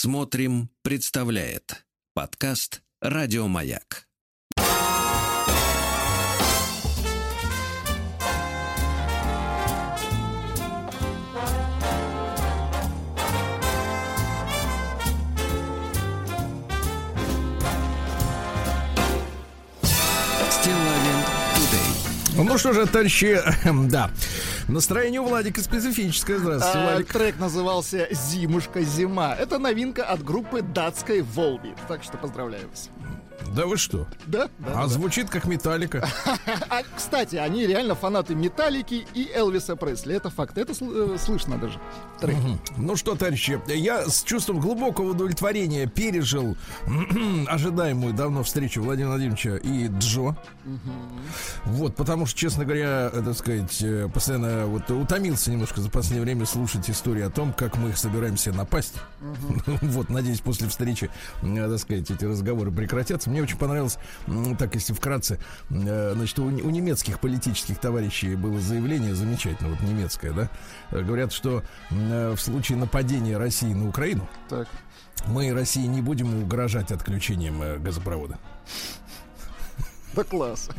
Смотрим, представляет подкаст Радиомаяк. Ну что же, товарищи, да. Настроение у Владика специфическое. Здравствуйте, А, Владик. трек назывался «Зимушка зима». Это новинка от группы датской Волби. Так что поздравляю вас. Да вы что? Да? да, А да. звучит как металлика. А, кстати, они реально фанаты Металлики и Элвиса Пресли. Это факт. Это э, слышно даже. треке. Ну что, товарищи, я с чувством глубокого удовлетворения пережил ожидаемую давно встречу Владимира Владимировича и Джо. Вот, потому что, честно говоря, э, так сказать, э, постоянно вот утомился немножко за последнее время слушать истории о том, как мы их собираемся напасть. Вот, надеюсь, после встречи, так сказать, эти разговоры прекратятся. Мне очень понравилось, так если вкратце, э, значит, у, у немецких политических товарищей было заявление замечательное, вот немецкое, да, Э, говорят, что э, в случае нападения России на Украину Так. мы России не будем угрожать отключением газопровода. Да класс.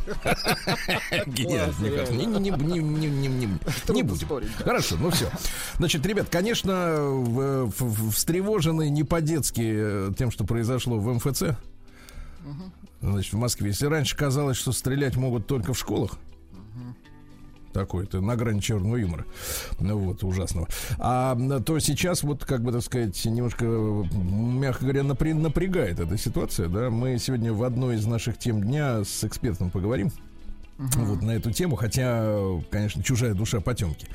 Гениально, мне кажется. Не, не, не, не, не, не, не, будем. спорить, да. Хорошо, ну все. Значит, ребят, конечно, в- в- встревожены не по-детски тем, что произошло в МФЦ. Значит, в Москве. Если раньше казалось, что стрелять могут только в школах, такой, это на грани черного юмора. Ну вот, ужасного. А то сейчас вот, как бы так сказать, немножко, мягко говоря, напря- напрягает эта ситуация, да. Мы сегодня в одной из наших тем дня с экспертом поговорим. Вот на эту тему, хотя, конечно, чужая душа потемки.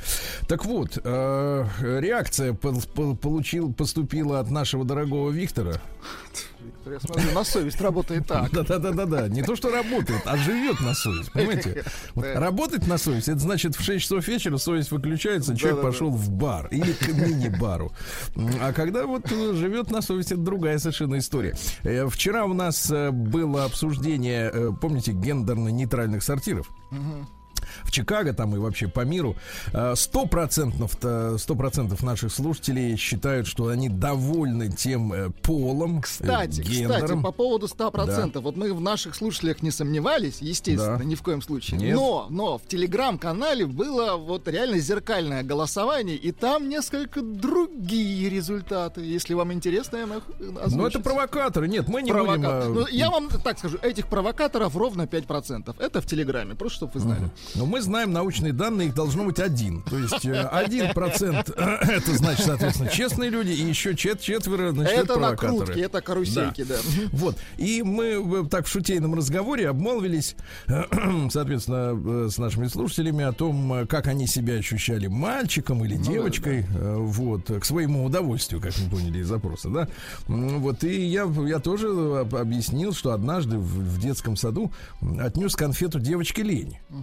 Так вот, э, реакция пол- пол- получил, поступила от нашего дорогого Виктора. Виктор, я смотрю, на совесть работает так. Да-да-да-да-да. Не то, что работает, а живет на совесть. Понимаете? Вот работать на совесть, это значит в 6 часов вечера совесть выключается, человек пошел в бар или к мини-бару. А когда вот э, живет на совесть, это другая совершенно история. Э, Вчера у нас э, было обсуждение, помните, гендерно-нейтральных сортиров? В Чикаго там и вообще по миру э, сто процентов сто процентов наших слушателей считают, что они довольны тем э, полом, э, Кстати, кстати, гендером. по поводу 100%. Вот мы в наших слушателях не сомневались, естественно, Да. ни в коем случае. Нет. Но, но в телеграм-канале было вот реально зеркальное голосование, и там несколько другие результаты. Если вам интересно, я озвучить. Ну это провокаторы. Нет, мы не Провокатор. будем. Ну, э, я вам так скажу, этих провокаторов ровно 5%. Это в Телеграме, просто чтобы вы знали. Но мы знаем научные данные, их должно быть один. То есть э, один процент это значит, соответственно, честные люди, и еще чет- четверо, значит, это это провокаторы. накрутки, это карусельки, да. Вот. И мы в- так в шутейном разговоре обмолвились, соответственно, э, с нашими слушателями о том, э, как они себя ощущали мальчиком или Ну да, девочкой, э, вот, к своему удовольствию, как мы поняли из запроса, да. Вот, и я, я тоже об- объяснил, что однажды в, в детском саду отнес конфету девочке Лене. Э,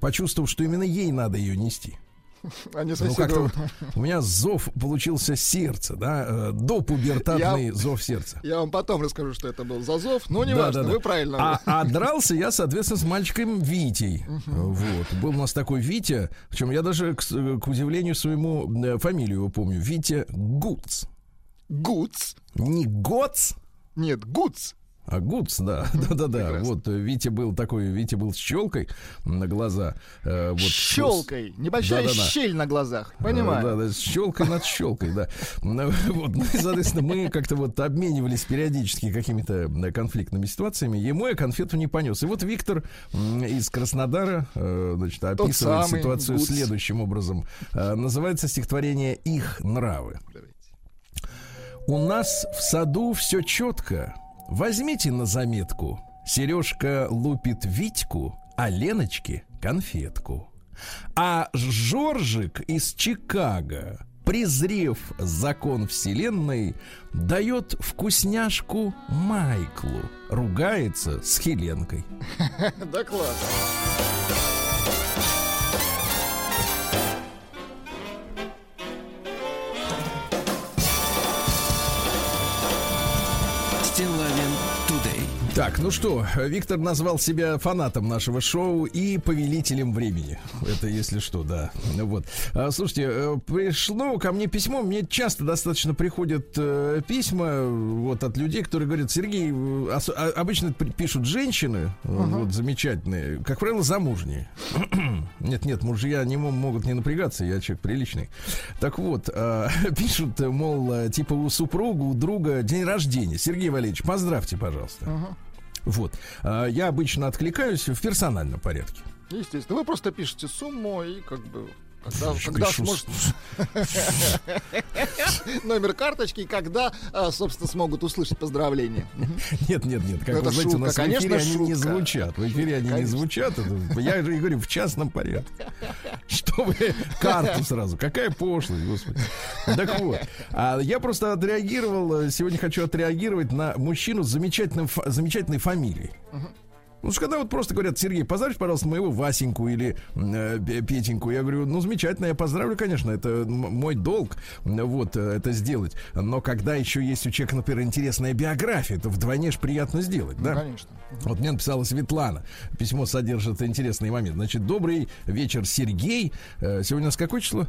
Почувствовав, что именно ей надо ее нести. Они Ну, соседу. как-то у меня зов получился сердце, да, э, допубертатный Я- зов сердца. Я вам потом расскажу, что это был за зов, но не Да, важно, да, да. вы правильно. А, а дрался я, соответственно, с мальчиком Витей. Вот. Был у нас такой Витя, причем я даже, к, к удивлению своему, э, фамилию его помню. Витя Гуц. Гуц. Не Гоц, Нет, Гуц. А Гуц, да. Да-да-да. Вот э, Витя был такой, Витя был с челкой на глаза. э, вот, Щелкой. Небольшая Да-да-да. щель на глазах. Да, Понимаю. да, с щелкой над щелкой, да. Ну, Вот, ну и, соответственно, мы как-то вот обменивались периодически какими-то да, конфликтными ситуациями. Ему я конфету не понес. И вот Виктор из Краснодара, э, значит, описывает ситуацию Гуц. следующим образом. Э, Называется стихотворение «Их нравы». У нас в саду все четко. Возьмите на заметку. Сережка лупит Витьку, а Леночке конфетку. А Жоржик из Чикаго, презрев закон вселенной, дает вкусняшку Майклу, ругается с Хеленкой. Да классно. Так, ну что, Виктор назвал себя фанатом нашего шоу и повелителем времени. Это если что, да. Вот. А, слушайте, э, пришло ко мне письмо. Мне часто достаточно приходят э, письма вот от людей, которые говорят, Сергей, э, а- обычно пишут женщины, э, вот замечательные, как правило, замужние. нет, нет, мужья не мо- могут не напрягаться, я человек приличный. Так вот, э, пишут, э, мол, э, типа у супруга, у друга день рождения. Сергей Валерьевич, поздравьте, пожалуйста. Вот. А, Я обычно откликаюсь в персональном порядке. Естественно. Вы просто пишете сумму и как бы... Когда, когда сможет... Номер карточки, когда, а, собственно, смогут услышать поздравления. Нет, нет, нет. Как Это вы знаете, у нас в эфире они не звучат. В эфире они не звучат. Я же говорю, в частном порядке. Что вы карту сразу? Какая пошлость, господи. Так вот. А я просто отреагировал, э, сегодня хочу отреагировать на мужчину с замечательной фамилией. Ну, что когда вот просто говорят, Сергей, поздравь, пожалуйста, моего Васеньку или э, Пе- Петеньку. Я говорю, ну, замечательно, я поздравлю, конечно, это мой долг, вот, э, это сделать. Но когда еще есть у человека, например, интересная биография, это вдвойне ж приятно сделать, Ну, да? Конечно. Вот мне написала Светлана. Письмо содержит интересный момент. Значит, добрый вечер, Сергей. Э, Сегодня у нас какое число?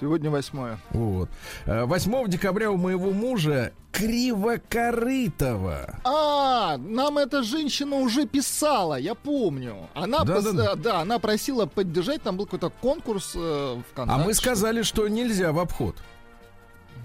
Сегодня восьмое. Вот. Э, 8 декабря у моего мужа Кривокорытова. А, нам эта женщина уже писала, я помню. Она, Да, пос- да, э, да, она просила поддержать, там был какой-то конкурс э, А ВКонтакте. мы сказали, что нельзя в обход.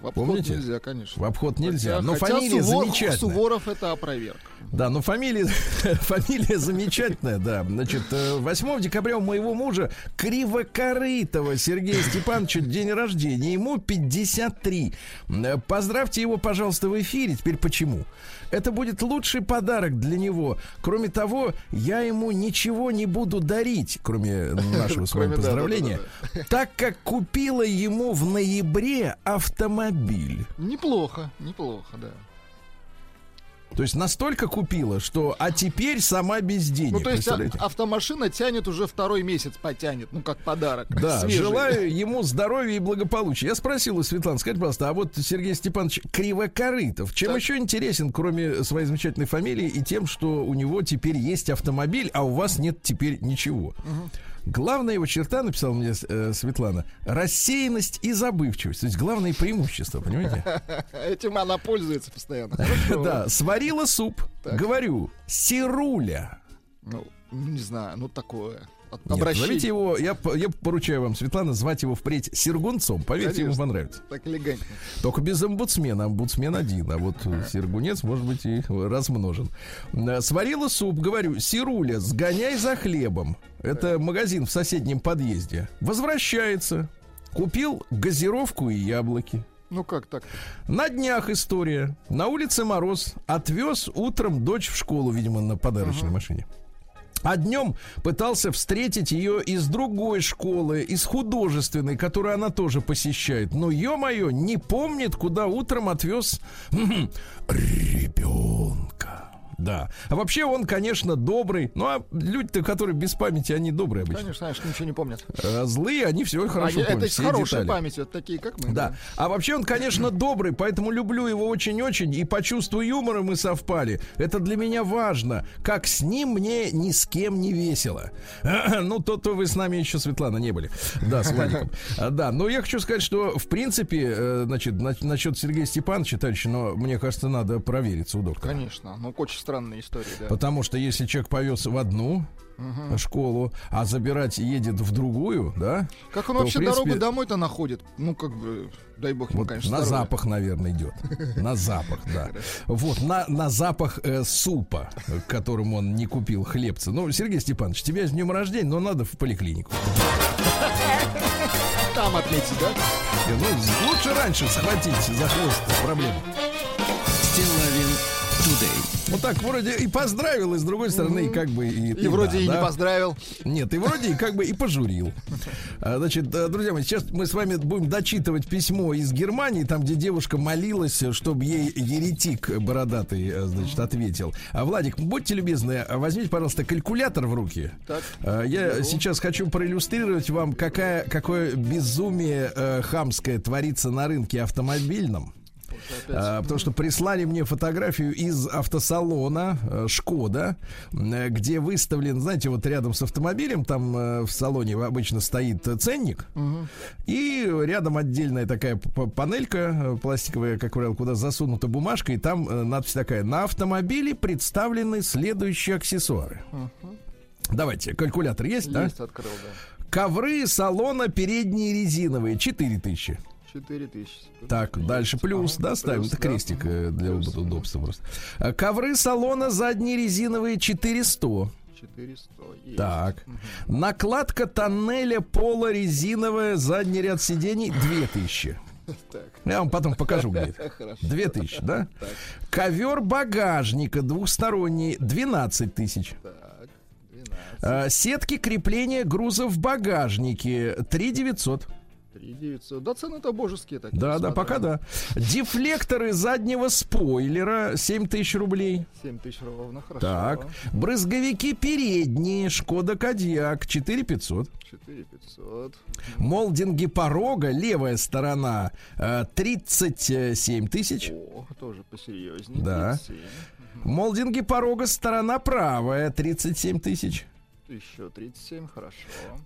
В обход помните? нельзя, конечно. В обход нельзя. Хотя- Но хотя фамилия Сувор- замечательная. Суворов это опроверг. Да, но фамилия, фамилия замечательная, да. Значит, э, 8 декабря у моего мужа Кривокорытова Сергея Степановича день рождения. Ему 53. Э, Поздравьте его, пожалуйста, в эфире. Теперь почему? Это будет лучший подарок для него. Кроме того, я ему ничего не буду дарить, кроме нашего с вами поздравления, так как купила ему в ноябре автомобиль. Неплохо, неплохо, да. То есть настолько купила, что а теперь сама без денег. Ну, то есть а- автомашина тянет уже второй месяц, потянет, ну, как подарок. Да, свежий. желаю ему здоровья и благополучия. Я спросил у Светланы, скажите, пожалуйста, а вот Сергей Степанович Кривокорытов, чем Так. еще интересен, кроме своей замечательной фамилии и тем, что у него теперь есть автомобиль, а у вас нет теперь ничего? Главная его черта, написала мне э, Светлана, рассеянность и забывчивость. То есть главное преимущество, понимаете? Этим она пользуется постоянно. Да, сварила суп. Говорю, сируля. Ну, не знаю, ну такое. Нет, Обращение. зовите его, я, я поручаю вам, Светлана, звать его впредь Сергунцом. Поверьте, ему Конечно. понравится. Так элегантно. Только без омбудсмена. Омбудсмен один, а вот э, Сергунец, может быть, и размножен. Э, Сварила суп, говорю, Сируля, сгоняй за хлебом. Это магазин в соседнем подъезде. Возвращается. Купил газировку и яблоки. Ну как так? На днях история. На улице мороз. Отвез утром дочь в школу, видимо, на подарочной машине. А днем пытался встретить ее из другой школы, из художественной, которую она тоже посещает. Но, ё-моё, не помнит, куда утром отвез ребенка. Да. А вообще он, конечно, добрый. Ну, а люди-то, которые без памяти, они добрые обычно. Конечно, знаешь, ничего не помнят. А злые, они все хорошо Они- помнят. это детали. памятью, это такие, как мы. Да. А вообще он, конечно, добрый, поэтому люблю его очень-очень. И по чувству юмора мы совпали. Это для меня важно. Как с ним мне ни с кем не весело. Ну, то-то вы с нами еще, Светлана, не были. Да, с Владиком. А, Да, но я хочу сказать, что, в принципе, э, значит, на- насчет Сергея Степановича, товарищи, но мне кажется, надо провериться у доктора. Конечно, ну очень странная история, да. Потому что если человек повез в одну школу, а забирать едет в другую, да, Как он то, вообще принципе, дорогу домой-то находит? Ну, как бы, дай бог ему, Вот конечно, на здоровья. запах, наверное, идет. На запах, да. Вот, на, на запах э, супа, которым он не купил хлебца. Ну, Сергей Степанович, тебя с днем рождения, но надо в поликлинику. Там отметить, да? Э, Ну, лучше раньше схватить за хвост проблему. Вот так вроде и поздравил, и с другой стороны, и как бы и... И вроде и не поздравил. Нет, и вроде и как бы и пожурил. А, Значит, э, друзья мои, сейчас мы с вами будем дочитывать письмо из Германии, там, где девушка молилась, чтобы ей еретик бородатый, э, значит, ответил. А, Владик, будьте любезны, возьмите, пожалуйста, калькулятор в руки. Так. А, Я сейчас хочу проиллюстрировать вам, какая, какое безумие э, хамское творится на рынке автомобильном. А, потому что прислали мне фотографию из автосалона э, Шкода, э, где выставлен, знаете, вот рядом с автомобилем, там э, в салоне обычно стоит ценник, и рядом отдельная такая панелька пластиковая, как правило, куда засунута бумажка, и там надпись такая: на автомобиле представлены следующие аксессуары. Давайте, калькулятор есть, да? Есть, открыл, да. Ковры салона передние резиновые 4000. 4 тысячи. Так, дальше плюс, Ага, да, ставим. плюс, Это да. крестик э, для Плюс, удобства просто. А, Ковры салона задние резиновые 400. 400. Есть. Так. Накладка тоннеля пола резиновая, задний ряд сидений 2000. Так. Я вам потом покажу, где это. Хорошо. 2000, да? Так. Ковер багажника двухсторонний 12 тысяч. Так. 12. А, Сетки крепления груза в багажнике 3 900. 3 900. Да, цены-то божеские такие. Да, да, пока да. Дефлекторы заднего спойлера 7 тысяч рублей. 7 тысяч ровно, хорошо. Так. Брызговики передние, Шкода Кодиак 4 500. 4 500. Молдинги порога, левая сторона э, 37 тысяч. О, тоже посерьезнее. Да. 37. Молдинги порога, сторона правая 37 тысяч. Еще 37, хорошо.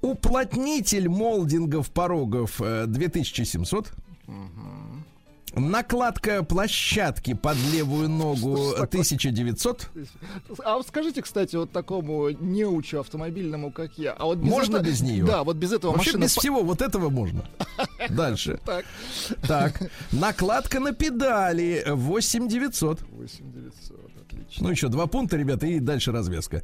Уплотнитель молдингов порогов э, 2700. Накладка площадки под левую ногу Что ж такое? 1900. А вот скажите, кстати, вот такому неучу автомобильному, как я, а вот без Можно этого- без нее? Да, вот без этого Вообще машина... без всего вот этого можно. Дальше. Так, Так. Накладка на педали 8900. 8900, отлично. Ну, еще два пункта, ребята, и дальше развязка.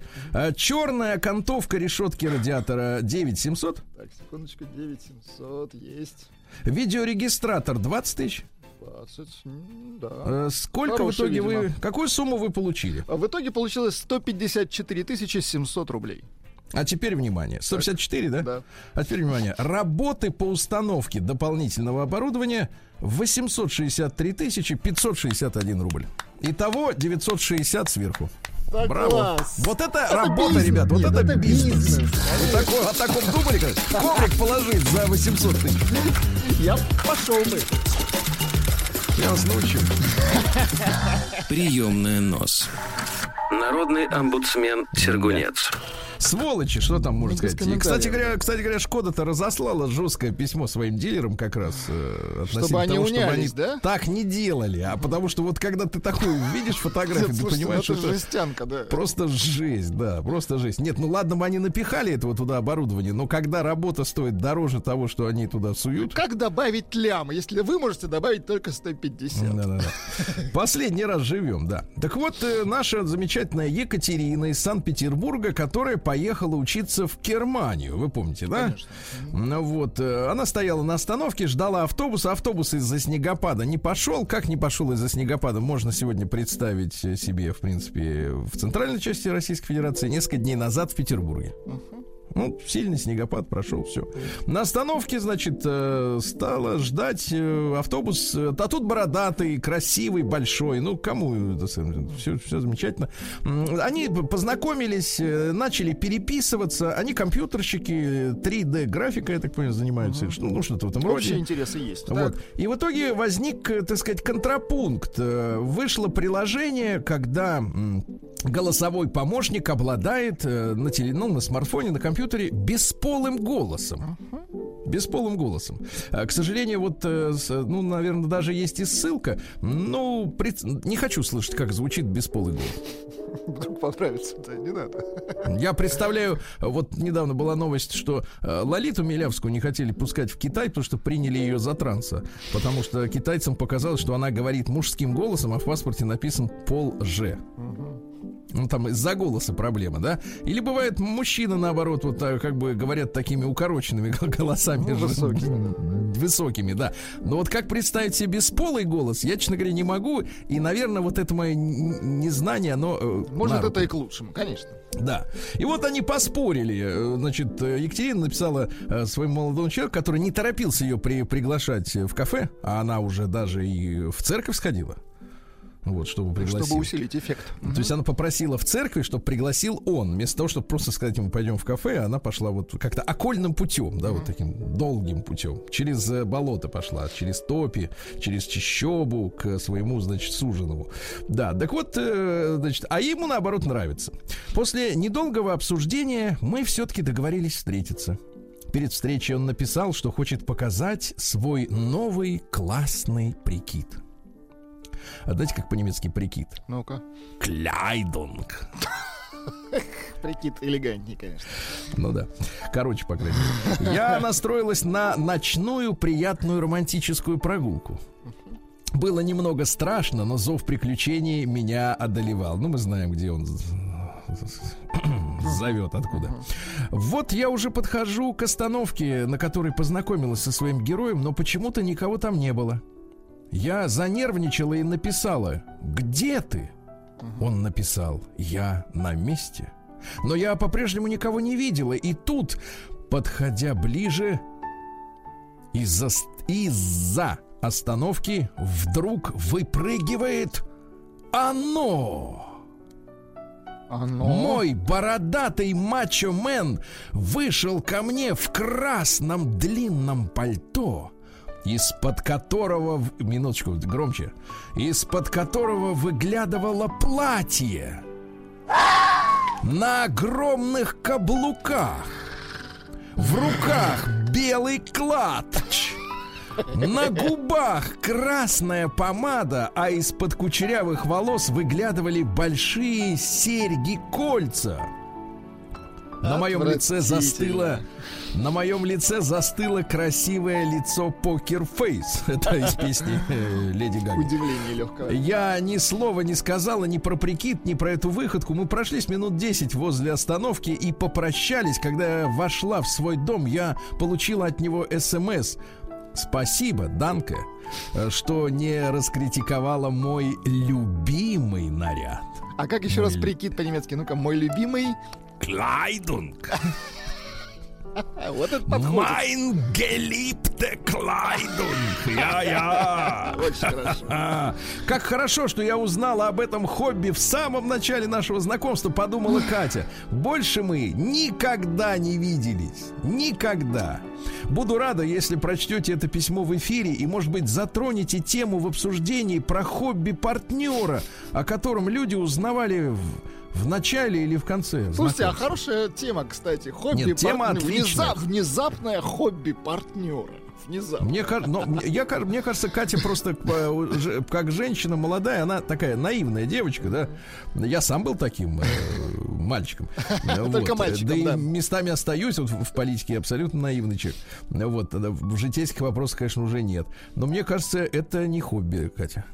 черная окантовка решетки радиатора 9700. Так, секундочку, 9700, есть. Видеорегистратор 20 тысяч. 20, м, да. Э, Сколько Хороший, в итоге вы... видимо. Какую сумму вы получили? А в итоге получилось 154 тысячи 700 рублей. А теперь внимание. 154, да? Да. А теперь внимание. Работы по установке дополнительного оборудования 863 тысячи 561 рубль. Итого 960 сверху. Да Браво. класс. Вот это, Это работа, бизнес. ребят, вот Нет, это, это бизнес. бизнес, Вы такой- о таком думали, когда коврик положить за 800 тысяч? Я пошел бы. Я вас научу. Приемная нос. Народный омбудсмен Сергунец. Сволочи, что там можно сказать? И, кстати говоря, кстати говоря, Шкода-то разослала жесткое письмо своим дилерам как раз э, относительно они того, чтобы они да? так не делали. А потому что вот когда ты такую видишь фотографию, ты ну понимаешь, что это жестянка, да. просто жесть, да, просто жесть. Нет, ну ладно бы они напихали этого туда оборудование, но когда работа стоит дороже того, что они туда суют, Как добавить лям, если вы можете добавить только 150? Да-да-да. Последний раз живем, да. Так вот, э, наша замечательная Екатерина из Санкт-Петербурга, которая поехала учиться в Германию. Вы помните, да? Конечно. Ну вот, э, она стояла на остановке, ждала автобуса. Автобус из-за снегопада не пошел. Как не пошел из-за снегопада, можно сегодня представить э, себе, в принципе, в центральной части Российской Федерации несколько дней назад в Петербурге. Ну, сильный снегопад прошел, все. На остановке, значит, э, стала ждать э, автобус. А тут бородатый, красивый, большой. Ну, кому все, все замечательно. Они познакомились, начали переписываться. Они компьютерщики, 3D-графика, я так понимаю, занимаются. Ну, ну, что-то в этом роде. Общие интересы есть. Вот. Так, И в итоге возник, так сказать, контрапункт. Вышло приложение, когда голосовой помощник обладает на, теле, ну, на смартфоне, на компьютере бесполым голосом. Бесполым голосом. А, К сожалению, вот, э, ну, наверное, даже есть и ссылка. Ну, пред- не хочу слышать, как звучит бесполый голос. вдруг понравится, да, не надо. Я представляю, вот недавно была новость, что э, Лолиту Милявскую не хотели пускать в Китай, потому что приняли ее за транса. Потому что китайцам показалось, что она говорит мужским голосом, а в паспорте написан пол Ж. Ну, там из-за голоса проблема, да? Или бывает, мужчины, наоборот, вот так, как бы говорят такими укороченными голосами. Ну, высокими, Высокими, да. Но вот как представить себе бесполый голос, я, честно говоря, не могу. И, наверное, вот это мое незнание, оно... э, Может, это и к лучшему, конечно. Да. И вот они поспорили. Э, Значит, э, Екатерина написала э, своему молодому человеку, который не торопился ее при, приглашать э, в кафе, а она уже даже и в церковь сходила. Вот, чтобы пригласил. Чтобы усилить эффект. То есть она попросила в церкви, чтобы пригласил он. Вместо того, чтобы просто сказать ему, пойдем в кафе, она пошла вот как-то окольным путем, да, вот таким долгим путем. Через э, болото пошла, через топи, через чищобу к своему, значит, суженому. Да, так вот, э, значит, а ему, наоборот, нравится. После недолгого обсуждения мы все-таки договорились встретиться. Перед встречей он написал, что хочет показать свой новый классный прикид. А знаете, как по-немецки прикид? Ну-ка. Кляйдунг. Прикид элегантнее, конечно. Ну да. Короче, по крайней мере. Я настроилась на ночную приятную романтическую прогулку. Было немного страшно, но зов приключений меня одолевал. Ну, мы знаем, где он зовет откуда. Вот я уже подхожу к остановке, на которой познакомилась со своим героем, но почему-то никого там не было. Я занервничала и написала «Где ты?» Он написал «Я на месте». Но я по-прежнему никого не видела. И тут, подходя ближе, из-за из-за остановки вдруг выпрыгивает оно. Оно. Мой бородатый мачо-мен вышел ко мне в красном длинном пальто, из-под которого... Минуточку, громче. Из-под которого выглядывало платье на огромных каблуках. В руках белый клатч. На губах красная помада, а из-под кучерявых волос выглядывали большие серьги-кольца. На моем лице застыло, на моем лице застыло красивое лицо Покер Фейс. Это из песни э, Леди Гаги. Удивление легкое. Я ни слова не сказала ни про прикид, ни про эту выходку. Мы прошлись минут 10 возле остановки и попрощались. Когда я вошла в свой дом, я получила от него СМС. Спасибо, Данка, э, что не раскритиковала мой любимый наряд. А как еще раз Мой- прикид по-немецки? Ну-ка, мой любимый. А, вот это подходит. Mein geliebte Kleidung. Я-я. Очень хорошо. Как хорошо, что я узнала об этом хобби в самом начале нашего знакомства, подумала Катя. Больше мы никогда не виделись. Никогда. Буду рада, если прочтете это письмо в эфире и, может быть, затронете тему в обсуждении про хобби партнера, о котором люди узнавали в, в начале или в конце. Слушайте, а хорошая тема, кстати. Хобби Нет, тема партнера. отличная. Внезапное хобби партнера. Внезапно. Мне, но, я, мне кажется, Катя просто э, как женщина молодая, она такая наивная девочка, да. Я сам был таким э, мальчиком. Только мальчиком, Да и да. местами остаюсь вот в политике абсолютно наивный человек. Вот, в житейских вопросах, конечно, уже нет. Но мне кажется, это не хобби, Катя.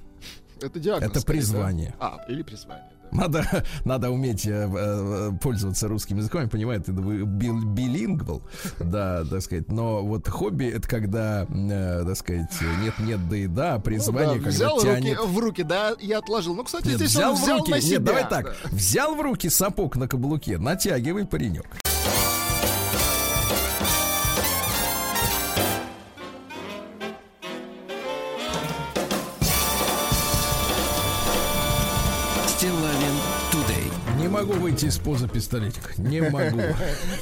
Это диагноз. Это скорее, да? призвание. А, или призвание. Да. Надо, надо уметь э, э, пользоваться русским языком, я понимаю, ты бил- билингвал, да, так сказать, но вот хобби это когда, э, так сказать, нет-нет, да и да, а Ну призвание, да, когда взял руки, тянет... в руки, да, и отложил. Ну, кстати, Нет, здесь взял он в взял руки, на себя. нет, давай так, да. взял в руки сапог на каблуке, натягивай, паренек. Выйти из позы пистолетика, не могу.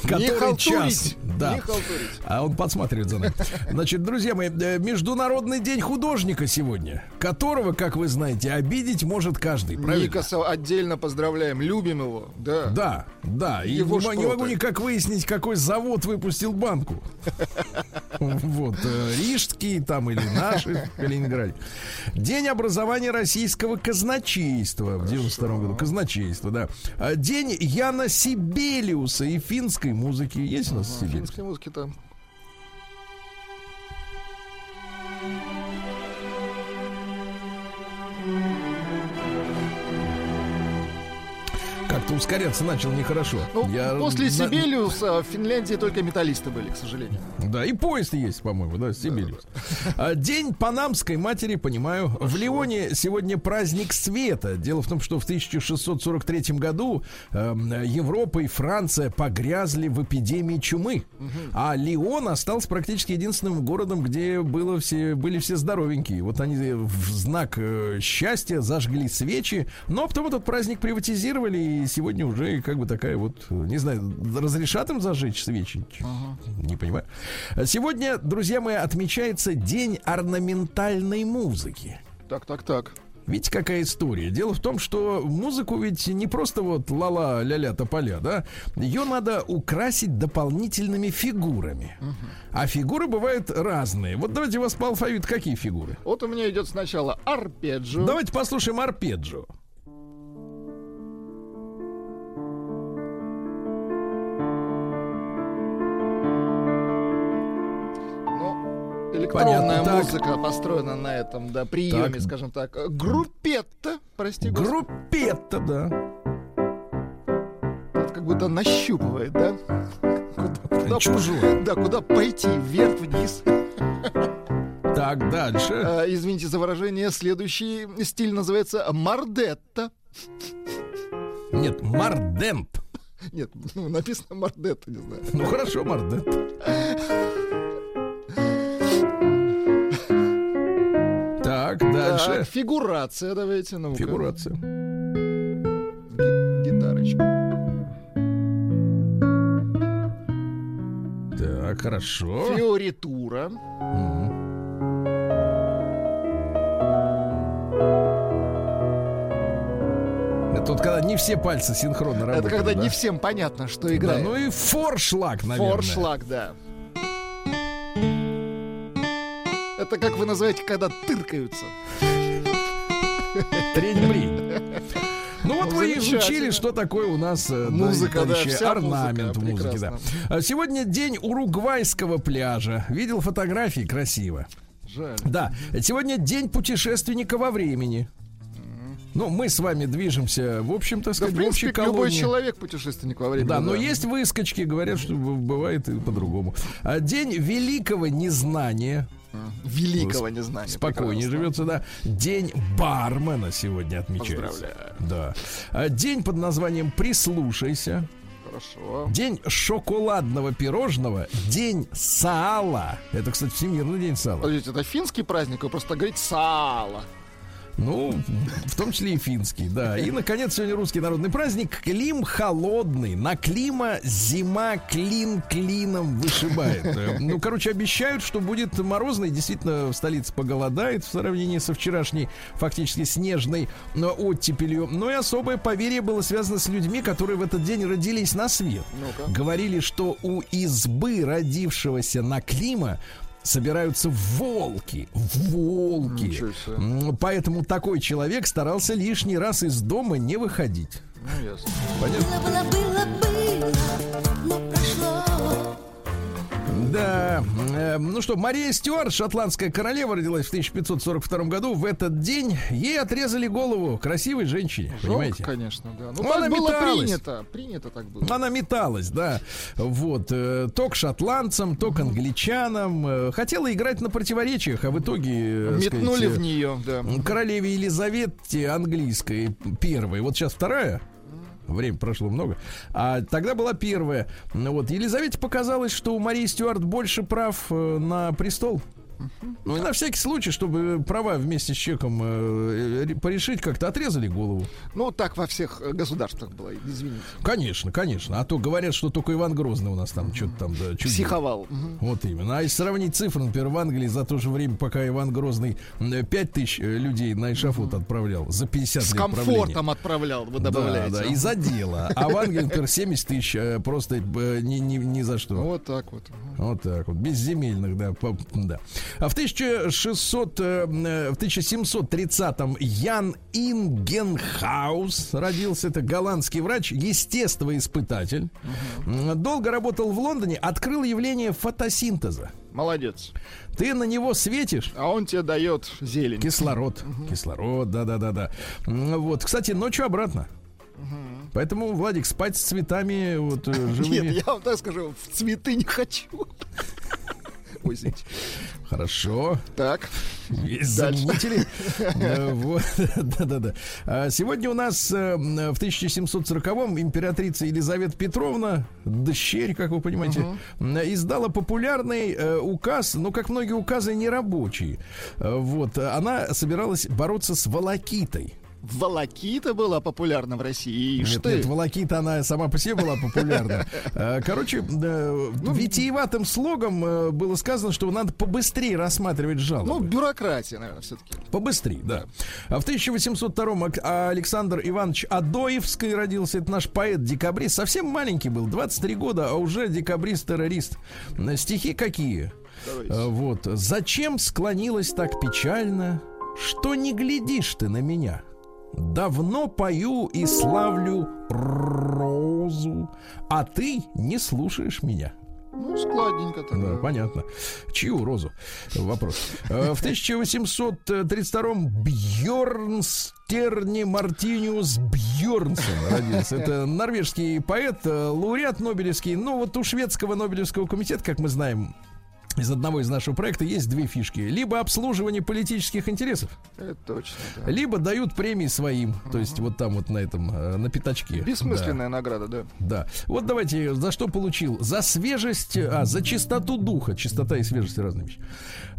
Который час, да. А он подсматривает за нами. Значит, друзья мои, э, Международный день художника сегодня, которого, как вы знаете, обидеть может каждый. Правильно? Никаса отдельно поздравляем, любим его, да. Да, да. И Его не, не могу никак выяснить, какой завод выпустил банку. Вот, э, рижский там или наши в Калининграде. День образования российского казначейства в 92 году. Казначейство, да. День Яна Сибелиуса и финской музыки. Есть у нас Сибелиус? Финской музыки там. Как-то ускоряться начал нехорошо. Ну, Я после Сибелиуса в Финляндии только металлисты были, к сожалению. Да, и поезд есть, по-моему, да, Сибириус. А, День панамской матери, понимаю. В Лионе сегодня праздник света. Дело в том, что в 1643 году эм, Европа и Франция погрязли в эпидемии чумы. А Лион остался практически единственным городом, где было все, были все здоровенькие. Вот они в знак э, счастья зажгли свечи, но потом этот праздник приватизировали, и сегодня уже как бы такая вот, не знаю, разрешат им зажечь свечи? Не понимаю. Сегодня, друзья мои, отмечается День орнаментальной музыки. Так, так, так. Видите, какая история? Дело в том, что музыку ведь не просто вот ла-ла, ля-ля, тополя, да? Ее надо украсить дополнительными фигурами. А фигуры бывают разные. Вот давайте у вас по алфавиту какие фигуры? Вот у меня идет сначала арпеджио. Давайте послушаем арпеджио. Электронная Понятно, так. музыка построена на этом, да, приеме, Так. скажем так. Группетта, прости господи. Группетта, да. Вот как будто нащупывает, да? Куда, куда. Да, куда пойти, вверх, вниз. Так, дальше. А, извините за выражение, следующий стиль называется мардетта. Нет, мардент. Нет, ну, написано мардетта, не знаю. Ну хорошо, мардент. Так, фигурация, давайте, ну Фигурация. Гитарочка. Так, хорошо. Фиоритура. Это вот когда не все пальцы синхронно работают. Это когда да? не всем понятно, что Да, играет. ну и форшлаг, наверное. Форшлаг, да. Это как вы называете, когда тыркаются. Трень-брень. Ну вот Ну, вы изучили, что такое у нас э, Музыка, да, вся орнамент музыка, музыки. Да. прекрасно. А Сегодня день уругвайского пляжа. Видел фотографии, красиво. Жаль. Да, сегодня день путешественника во времени. Ну, мы с вами движемся, в общем-то, Да, сказать, в в общей принципе, любой колонии. человек путешественник во времени. Да, но есть выскочки, говорят, что бывает и по-другому. А День великого незнания. Великого незнания. Спокойнее Прекрасно. живется, да. День бармена сегодня отмечается. Поздравляю. Да. А День под названием «Прислушайся». Хорошо. День шоколадного пирожного. День сала. Это, кстати, Всемирный день сала. Подождите, это финский праздник, вы просто говорите сало. Ну, в том числе и финский, да. И, наконец, сегодня русский народный праздник. Клим холодный. На Клима зима клин клином вышибает. Ну, короче, обещают, что будет морозно. И действительно, в столице поголодает в сравнении со вчерашней фактически снежной оттепелью. Но и особое поверье было связано с людьми, которые в этот день родились на свет. Ну-ка. Говорили, что у избы родившегося на Клима собираются волки. Волки. Поэтому такой человек старался лишний раз из дома не выходить. Ну, ясно. Понятно? Было, было, было, прошло. Да. Э, Ну что, Мария Стюарт, шотландская королева, родилась в 1542 году. В этот день ей отрезали голову красивой женщине. Жалко, понимаете? конечно, да. Ну, так она было металась. принято. Принято так было. Она металась, да. Вот. э, То к шотландцам, то к англичанам. Э, Хотела играть на противоречиях, а в итоге... э, Метнули сказать, в нее, да. королеве Елизавете английской первой. Вот сейчас вторая. Время прошло много. А тогда была первая. Вот. Елизавете показалось, что у Марии Стюарт больше прав э, на престол. Ну и на всякий случай, чтобы права вместе с человеком э, порешить, как-то отрезали голову. Ну, так во всех э, государствах было, извините. Конечно, конечно. А то говорят, что только Иван Грозный у нас там что-то там да, чудил. Психовал. Вот именно. А если сравнить цифры, например, в Англии за то же время, пока Иван Грозный 5 тысяч э, людей на эшафот отправлял за 50 С лет комфортом отправлял, вы Да, добавляете. да, и за дело. А в Англии, например, 70 тысяч э, просто э, ни, ни, ни за что. Вот так вот. Вот так вот, безземельных, да, по- да. В 1600, э, э, в 1730-м Ян Ингенхаус родился, это голландский врач, естествоиспытатель. М, Долго работал в Лондоне, открыл явление фотосинтеза. Молодец. Ты на него светишь, А он тебе дает зелень. Кислород. Кислород, да-да-да-да. Вот, кстати, ночью обратно. Поэтому, Владик, спать с цветами вот, э, живыми. Нет, я вам так скажу, в цветы не хочу. Извините. Хорошо. Так. Э, вот, Да-да-да. А Сегодня у нас э, в 1740-м императрица Елизавета Петровна, дщерь, как вы понимаете, м, издала популярный э, указ, ну, как многие указы, нерабочие. Э, Вот. Она собиралась бороться с волокитой. Волокита была популярна в России. Нет, ты. нет, волокита, она сама по себе была популярна. Э, Короче, э, витиеватым слогом э, было сказано, что надо побыстрее рассматривать Ну, жалобы. бюрократия, наверное, все-таки. Побыстрее, да. А в 1802-м Ак- Александр Иванович Адоевский родился. Это наш поэт-декабрист. Совсем маленький был, 23 года, а уже декабрист-террорист. Э, Стихи какие? Э, Вот. «Зачем склонилась так печально, что не глядишь ты на меня? Давно пою и славлю розу, а ты не слушаешь меня». Ну, складненько так. Да, понятно. Чью розу? Вопрос. Э, В 1832-м Бьорнстерни Мартиниус Бьорнсон родился. Это норвежский поэт, э, лауреат Нобелевский. Ну, вот у шведского Нобелевского комитета, как мы знаем, из одного из нашего проекта есть две фишки. Либо обслуживание политических интересов, Это точно, да. либо дают премии своим. То есть вот там вот на этом, э, на пятачке. Да. Бессмысленная награда, да. Да. Вот давайте, за что получил? За свежесть, а, за чистоту духа. Чистота и свежесть разные вещи.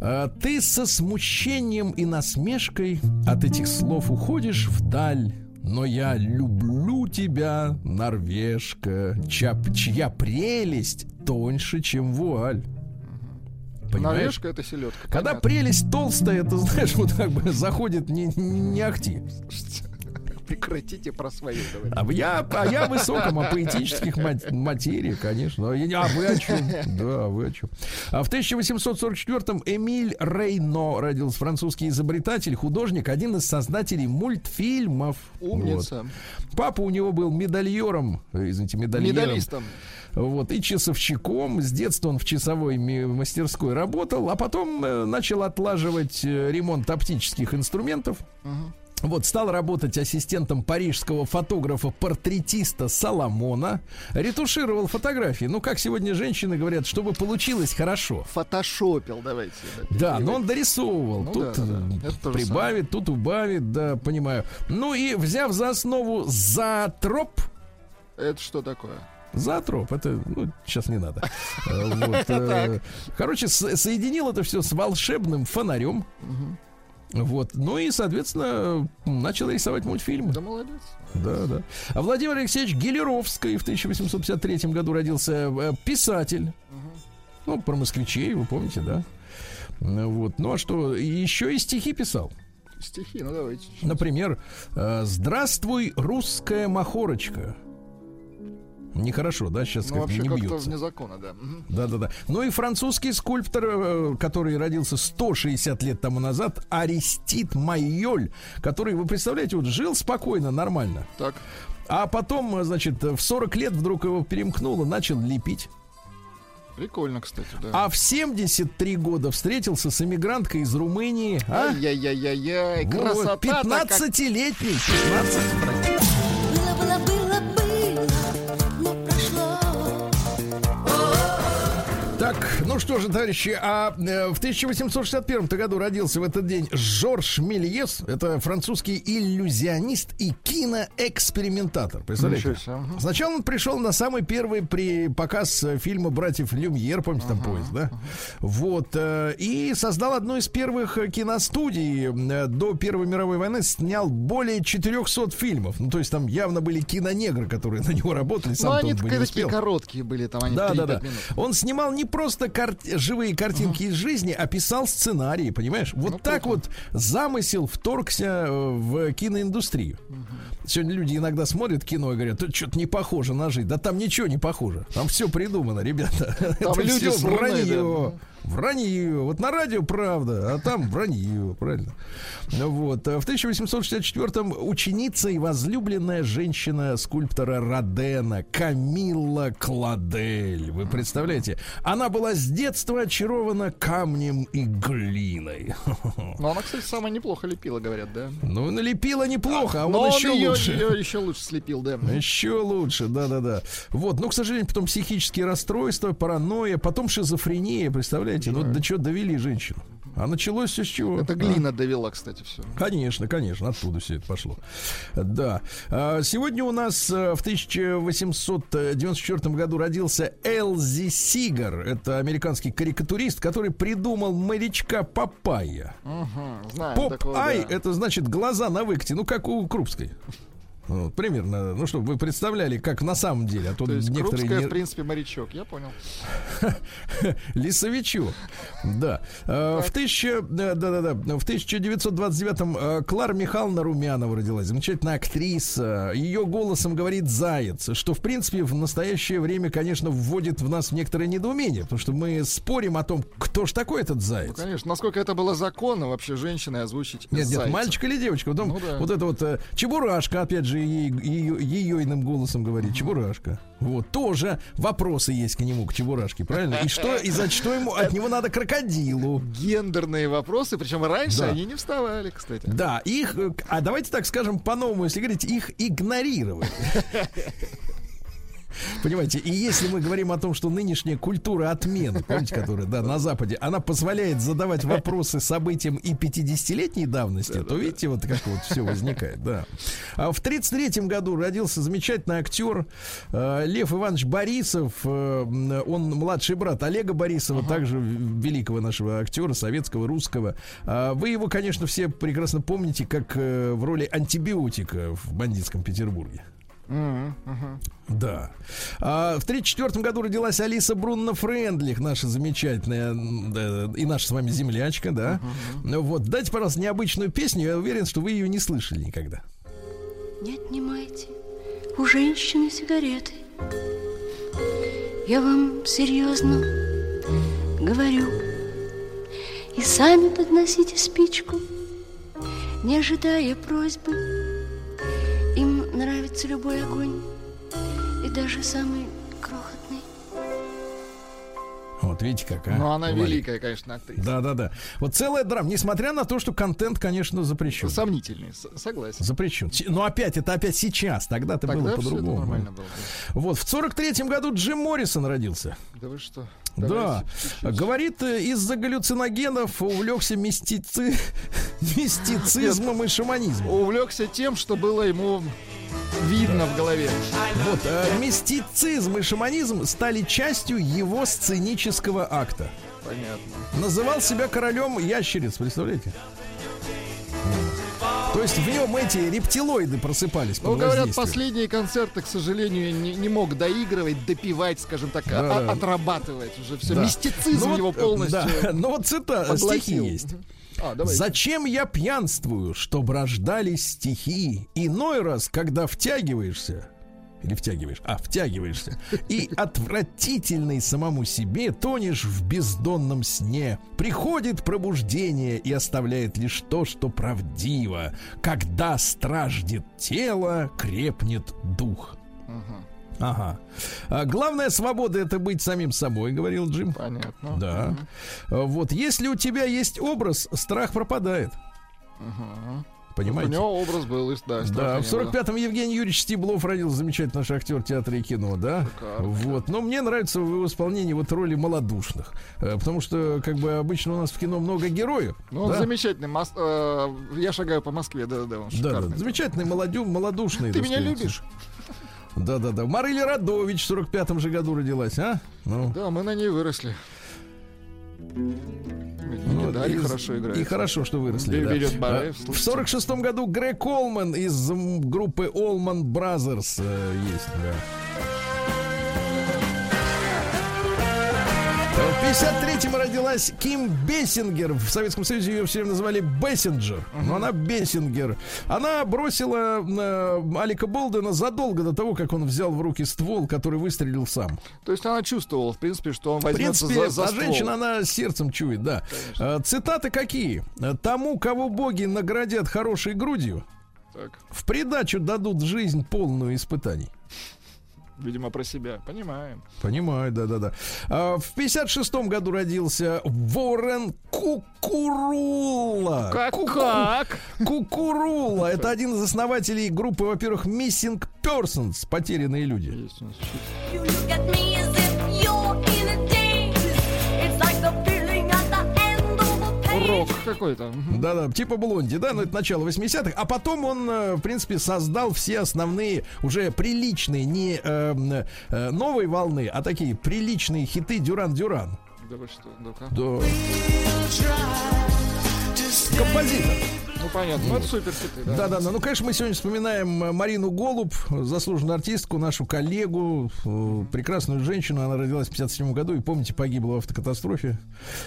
А, ты со смущением и насмешкой от этих слов уходишь вдаль. Но я люблю тебя, норвежка, чья, чья прелесть тоньше, чем вуаль. Понимаешь? Норвежка это селедка. Когда понятно. прелесть толстая, это, знаешь, вот как бы заходит не, не ахти. Прекратите про свою говорить. А я, а я о высоком, о поэтических мат- материях, конечно. А А вы о чем? Да, вы о чем? А в 1844-м Эмиль Рейно родился французский изобретатель, художник, один из создателей мультфильмов. Умница. Вот. Папа у него был медальером, э, извините, медальером. Медалистом. Вот, и часовщиком. С детства он в часовой мастерской работал, а потом э, начал отлаживать э, ремонт оптических инструментов. Вот, стал работать ассистентом парижского фотографа-портретиста Соломона. Ретушировал фотографии. Ну, как сегодня женщины говорят, чтобы получилось хорошо. Фотошопил, давайте. Да, но он дорисовывал. Ну тут да, да, да. прибавит, тут убавит, да, понимаю. Ну и взяв за основу зоотроп, Это что такое? Зоотроп, это, ну, сейчас не надо. Э, вот, э, Короче, соединил это все с волшебным фонарем. Вот, ну и, соответственно, начал рисовать мультфильмы. Да молодец. Да, да. А Владимир Алексеевич Гелеровский в 1853 году родился э, писатель. Ну, про москвичей, вы помните, да? Э, Вот. Ну а что, еще и стихи писал. Стихи, ну давайте. Например, э, «Здравствуй, русская махорочка». Нехорошо, да? Сейчас Ну, как вообще не как-то бьется. вне закона, да. Да-да-да. Ну и французский скульптор, э, который родился 160 лет тому назад, Арестит Майоль, который, вы представляете, вот жил спокойно, нормально. Так. А потом, э, значит, в 40 лет вдруг его перемкнуло, начал лепить. Прикольно, кстати, да. А в 73 года встретился с эмигранткой из Румынии. А? Ай-яй-яй-яй, Вот, красота 15-летний. 15. Было, Так, ну что же, товарищи, а э, в 1861 году родился в этот день Жорж Мельес. Это французский иллюзионист и киноэкспериментатор. Представляете? Сначала он пришел на самый первый при показ э, фильма братьев Люмьер, помните, там поезд, да? Вот. э, И создал одну из первых киностудий. До Первой мировой войны снял более 400 фильмов. Ну, то есть там явно были кинонегры, которые на него работали. Ну, Сам они он бы не такие короткие были, там они Да, 3-5 да, да. минут. Он снимал не просто кар- живые картинки из жизни, а писал сценарии, понимаешь? Вот Ну, так вот замысел вторгся э, в киноиндустрию. Сегодня люди иногда смотрят кино и говорят, это что-то не похоже на жизнь. Да там ничего не похоже. Там все придумано, ребята. Там люди с Луны, вранье. Вот на радио правда, а там вранье, правильно? Ну Вот. А В 1864-м ученица и возлюбленная женщина скульптора Родена Камилла Кладель. Вы представляете? Она была с детства очарована камнем и глиной. Но она, кстати, самая неплохо лепила, говорят, да? Ну, налепила неплохо, а Но он он еще ее, лучше. ее еще лучше слепил, да. Еще лучше, да-да-да. Вот, но, к сожалению, потом психические расстройства, паранойя, потом шизофрения, представляете? Ну, до чего довели женщину? А началось все с чего? Это А? глина довела, кстати, все. Конечно, конечно, оттуда все это пошло. Да. А, Сегодня у нас э, в 1894 году родился Элзи Сигар. Это американский карикатурист, который придумал морячка Папайя. Угу, Поп-ай да. это значит глаза на выкате, ну как у Крупской. Вот, примерно, ну чтобы вы представляли, как на самом деле, а то, То есть некоторые Крупская, не- в принципе, морячок, я понял. Лесовичок. Да. Э, В, тысяча, да, да, да, да. в 1929-м э, Клара Михайловна Румянова родилась. Замечательная актриса. Ее голосом говорит Заяц, что, в принципе, в настоящее время, конечно, вводит в нас некоторое недоумение, потому что мы спорим о том, кто ж такой этот Ну, Заяц. конечно, насколько это было законно вообще женщиной озвучить Нет, нет, мальчик или девочка. Потом Ну да. вот это вот э, Чебурашка, опять же, ей, ее, ее иным голосом говорит. Чебурашка. Вот, тоже вопросы есть к нему, к Чебурашке, правильно? И что, и за что ему, от него надо крокодилу. Гендерные вопросы, причем раньше Да. они не вставали, кстати. Да, их, э, а давайте так скажем по-новому, если говорить, их игнорировали. Понимаете, и если мы говорим о том, что нынешняя культура отмены, помните, которая, да, на Западе, она позволяет задавать вопросы событиям и 50-летней давности, то видите, вот как вот все возникает, да. А в 33 году родился замечательный актер э, Лев Иванович Борисов, э, он младший брат Олега Борисова, также в- великого нашего актера, советского, русского. А Вы его, конечно, все прекрасно помните, как э, в роли антибиотика в бандитском Петербурге. Мгм, мгм. Да. А в 1934 году родилась Алиса Брунна Френдлих, наша замечательная да, и наша с вами землячка, да. Ну Вот, дайте, пожалуйста, необычную песню. Я уверен, что вы ее не слышали никогда. Не отнимайте у женщины сигареты. Я вам серьезно говорю. И сами подносите спичку, не ожидая просьбы. Нравится любой огонь, и даже самый крохотный. Вот, видите, как, а? Ну, она Валик. великая, конечно, актриса. Да, да, да. Вот целая драма. Несмотря на то, что контент, конечно, запрещен. Сомнительный, с- согласен. Запрещен. Но опять, это опять сейчас. Тогда-то было Тогда это по-другому. нормально было. да. Вот, в 43-м году Джим Моррисон родился. Да вы что? Да. Давайте. Говорит, э, из-за галлюциногенов увлекся мистици... мистицизмом и шаманизмом. Увлекся тем, что было ему видно в голове. Вот, э, мистицизм и шаманизм стали частью его сценического акта. Понятно. Называл себя королем ящериц, представляете? То есть в нем эти рептилоиды просыпались Ну, говорят, последние концерты, к сожалению, не, не мог доигрывать, допивать, скажем так, а- Да, да. отрабатывать уже все. Да. Мистицизм Ну его вот, полностью Да, ну вот цитата, стихи есть. А, давай. Зачем я пьянствую, чтоб рождались стихи? Иной раз, когда втягиваешься, или втягиваешь, а втягиваешься, и отвратительный самому себе тонешь в бездонном сне. Приходит пробуждение и оставляет лишь то, что правдиво. Когда страждет тело, крепнет дух. Ага. А главная свобода это быть самим собой, говорил Джим. Понятно. Да. А Вот если у тебя есть образ, страх пропадает. У Понимаете? него образ был, и да, Да, в не было. 45-м Евгений Юрьевич Стеблов родился, замечательный наш актер театра и кино, да? Шикарно. Вот. Но мне нравится в его исполнении вот роли малодушных. Э, Потому что, как бы, обычно у нас в кино много героев. Ну, он да? замечательный. Мос- э, я шагаю по Москве, да-да, он Да, да, шикарный. замечательный, молодю, малодушный. Ты меня сказать. любишь? Да, да, да. Марыля Радович в 45-м же году родилась, а? Ну, Да, мы на ней выросли. Ну, Медали и- хорошо играет. И хорошо, что выросли. Бе- да. берет Бараев, А, В слушайте. 46 году Грег Олман из группы Allman Brothers э, есть. да. В 53-м родилась Ким Бессингер. В Советском Союзе ее все время называли Бессинджер. Но она Бессингер. Она бросила э, Алика Болдена задолго до того, как он взял в руки ствол, который выстрелил сам. То есть она чувствовала, в принципе, что он В возьмется принципе, за, за ствол. женщина, она сердцем чует, да. Э, Цитаты какие? Тому, кого боги наградят хорошей грудью, Так, в придачу дадут жизнь полную испытаний. Видимо, про себя. Понимаем. Понимаю, да-да-да. А, В 56-м году родился Ворен Кукурула. Как, Ку-ку- как? Кукурула. Это один из основателей группы, во-первых, Missing Persons, потерянные люди. Есть у нас Урок какой-то. Да-да, типа Блонди, да, но это начало 80-х. А потом он, э, в принципе, создал все основные, уже приличные, не э, э, новой волны, а такие приличные хиты Дюран-Дюран. Да вы что, ну-ка. Да. Композитор. Ну понятно, ну это супер хиты, да. Да, да, да. Ну, конечно, мы сегодня вспоминаем э, Марину Голуб, заслуженную артистку, нашу коллегу, э, прекрасную женщину. Она родилась в 57 году и, помните, погибла в автокатастрофе.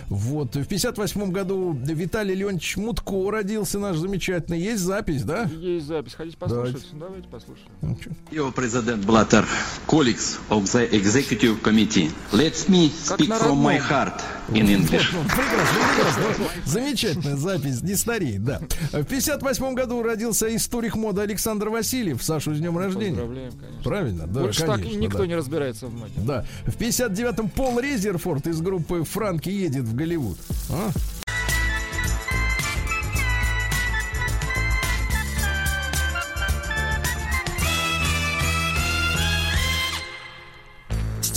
Вот. В 58 году Виталий Леонидович Мутко родился наш замечательный. Есть запись, да? Есть запись, хотите послушать? Давайте послушаем. Ну? Your President Blatter, colleagues of the Executive Committee, let me speak from my heart in English. Прекрасно, прекрасно. Замечательная запись, не старей, да. В 58 году родился историк моды Александр Васильев. Сашу с днем рождения. Поздравляем, конечно. Правильно? Да, Больше так конечно, никто да. не разбирается в моде. Да. В 59-м Пол Резерфорд из группы Франки едет в Голливуд. А?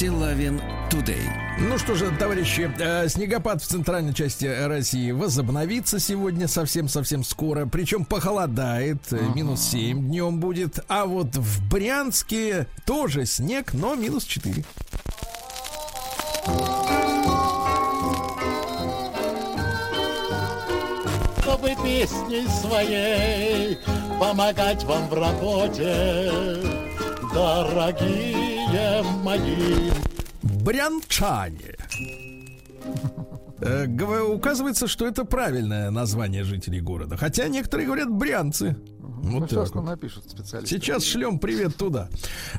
Стилавин Тудей. Ну что же, товарищи, э, снегопад в центральной части России возобновится сегодня совсем-совсем скоро. Причем похолодает, э, минус 7 днем будет. А вот в Брянске тоже снег, но минус 4. чтобы песней своей помогать вам в работе, дорогие мои. Брянчане. Э, Указывается, что это правильное название жителей города. Хотя некоторые говорят брянцы. Ну, Вот сейчас так нам вот. напишут специалисты. Сейчас шлем привет туда.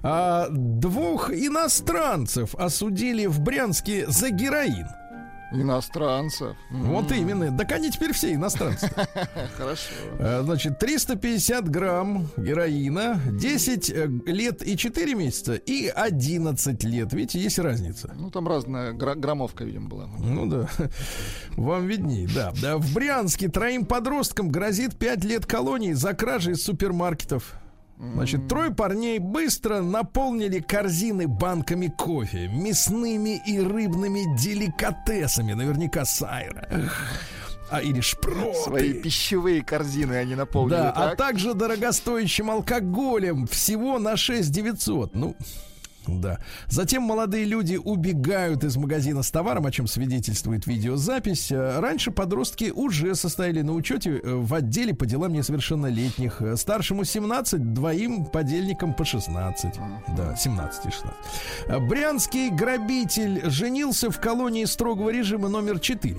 А, двух иностранцев осудили в Брянске за героин. Иностранцев. Вот именно. Так они теперь все иностранцы. Хорошо. А, Значит, 350 грамм героина, 10 э, лет и 4 месяца и 11 лет. Видите, есть разница. Ну, там разная гра- граммовка, видимо, была. Ну да, вам видней, да. да. В Брянске троим подросткам грозит 5 лет колонии за кражи из супермаркетов. Значит, трое парней быстро наполнили корзины банками кофе, мясными и рыбными деликатесами, наверняка сайра. А или шпроты. Свои пищевые корзины они наполнили, Да, а так? также дорогостоящим алкоголем всего на 6 900. Ну, да. Затем молодые люди убегают из магазина с товаром, о чем свидетельствует видеозапись. Э, Раньше подростки уже состояли на учете э, в отделе по делам несовершеннолетних. Э, Старшему 17, двоим подельникам по 16. Да, 17 и 16. Э, Брянский грабитель женился в колонии строгого режима номер 4.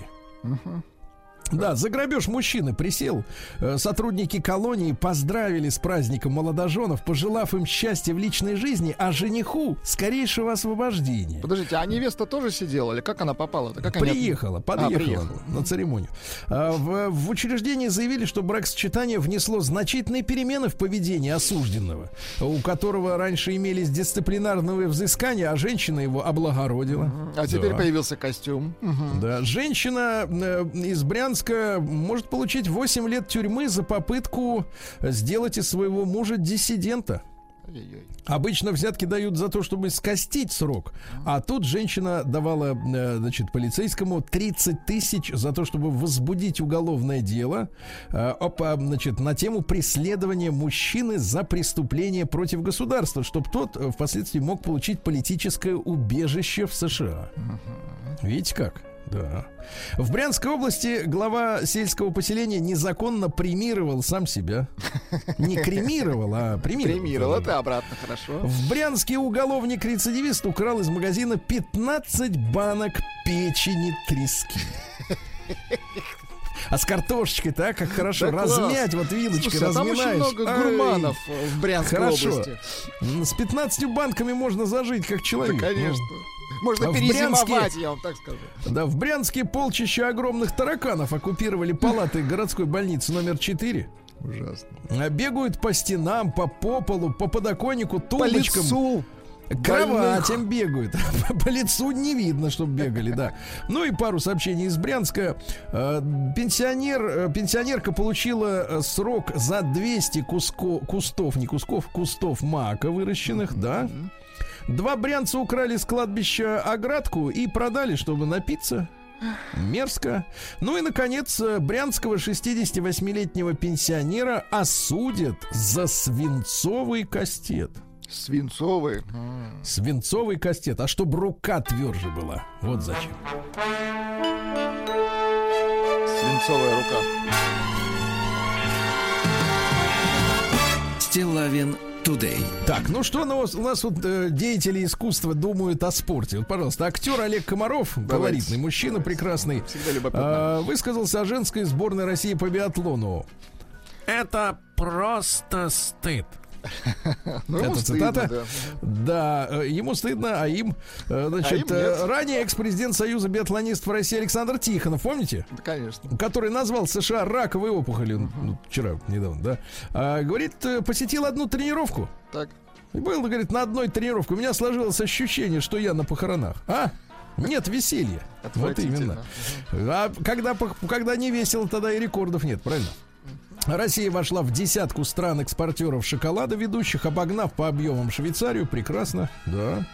Да, за грабеж мужчины присел. Э, Сотрудники колонии поздравили с праздником молодоженов, пожелав им счастья в личной жизни, а жениху скорейшего освобождения. Подождите, а невеста тоже сидела? Или как она попала-то? Как они- Приехала, подъехала А, приехала. на церемонию. А, В, в учреждении заявили, что бракосочетание внесло значительные перемены в поведении осужденного, у которого раньше имелись дисциплинарные взыскания, а женщина его облагородила. А теперь Да. появился костюм. Да, женщина э, из Брянска может получить 8 лет тюрьмы за попытку сделать из своего мужа диссидента. Обычно взятки дают за то, чтобы скостить срок. А тут женщина давала, э, значит, полицейскому 30 тысяч за то, чтобы возбудить уголовное дело э, опа, значит, на тему преследования мужчины за преступление против государства, чтобы тот э, впоследствии мог получить политическое убежище в США. Видите как? Да. В Брянской области глава сельского поселения незаконно премировал сам себя. Не кремировал, а премировал. Премировал, это обратно хорошо. В Брянске уголовник-рецидивист украл из магазина 15 банок печени трески. А с картошечкой, так как хорошо. Да класс. Размять вот вилочкой, Слушай, а там очень разминаешь. много Ай, гурманов э, в Брянской Хорошо. области. С 15 банками можно зажить, как Да, человек. конечно. Можно А в перезимовать, Брянске- я вам так скажу. Да, в Брянске полчища огромных тараканов оккупировали палаты городской больницы номер 4. Ужасно. А Бегают по стенам, по по полу, по подоконнику, По тумбочкам. лицу. К кроватям бегают. По лицу не видно, чтобы бегали, да. Ну и пару сообщений из Брянска. Э, Пенсионер, э, пенсионерка получила э, срок за 200 куско, кустов, не кусков, кустов мака выращенных, да. Два брянца украли с кладбища оградку и продали, чтобы напиться. Мерзко. Ну и, наконец, брянского 68-летнего пенсионера осудят за свинцовый кастет. Свинцовые. Свинцовый кастет. А чтобы рука тверже была. Вот зачем. Свинцовая рука. Стилавин Тудей. Так, ну что у нас, у нас вот э, деятели искусства думают о спорте? Вот, пожалуйста, актер Олег Комаров, колоритный мужчина прекрасный, Всегда любопытно. а, высказался о женской сборной России по биатлону. Это просто стыд. Ну, это стыдно, цитата? да. Да, э, ему стыдно, а им, э, значит, А им э, ранее экс-президент Союза биатлонистов России Александр Тихонов, помните? Да, конечно. который назвал США раковой опухолью ну, вчера, недавно, да, а, говорит, посетил одну тренировку. Так. И был, говорит, на одной тренировке. У меня сложилось ощущение, что я на похоронах. А? Нет веселья. Вот именно. А когда, когда не весело, тогда и рекордов нет, правильно? Россия вошла в десятку стран-экспортеров шоколада ведущих, обогнав по объемам Швейцарию. Прекрасно, да.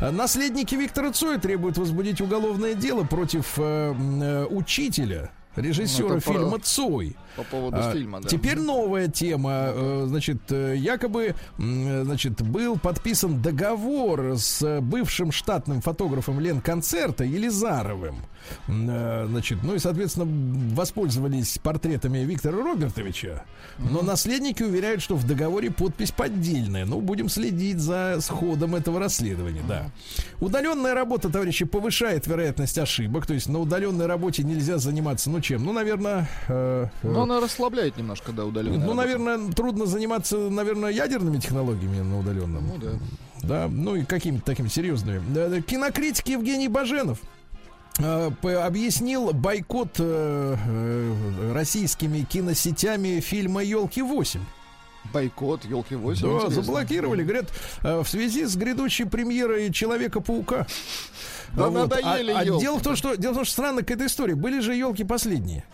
А Наследники Виктора Цоя требуют возбудить уголовное дело против э, э, учителя, режиссера Ну, это про- фильма Цой. По поводу А, фильма, да. Теперь новая тема. Э, Значит, э, якобы, м, значит, был подписан договор с э, бывшим штатным фотографом Ленконцерта Елизаровым. М, э, Значит, ну и, соответственно, воспользовались портретами Виктора Робертовича. Но наследники уверяют, что в договоре подпись поддельная. Ну, будем следить за сходом этого расследования, да. Удаленная работа, товарищи, повышает вероятность ошибок. То есть на удаленной работе нельзя заниматься, ну чем? Ну, наверное, э, э, Она расслабляет немножко, да, удаленно. ну, наверное, трудно заниматься, наверное, ядерными технологиями на удаленном. Ну, да. Да, ну и какими-то такими серьезными. Кинокритик Евгений Баженов э, объяснил бойкот э, э, российскими киносетями фильма Елки 8. Бойкот, елки 8. Да, заблокировали, говорят, в связи с грядущей премьерой Человека-паука. Да А вот, а- надоели а ёлки. дело в том, что дело в том, что странно какая-то история. Были же елки последние.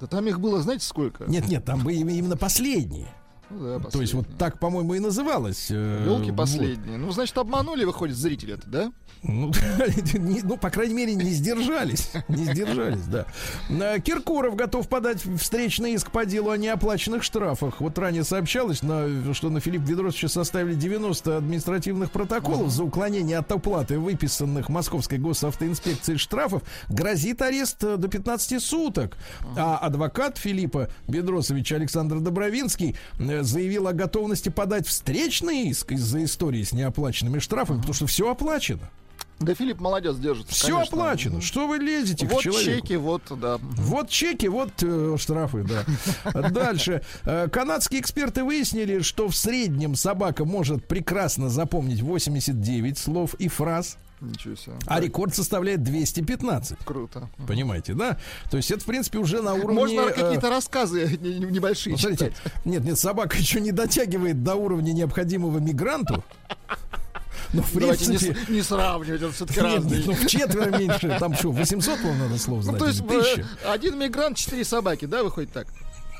Да там их было, знаете, сколько? Нет, нет, там были именно последние. Ну, да, То есть вот так, по-моему, и называлось. э, Елки вот. последние. Ну, значит, обманули, выходит, зрители это, да? Ну, ну, по крайней мере, не сдержались. Не сдержались, да. Э, Киркоров готов подать встречный иск по делу о неоплаченных штрафах. Вот ранее сообщалось, на- что на Филиппа Ведросовича составили 90 административных протоколов за уклонение от оплаты выписанных Московской госавтоинспекцией штрафов. Грозит арест э, до 15 суток. А адвокат Филиппа Бедросовича Александр Добровинский э, заявил о готовности подать встречный иск из-за истории с неоплаченными штрафами, потому что все оплачено. Да Филипп молодец, держится. Все конечно. оплачено. Что вы лезете Вот к человеку? чеки, вот, да. Вот чеки, вот э, штрафы, да. Дальше. Э, канадские эксперты выяснили, что в среднем собака может прекрасно запомнить 89 слов и фраз, Ничего себе. а рекорд составляет 215. Круто. Понимаете, да? То есть это, в принципе, уже на уровне... Можно э, какие-то рассказы не- не- небольшие ну, смотрите, нет, нет, собака еще не дотягивает до уровня необходимого мигранту. Но, в Давайте не, принципе, с- не сравнивать, это все-таки разные. ну, в четверо меньше. Там что, 800, по надо слов знать? Ну, то есть или 1000? один мигрант, четыре собаки, да, выходит так?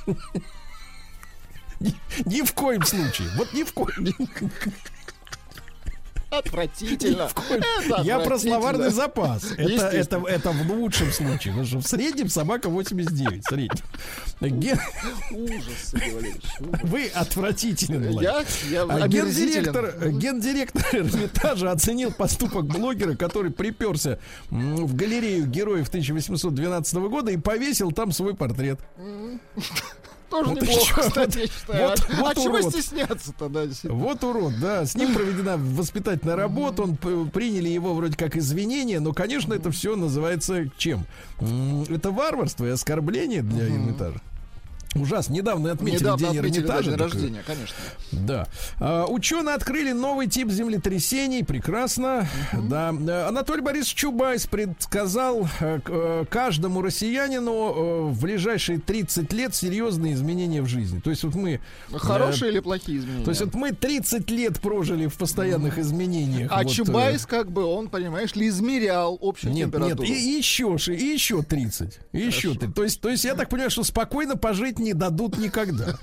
Ни, ни в коем случае. Вот ни в коем. Отвратительно. Я про словарный запас. Это, это, Естественно. это в лучшем случае. Потому что в среднем собака 89. В среднем. Ген- Ужас. Вы отвратителен, Владик. Я, я А. Гендиректор, гендиректор Эрмитажа оценил поступок блогера, который приперся в галерею героев 1812 года и повесил там свой портрет. Тоже Вот неплохо, кстати, я считаю. вот- а вот чего урод. стесняться-то, да? Вот урод, да. С ним проведена воспитательная работа. Он приняли его вроде как извинения, но, конечно, это все называется чем? Это варварство и оскорбление для Эрмитажа. Ужасно. Недавно отметили Недавно день отметили да, Эрмитажа. день рождения, конечно. Да. А, ученые открыли новый тип землетрясений. Прекрасно. Да. Э, Анатолий Борисович Чубайс предсказал э, э, каждому россиянину э, в ближайшие 30 лет серьезные изменения в жизни. То есть вот мы... Хорошие или плохие изменения? То есть вот мы 30 лет прожили в постоянных изменениях. а вот, Чубайс, как бы, он, понимаешь ли, измерял общую Нет, нет, температуру. и, и еще, и еще 30. И еще 30. То есть, то есть я так понимаю, что спокойно пожить не дадут никогда.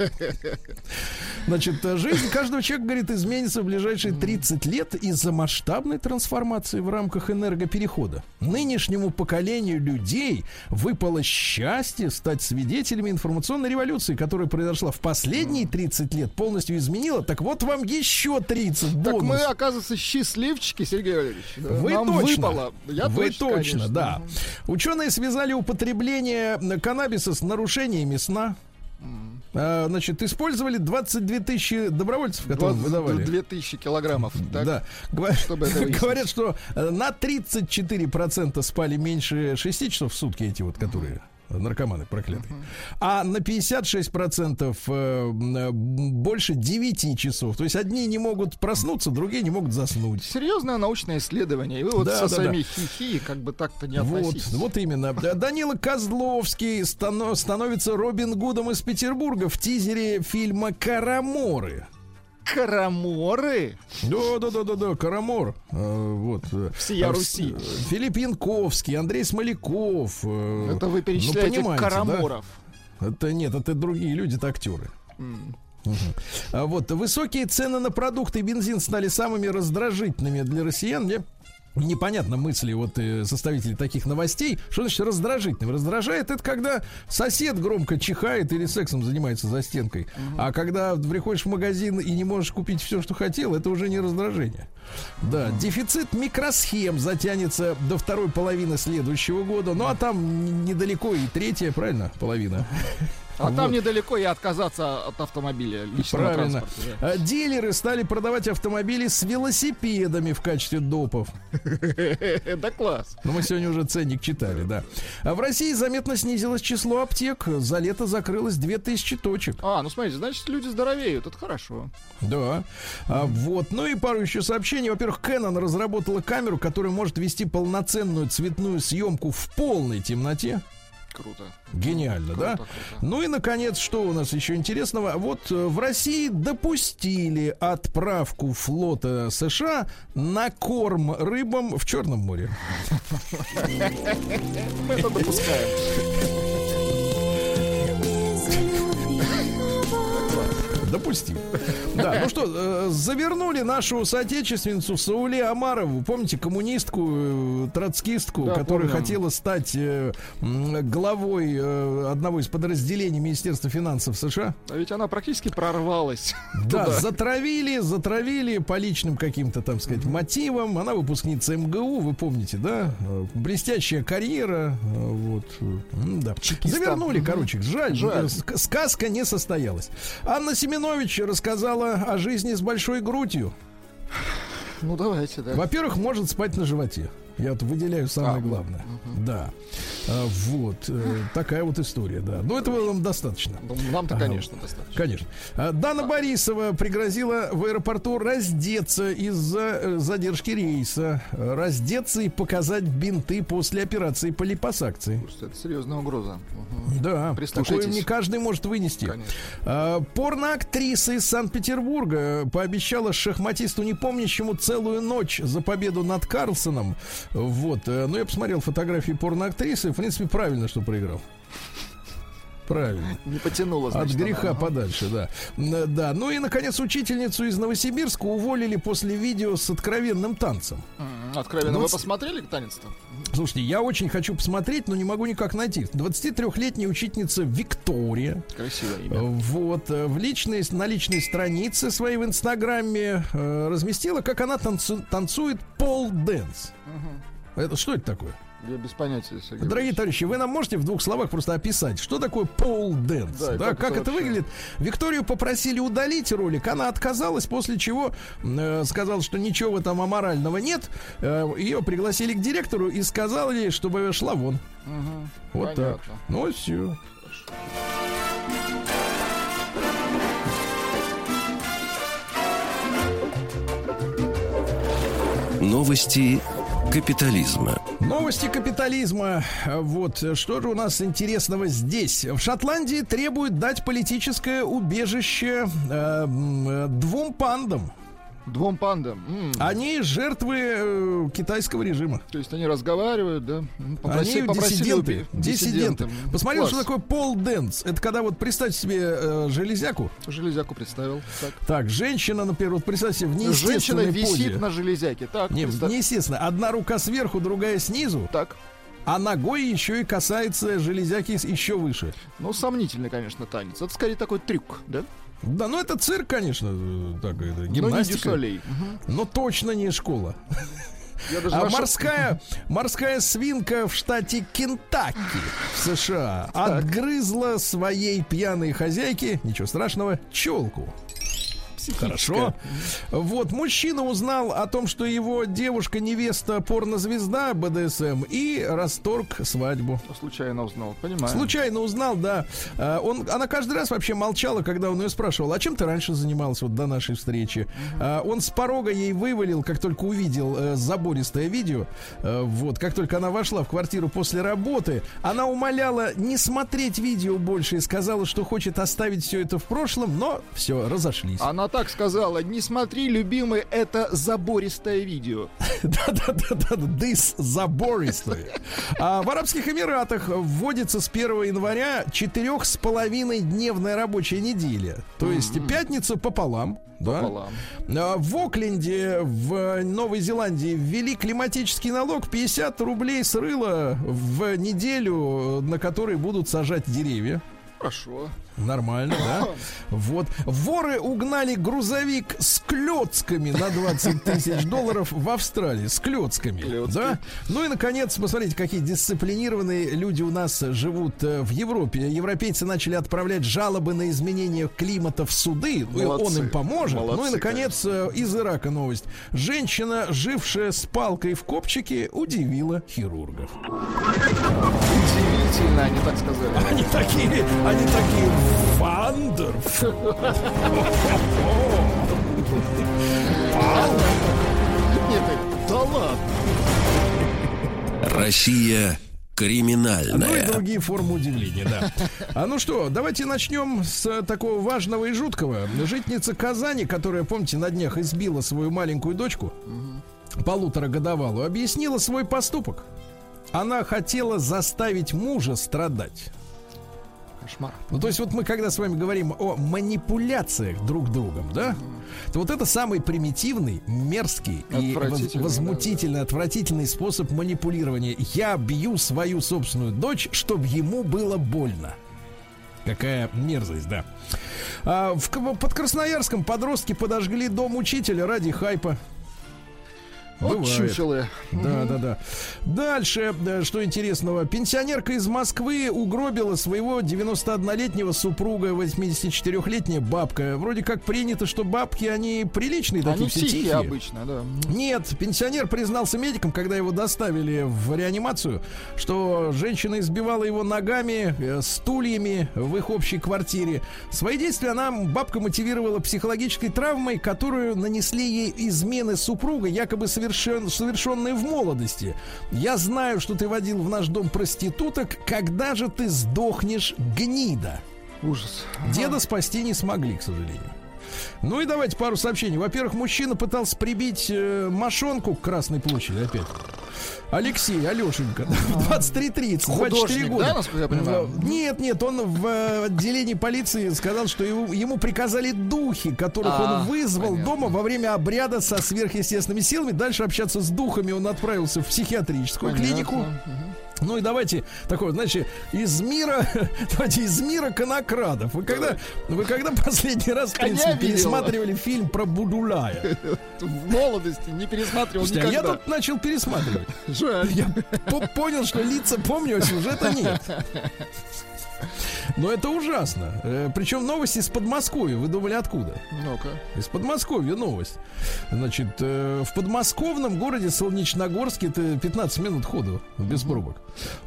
Значит, э, жизнь каждого человека, говорит, изменится в ближайшие 30 лет из-за масштабной трансформации в рамках энергоперехода. Нынешнему поколению людей выпало счастье стать свидетелями информационной революции, которая произошла в последние 30 лет, полностью изменила. Так вот вам еще 30 Так бонус. мы, оказывается, счастливчики, Сергей Валерьевич. Да, Вы Нам точно. выпало. Я Вы точно, точно, конечно. да. Ученые связали употребление каннабиса с нарушениями сна. А, Значит, использовали 22 тысячи добровольцев, которым выдавали. 2000 килограммов. Так? Да. Говорят, Чтобы говорят, что э, на 34% спали меньше 6 часов в сутки эти вот, которые наркоманы проклятые. А на 56% э, м, больше 9 часов. То есть одни не могут проснуться, другие не могут заснуть. Серьезное научное исследование. И вы вот Да, со да, своими хихи как бы так-то не Вот, относитесь. вот именно. Да, Данила Козловский стано- становится Робин Гудом из Петербурга в тизере фильма «Караморы». Караморы? Да, да, да, да, да, Карамор. Э, вот. Всея э, Руси. Филипп Янковский, Андрей Смоляков. э, Это вы ну, перечисляете да? караморов. Это нет, это другие люди, это актеры. Мгм. А вот высокие цены на продукты и бензин стали самыми раздражительными для россиян. Мне непонятно мысли вот э, составителей таких новостей. Что значит раздражительным? Раздражает это когда сосед громко чихает или сексом занимается за стенкой. А когда приходишь в магазин и не можешь купить все, что хотел, это уже не раздражение. Да, дефицит микросхем затянется до второй половины следующего года. Ну а там недалеко и третья, правильно, половина. А Вот. там недалеко и отказаться от автомобиля личного Правильно. транспорта. да. А Дилеры стали продавать автомобили с велосипедами в качестве допов. Да класс. Но мы сегодня уже ценник читали, да. А в России заметно снизилось число аптек. За лето закрылось 2000 точек. А, ну смотрите, значит, люди здоровеют, это хорошо. Да. А, вот. Ну и пару еще сообщений. Во-первых, Canon разработала камеру, которая может вести полноценную цветную съемку в полной темноте. Круто. Гениально, да? Круто, круто. Ну и, наконец, что у нас еще интересного? Вот э, в России допустили отправку флота США на корм рыбам в Черном море. Мы это допускаем. Допустили. Да, ну что, э, завернули нашу соотечественницу Сауле Амарову, помните, коммунистку, э, троцкистку, Да, которая помним. хотела стать э, главой одного из подразделений Министерства финансов США? А ведь она практически прорвалась. Да, туда. затравили, затравили по личным каким-то, там сказать, мотивам. Она выпускница МГУ, вы помните, да? Блестящая карьера. Вот. Да. Завернули, короче. Жаль, Жаль. ск- сказка не состоялась. Анна Семенович рассказала о жизни с большой грудью. Ну давайте, да. Во-первых, может спать на животе. Я вот выделяю самое А, главное. Да. А, Вот. э, Такая вот история, да. Но этого вам достаточно. Ну, Нам-то, Ага. конечно, достаточно. Конечно. А, Дана Борисова пригрозила в аэропорту раздеться из-за э, задержки рейса. Раздеться и показать бинты после операции по липосакции. Слушайте, Это серьезная угроза. Мгм. Да, такое не каждый может вынести. Конечно. А, Порноактриса из Санкт-Петербурга пообещала шахматисту, не помнящему целую ночь за победу над Карлсоном. Вот. э, Ну, я посмотрел фотографии порноактрисы. В принципе, правильно, что проиграл. Правильно. Не потянуло, От значит, греха она. подальше, да. Да. Ну и, наконец, учительницу из Новосибирска уволили после видео с откровенным танцем. Откровенно, вы посмотрели танец-то? Слушайте, я очень хочу посмотреть, но не могу никак найти. 23-летняя учительница Виктория. Красивое имя. Вот, э, в личной, на личной странице своей в Инстаграме э, разместила, как она танцу- танцует пол-дэнс. Это что это такое? Я без понятия, Сергей. Дорогие Ильич. товарищи, вы нам можете в двух словах просто описать, что такое pole dance? Да, Да, как, как это это выглядит? Викторию попросили удалить ролик, она отказалась, после чего э, сказала, что ничего в этом аморального нет. Э, ее пригласили к директору и сказали, чтобы шла вон. Мгм. Вот Понятно. так. Ну все. Новости капитализма. Новости капитализма. А Вот э, что же у нас интересного здесь? В Шотландии требуют дать политическое убежище э, э, двум пандам. Двум пандам. М, Они жертвы э, китайского режима. То есть они разговаривают, да? М, попроси- Они попросили диссиденты. Диссиденты. Посмотрел, класс. что такое pole dance. Это когда вот представьте себе э, железяку. Железяку представил. Так. Так, женщина, например, вот представьте себе в Женщина висит позе. на железяке. Так, Не, представь. неестественно. Одна рука сверху, другая снизу, так. а ногой еще и касается железяки еще выше. Ну, сомнительный, конечно, танец. Это скорее такой трюк, да? Да, ну это цирк, конечно, э, так, это, Но не гимнастика. дюсалей. Мгм. но точно не школа. Я даже А нашел- морская, морская свинка в штате Кентакки в США отгрызла своей пьяной хозяйке, ничего страшного, челку. Хорошо. Вот, мужчина узнал о том, что его девушка-невеста порнозвезда БДСМ и расторг свадьбу. Случайно узнал, понимаю. Случайно узнал, да. А, Он, она каждый раз вообще молчала, когда он ее спрашивал, а чем ты раньше занимался вот до нашей встречи? А, Он с порога ей вывалил, как только увидел э, забористое видео, э, вот, как только она вошла в квартиру после работы, она умоляла не смотреть видео больше и сказала, что хочет оставить все это в прошлом, но все, разошлись. Она так сказала, не смотри, любимый, это забористое видео. Да-да-да, дыс забористый. А в Арабских Эмиратах вводится с 1 января четырех с половиной дневная рабочая неделя. То есть пятница пополам. Да? Пополам. А В Окленде, в Новой Зеландии ввели климатический налог 50 рублей с рыла в неделю, на которой будут сажать деревья. Хорошо. Нормально, да? Вот. Воры угнали грузовик с клетками на 20 тысяч долларов в Австралии. С клетками. Клёцки. Да? Ну и, наконец, посмотрите, какие дисциплинированные люди у нас живут э, в Европе. Европейцы начали отправлять жалобы на изменение климата в суды. И Молодцы. Он им поможет. ну и, Молодцы, наконец, э, из Ирака новость. Женщина, жившая с палкой в копчике, удивила хирургов. Удивительно, они так сказали. Они такие, они такие вандер. Нет, да ладно. Россия Ну и криминальная. другие формы удивления, да. А ну что, давайте начнем с э, такого важного и жуткого. Житница Казани, которая, помните, на днях избила свою маленькую дочку, полуторагодовалую, объяснила свой поступок. Она хотела заставить мужа страдать. Кошмар. Ну, то есть вот мы, когда с вами говорим о манипуляциях друг другом, да, то вот это самый примитивный, мерзкий и воз- Отвратительный, возмутительный, отвратительный способ манипулирования. Я бью свою собственную дочь, чтобы ему было больно. Какая мерзость, да. А, в, под Красноярском подростки подожгли дом учителя ради хайпа. Вот чучелы. Да, да, да. Дальше, да, что интересного. Пенсионерка из Москвы угробила своего 91-летнего супруга, 84-летняя бабка. Вроде как принято, что бабки, они приличные такие, Они все тихие. обычно, да. Нет, пенсионер признался медикам, когда его доставили в реанимацию, что женщина избивала его ногами, э, стульями в их общей квартире. Свои действия она, бабка, мотивировала психологической травмой, которую нанесли ей измены супруга, якобы совершен, совершенные в молодости. Я знаю, что ты водил в наш дом проституток. Когда же ты сдохнешь, гнида? Ужас. Деда спасти не смогли, к сожалению. Ну и давайте пару сообщений. Во-первых, мужчина пытался прибить э, мошонку к Красной площади опять. Алексей, Алешенька, в 23.30, 24 Художник, года. да, насколько я понимаю? Нет, нет, он в э, отделении полиции сказал, что ему, ему приказали духи, которых А, он вызвал понятно. дома во время обряда со сверхъестественными силами. Дальше общаться с духами он отправился в психиатрическую Понятно. клинику. Ну и давайте такое, значит, из мира, давайте из мира конокрадов. Вы когда, вы когда последний раз, в принципе, пересматривали фильм про Будулая? В молодости не пересматривал Слушайте, а я никогда. тут начал пересматривать. Жаль. Я по- понял, что лица помню, а сюжета нет. Но это ужасно. Э, Причем новости из Подмосковья. Вы думали, откуда? Ну-ка. Из Подмосковья новость. Значит, э, в подмосковном городе Солнечногорске, это 15 минут ходу, без пробок,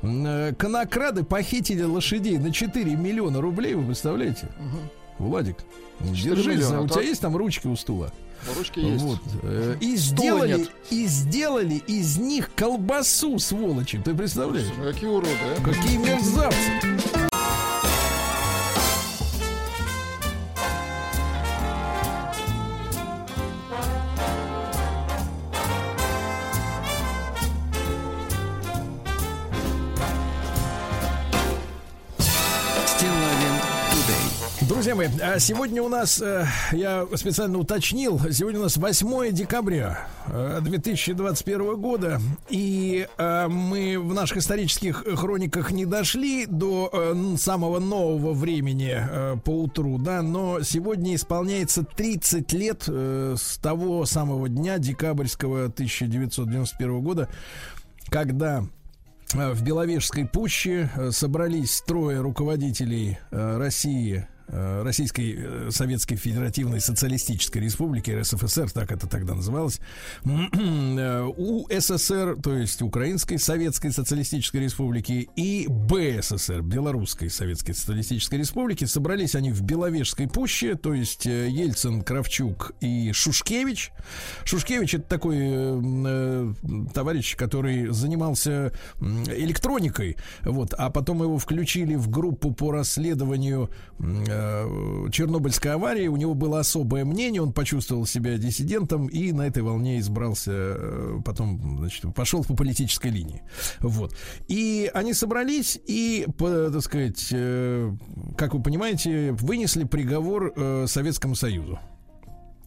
э, конокрады похитили лошадей на 4 миллиона рублей, вы представляете? Владик, держись, миллиона, у так? тебя есть там ручки у стула? Ручки есть. Вот. И сделали, нет. и сделали из них колбасу, сволочи. Ты представляешь? Ну, Какие уроды, а? Какие мерзавцы. Друзья мои, а сегодня у нас, э, я специально уточнил, сегодня у нас 8 декабря э, 2021 года, и э, мы в наших исторических хрониках не дошли до э, самого нового времени э, по утру, да, но сегодня исполняется 30 лет э, с того самого дня декабрьского 1991 года, когда э, в Беловежской пуще э, собрались трое руководителей э, России, э, Российской э, Советской Федеративной Социалистической Республики, РСФСР, так это тогда называлось, э, УССР, то есть Украинской Советской Социалистической Республики, и БССР, Белорусской Советской Социалистической Республики. Собрались они в Беловежской пуще, то есть э, Ельцин, Кравчук и Шушкевич. Шушкевич это такой э, э, товарищ, который занимался электроникой, вот, а потом его включили в группу по расследованию м, э, Чернобыльской аварии. У него было особое мнение, он почувствовал себя диссидентом и на этой волне избрался, э, потом, значит, пошел по политической линии. Вот. И они собрались и, так сказать, э, как вы понимаете, вынесли приговор э, Советскому Союзу.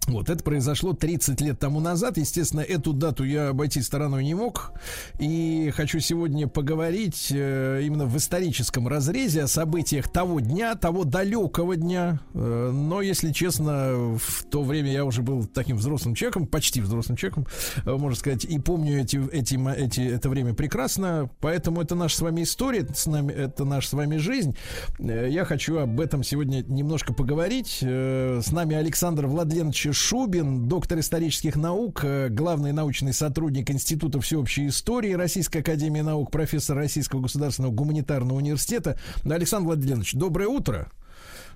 Вот, это произошло 30 лет тому назад. Естественно, эту дату я обойти стороной не мог. И хочу сегодня поговорить э, именно в историческом разрезе о событиях того дня, того далекого дня. Э, но, если честно, в то время я уже был таким взрослым человеком, почти взрослым человеком, э, можно сказать, и помню эти, эти, эти, это время прекрасно. Поэтому это наша с вами история, с нами, это наша с вами жизнь. Э, Я хочу об этом сегодня немножко поговорить. Э, С нами Александр Владленович Шубин, доктор исторических наук, э, главный научный сотрудник Института всеобщей истории Российской Академии наук, профессор Российского государственного гуманитарного университета. Александр Владленович, доброе утро.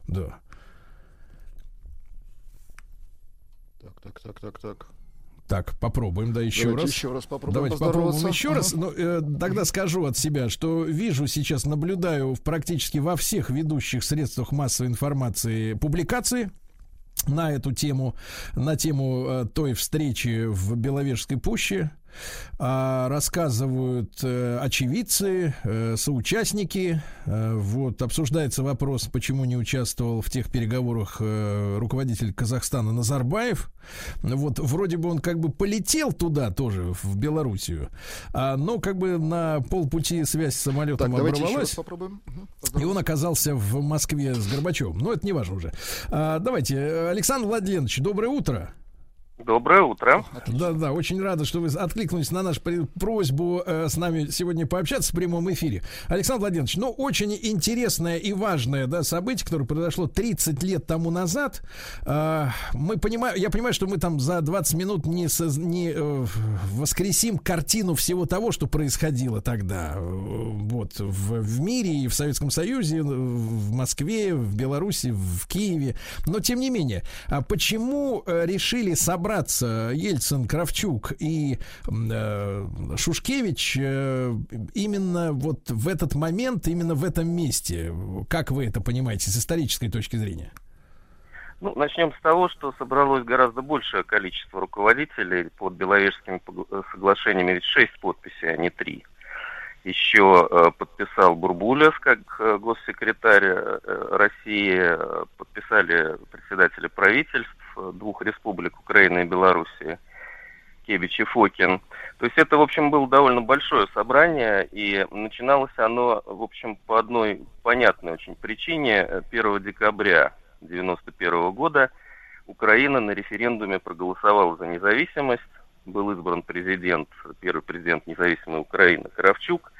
Да. Так, так, так, так, так. Так, попробуем, да, еще Давайте раз. еще раз попробуем Давайте попробуем еще раз. Ну, э, тогда скажу от себя, что вижу сейчас, наблюдаю в практически во всех ведущих средствах массовой информации публикации на эту тему, на тему э, той встречи в Беловежской пуще. А, рассказывают э, очевидцы, э, соучастники. Э, вот обсуждается вопрос, почему не участвовал в тех переговорах руководитель Казахстана Назарбаев. Вот вроде бы он как бы полетел туда тоже в Белоруссию, а, но как бы на полпути связь с самолетом Так, оборвалась. И он оказался в Москве с Горбачевым. Но это не важно уже. А, давайте, Александр Владленович, доброе утро. Доброе утро. Да, да, очень рада, что вы откликнулись на нашу просьбу э, с нами сегодня пообщаться в прямом эфире. Александр Владимирович, ну, очень интересное и важное да, событие, которое произошло 30 лет тому назад. Э, мы понимаем, я понимаю, что мы там за 20 минут не, соз- не э, воскресим картину всего того, что происходило тогда. Вот, в, в мире и в Советском Союзе, в Москве, в Беларуси, в Киеве. Но, тем не менее, а почему решили собраться Ельцин, Кравчук и э, Шушкевич э, именно вот в этот момент, именно в этом месте? Как вы это понимаете с исторической точки зрения? Ну, начнем с того, что собралось гораздо большее количество руководителей под Беловежскими э, соглашениями, ведь шесть подписей, а не три. Еще э, подписал Бурбулес как э, госсекретарь э, России, э, подписали председатели правительств э, двух республик Украины и Белоруссии, Кебич и Фокин. То есть это, в общем, было довольно большое собрание, и начиналось оно, в общем, по одной понятной очень причине. Э, 1 декабря 1991 года Украина на референдуме проголосовала за независимость. Был избран президент, первый президент независимой Украины Кравчук.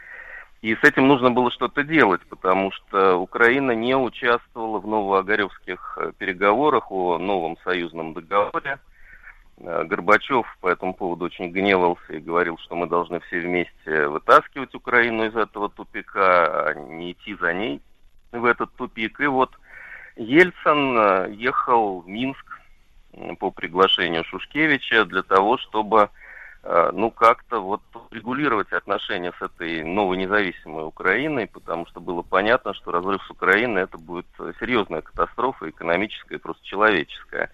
И с этим нужно было что-то делать, потому что Украина не участвовала в новоогаревских э, переговорах о новом союзном договоре. Э, Горбачев по этому поводу очень гневался и говорил, что мы должны все вместе вытаскивать Украину из этого тупика, а не идти за ней в этот тупик. И вот Ельцин э, ехал в Минск по приглашению Шушкевича для того, чтобы ну как-то вот регулировать отношения с этой новой независимой Украиной, потому что было понятно, что разрыв с Украиной это будет э, серьезная катастрофа экономическая и просто человеческая.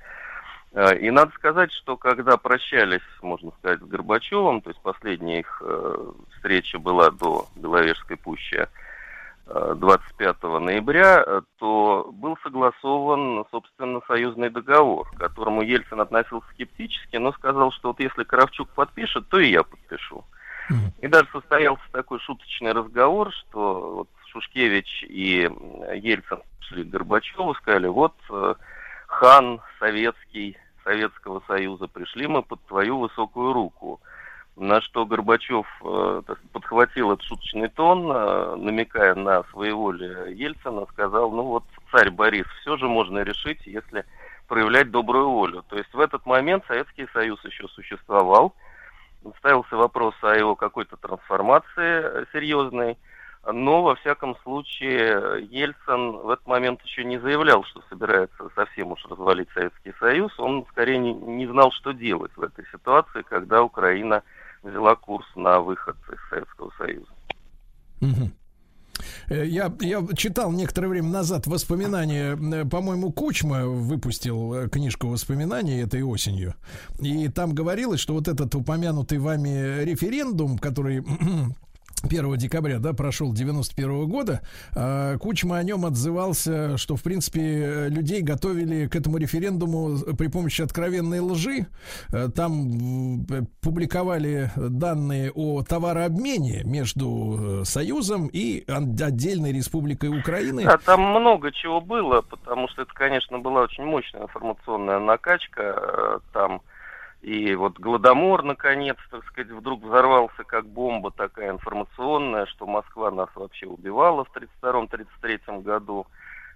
Э, И надо сказать, что когда прощались, можно сказать, с Горбачевым, то есть последняя их э, встреча была до Беловежской пущи, э, 25 ноября, э, то был согласован, собственно, союзный договор, к которому Ельцин относился скептически, но сказал, что вот если Кравчук подпишет, то и я подпишу. И даже состоялся такой шуточный разговор, что вот Шушкевич и Ельцин шли к Горбачеву, сказали, вот э, хан советский, Советского Союза, пришли мы под твою высокую руку. На что Горбачев э, подхватил этот шуточный тон, э, намекая на своеволие Ельцина, сказал, ну вот, царь Борис, все же можно решить, если проявлять добрую волю. То есть в этот момент Советский Союз еще существовал, ставился вопрос о его какой-то трансформации э, серьезной, но, во всяком случае, Ельцин в этот момент еще не заявлял, что собирается совсем уж развалить Советский Союз. Он скорее не знал, что делать в этой ситуации, когда Украина взяла курс на выход из Советского Союза. Э, Я, я читал некоторое время назад воспоминания, э, по-моему, Кучма выпустил э, книжку воспоминаний этой осенью. И там говорилось, что вот этот упомянутый вами референдум, который 1 декабря, да, прошел 91 года, а, Кучма о нем отзывался, что, в принципе, людей готовили к этому референдуму при помощи откровенной лжи. Э, Там э, публиковали данные о товарообмене между э, Союзом и отдельной республикой Украины. Да, там много чего было, потому что это, конечно, была очень мощная информационная накачка. Там и вот Гладомор, наконец, так сказать, вдруг взорвался как бомба такая информационная, что Москва нас вообще убивала в 1932-1933 году,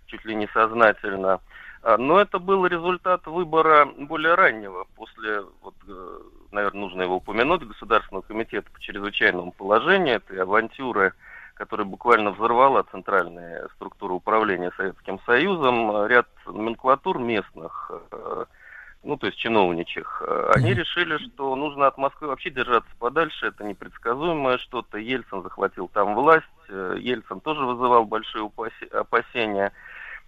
чуть ли не сознательно. А, Но это был результат выбора более раннего, после, вот, э, наверное, нужно его упомянуть, Государственного комитета по чрезвычайному положению, этой авантюры, которая буквально взорвала центральные структуры управления Советским Союзом, ряд номенклатур местных, э, ну, то есть чиновничьих, э, они решили, что нужно от Москвы вообще держаться подальше, это непредсказуемое что-то. Ельцин захватил там власть, э, Ельцин тоже вызывал большие опасения.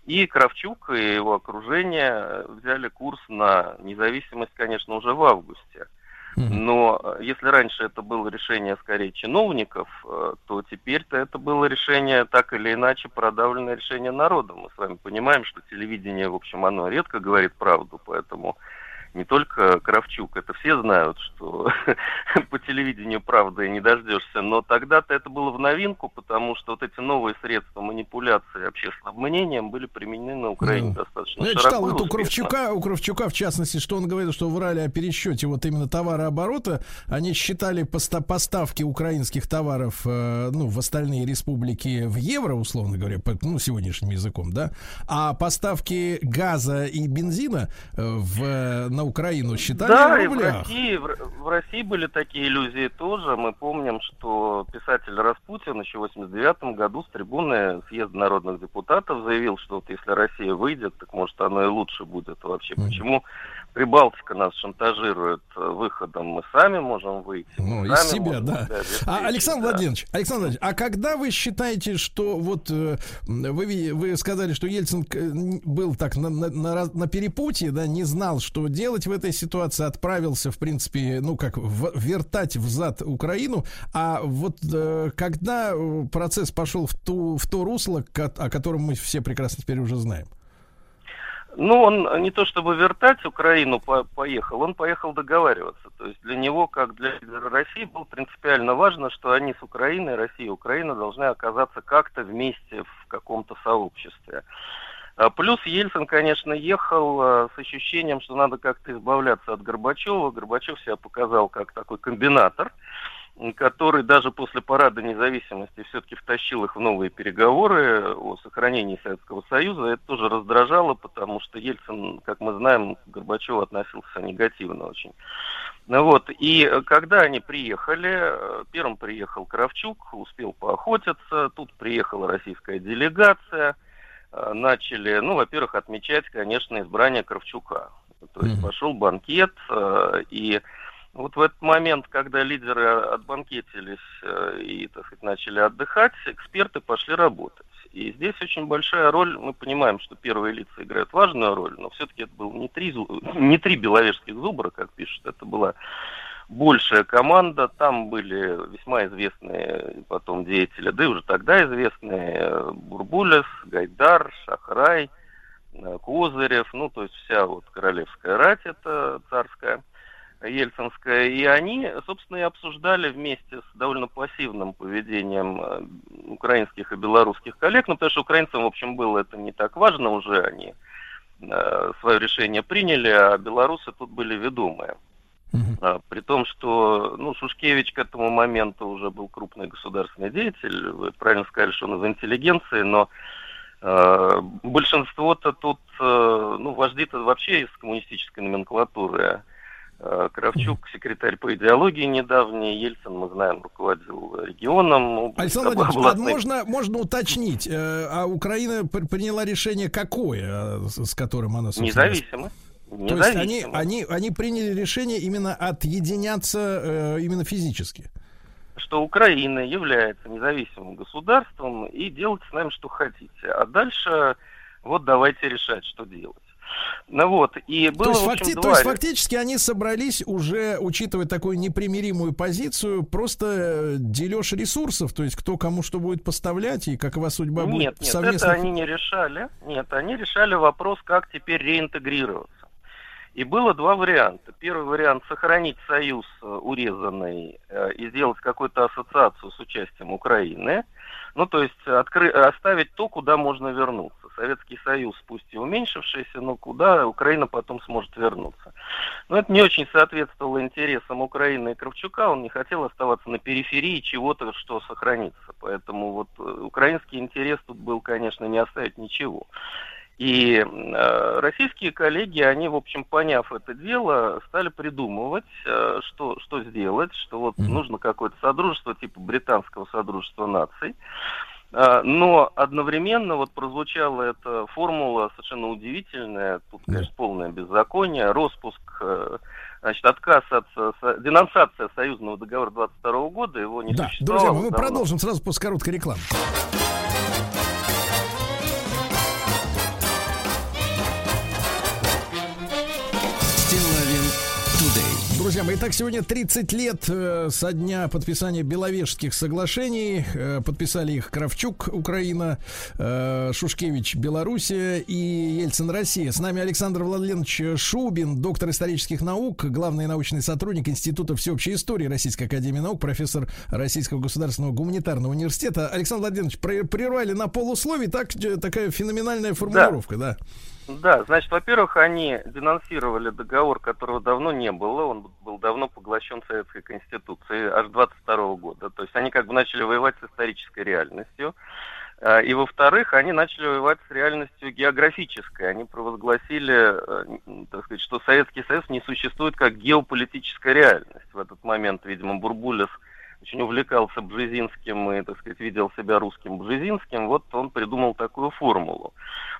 И Кравчук и его окружение э, взяли курс на независимость, конечно, уже в августе. Но э, если раньше это было решение скорее чиновников, э, то теперь-то это было решение так или иначе продавленное решение народа. Мы с вами понимаем, что телевидение, в общем, оно редко говорит правду, поэтому не только Кравчук, это все знают, что по телевидению правды не дождешься, но тогда-то это было в новинку, потому что вот эти новые средства манипуляции общественным мнением были применены на Украине Ну, достаточно Ну, я широко читал и вот у. Кравчука, у Кравчука, в частности, что он говорил, что врали о пересчете вот именно товарооборота. Они считали поста- поставки украинских товаров э, ну, в остальные республики в евро, условно говоря, по, ну, сегодняшним языком, да, а поставки газа и бензина э, в, на Украину считали Да, в и в рублях. России, в, России были такие иллюзии тоже. Мы помним, что писатель Распутин еще в 89 году с трибуны съезда народных депутатов заявил, что вот если Россия выйдет, так может оно и лучше будет вообще. Мгм. Почему Прибалтика нас шантажирует э, выходом, мы сами можем выйти. Ну, из себя, да. А, Александр да. Владимирович, Александр Владимирович, а когда вы считаете, что вот э, вы, вы сказали, что Ельцин н- был так на, на, на на перепутье, да, не знал, что делать в этой ситуации, отправился, в принципе, ну как, в- вертать взад Украину, а вот э, когда э, процесс пошел в, ту, в то русло, о котором мы все прекрасно теперь уже знаем? Ну, он не то чтобы вертать Украину по- поехал, он поехал договариваться. То есть для него, как для России, было принципиально важно, что они с Украиной, Россия и Украина должны оказаться как-то вместе в каком-то сообществе. А Плюс Ельцин, конечно, ехал а, с ощущением, что надо как-то избавляться от Горбачева. Горбачев себя показал как такой комбинатор, м, который даже после парада независимости все-таки втащил их в новые переговоры о сохранении Советского Союза. Это тоже раздражало, потому что Ельцин, как мы знаем, к Горбачеву относился негативно очень. Ну вот, и когда они приехали, первым приехал Кравчук, успел поохотиться, тут приехала российская делегация, э, начали, ну, во-первых, отмечать, конечно, избрание Кравчука. То есть пошел банкет, э, и вот в этот момент, когда лидеры отбанкетились э, и, так сказать, начали отдыхать, эксперты пошли работать. И здесь очень большая роль, мы понимаем, что первые лица играют важную роль, но все-таки это был не три, не три беловежских зубра, как пишут, это была большая команда, там были весьма известные потом деятели, да и уже тогда известные э, Бурбулес, Гайдар, Шахрай, э, Козырев, ну, то есть вся вот королевская рать это царская, ельцинская, и они, собственно, и обсуждали вместе с довольно пассивным поведением э, украинских и белорусских коллег, ну, потому что украинцам, в общем, было это не так важно уже, они э, свое решение приняли, а белорусы тут были ведомые. А, При том, что ну, Шушкевич к этому моменту уже был крупный государственный деятель. Вы правильно сказали, что он из интеллигенции, но э, большинство-то тут, э, ну, вожди-то вообще из коммунистической номенклатуры. Э, Кравчук, секретарь по идеологии недавний, Ельцин, мы знаем, руководил регионом. Ну, Александр Владимирович, областных- можно, можно уточнить, э, а Украина пр- приняла решение какое, э, с которым она, собственно, Независимо. То есть они, Независимо. они, они приняли решение именно отъединяться именно физически. что Украина является независимым государством и делайте с нами что хотите. А дальше вот давайте решать, что делать. Ну вот, и было, то, есть общем, факти- два то есть фактически они собрались уже, учитывая такую непримиримую позицию, просто э, дележ ресурсов, то есть кто кому что будет поставлять и какова судьба Нет, будет нет, совместных... это они не решали. Нет, они решали вопрос, как теперь реинтегрироваться. И было два варианта. Первый вариант сохранить союз э, урезанный э, и сделать какую-то ассоциацию с участием Украины. Ну, то есть откры- оставить то, куда можно вернуться. Советский Союз, пусть и уменьшившийся, но куда Украина потом сможет вернуться. Но это не очень соответствовало интересам Украины и Кравчука. Он не хотел оставаться на периферии чего-то, что сохранится. Поэтому вот э, украинский интерес тут был, конечно, не оставить ничего. И э, российские коллеги, они, в общем, поняв это дело, стали придумывать, э, что, что сделать, что вот Мгм. нужно какое-то содружество типа британского содружества наций. Э, Но одновременно вот прозвучала эта формула совершенно удивительная, тут, конечно, полное беззаконие, распуск, э, значит, отказ от, со- денонсация союзного договора 22 года, его не Да, существовало друзья, мы давно. продолжим сразу после короткой рекламы. Друзья мои, итак, сегодня 30 лет э, со дня подписания Беловежских соглашений. Э, подписали их Кравчук, Украина, э, Шушкевич, Белоруссия и Ельцин, Россия. С нами Александр Владимирович Шубин, доктор исторических наук, главный научный сотрудник Института всеобщей истории Российской Академии Наук, профессор Российского государственного гуманитарного университета. Александр Владимирович, про- прервали на полусловие, так, такая феноменальная формулировка, да. Да, значит, во-первых, они денонсировали договор, которого давно не было, он был давно поглощен Советской Конституцией, аж 22 года. То есть они как бы начали воевать с исторической реальностью. А, И, во-вторых, они начали воевать с реальностью географической. Они провозгласили, э, так сказать, что Советский Союз не существует как геополитическая реальность. В этот момент, видимо, Бурбулес очень увлекался Бжезинским и, так сказать, видел себя русским Бжезинским. Вот он придумал такую формулу.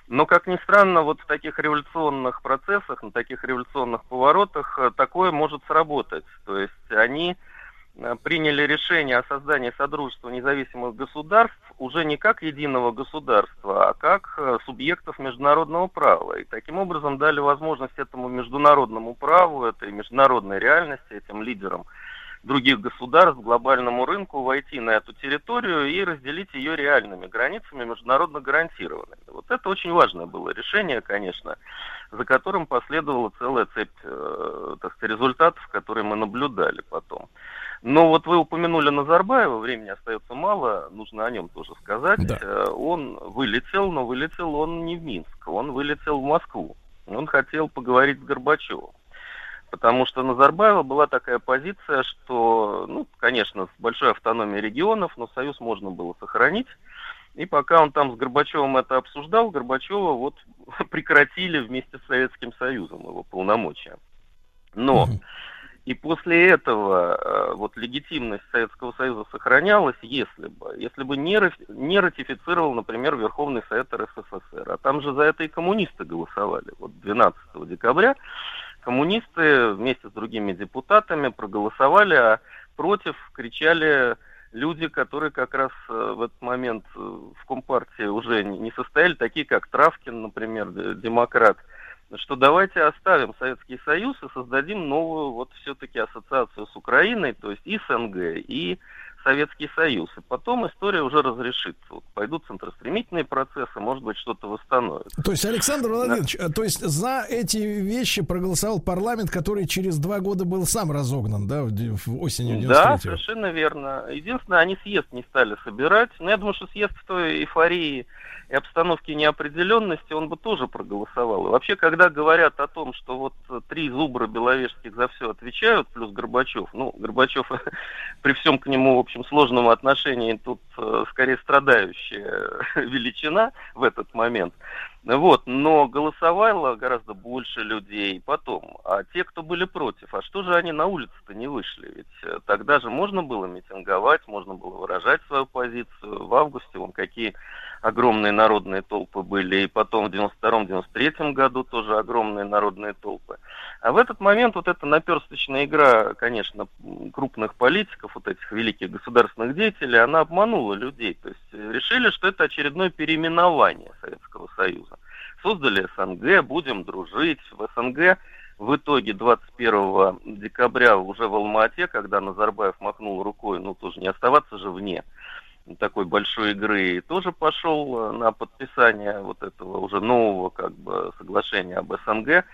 Но, как ни странно, вот в таких революционных процессах, на таких революционных поворотах э, такое может сработать. То есть они э, приняли решение о создании Содружества независимых государств уже не как единого государства, а как э, субъектов международного права. И таким образом дали возможность этому международному праву, этой международной реальности, этим лидерам других государств, глобальному рынку войти на эту территорию и разделить ее реальными границами, международно гарантированными. Вот это очень важное было решение, конечно, за которым последовала целая цепь э, так сказать, результатов, которые мы наблюдали потом. Но вот вы упомянули Назарбаева, времени остается мало, нужно о нем тоже сказать. Да. Э, Он вылетел, но вылетел он не в Минск, он вылетел в Москву. Он хотел поговорить с Горбачевым. Потому что Назарбаева была такая позиция, что, ну, конечно, с большой автономией регионов, но союз можно было сохранить. И пока он там с Горбачевым это обсуждал, Горбачева вот прекратили вместе с Советским Союзом его полномочия. Но и после этого э, вот легитимность Советского Союза сохранялась, если бы, если бы не, не ратифицировал, например, Верховный Совет РСФСР. А там же за это и коммунисты голосовали. Вот 12 декабря коммунисты вместе с другими депутатами проголосовали, а против кричали люди, которые как раз э, в этот момент э, в Компартии уже не состояли, такие как Травкин, например, демократ, что давайте оставим Советский Союз и создадим новую вот все-таки ассоциацию с Украиной, то есть и СНГ, и Советский Союз. И потом история уже разрешится. Вот пойдут центростремительные процессы, может быть, что-то восстановится. То есть, Александр Владимирович, э, то есть за эти вещи проголосовал парламент, который через два года был сам разогнан, да, в, осенью Да, 93-го? совершенно верно. Единственное, они съезд не стали собирать. Но я думаю, что съезд в той эйфории и обстановке неопределенности он бы тоже проголосовал. И вообще, когда говорят о том, что вот три зубра беловежских за все отвечают, плюс Горбачев, ну, Горбачев при всем к нему, в общем, сложном отношении тут э, скорее страдающая величина в этот момент. Вот, но голосовало гораздо больше людей потом. А те, кто были против, а что же они на улице-то не вышли? Ведь э, тогда же можно было митинговать, можно было выражать свою позицию. В августе вон какие огромные народные толпы были, и потом в 92-93 году тоже огромные народные толпы. А в этот момент вот эта наперсточная игра, конечно, крупных политиков, вот этих великих государственных деятелей, она обманула людей. То есть э, решили, что это очередное переименование Советского Союза. Создали СНГ, будем дружить. В СНГ в итоге 21 декабря уже в Алма-Ате, когда Назарбаев махнул рукой, ну тоже не оставаться же вне такой большой игры, и тоже пошел э, на подписание вот этого уже нового как бы соглашения об СНГ.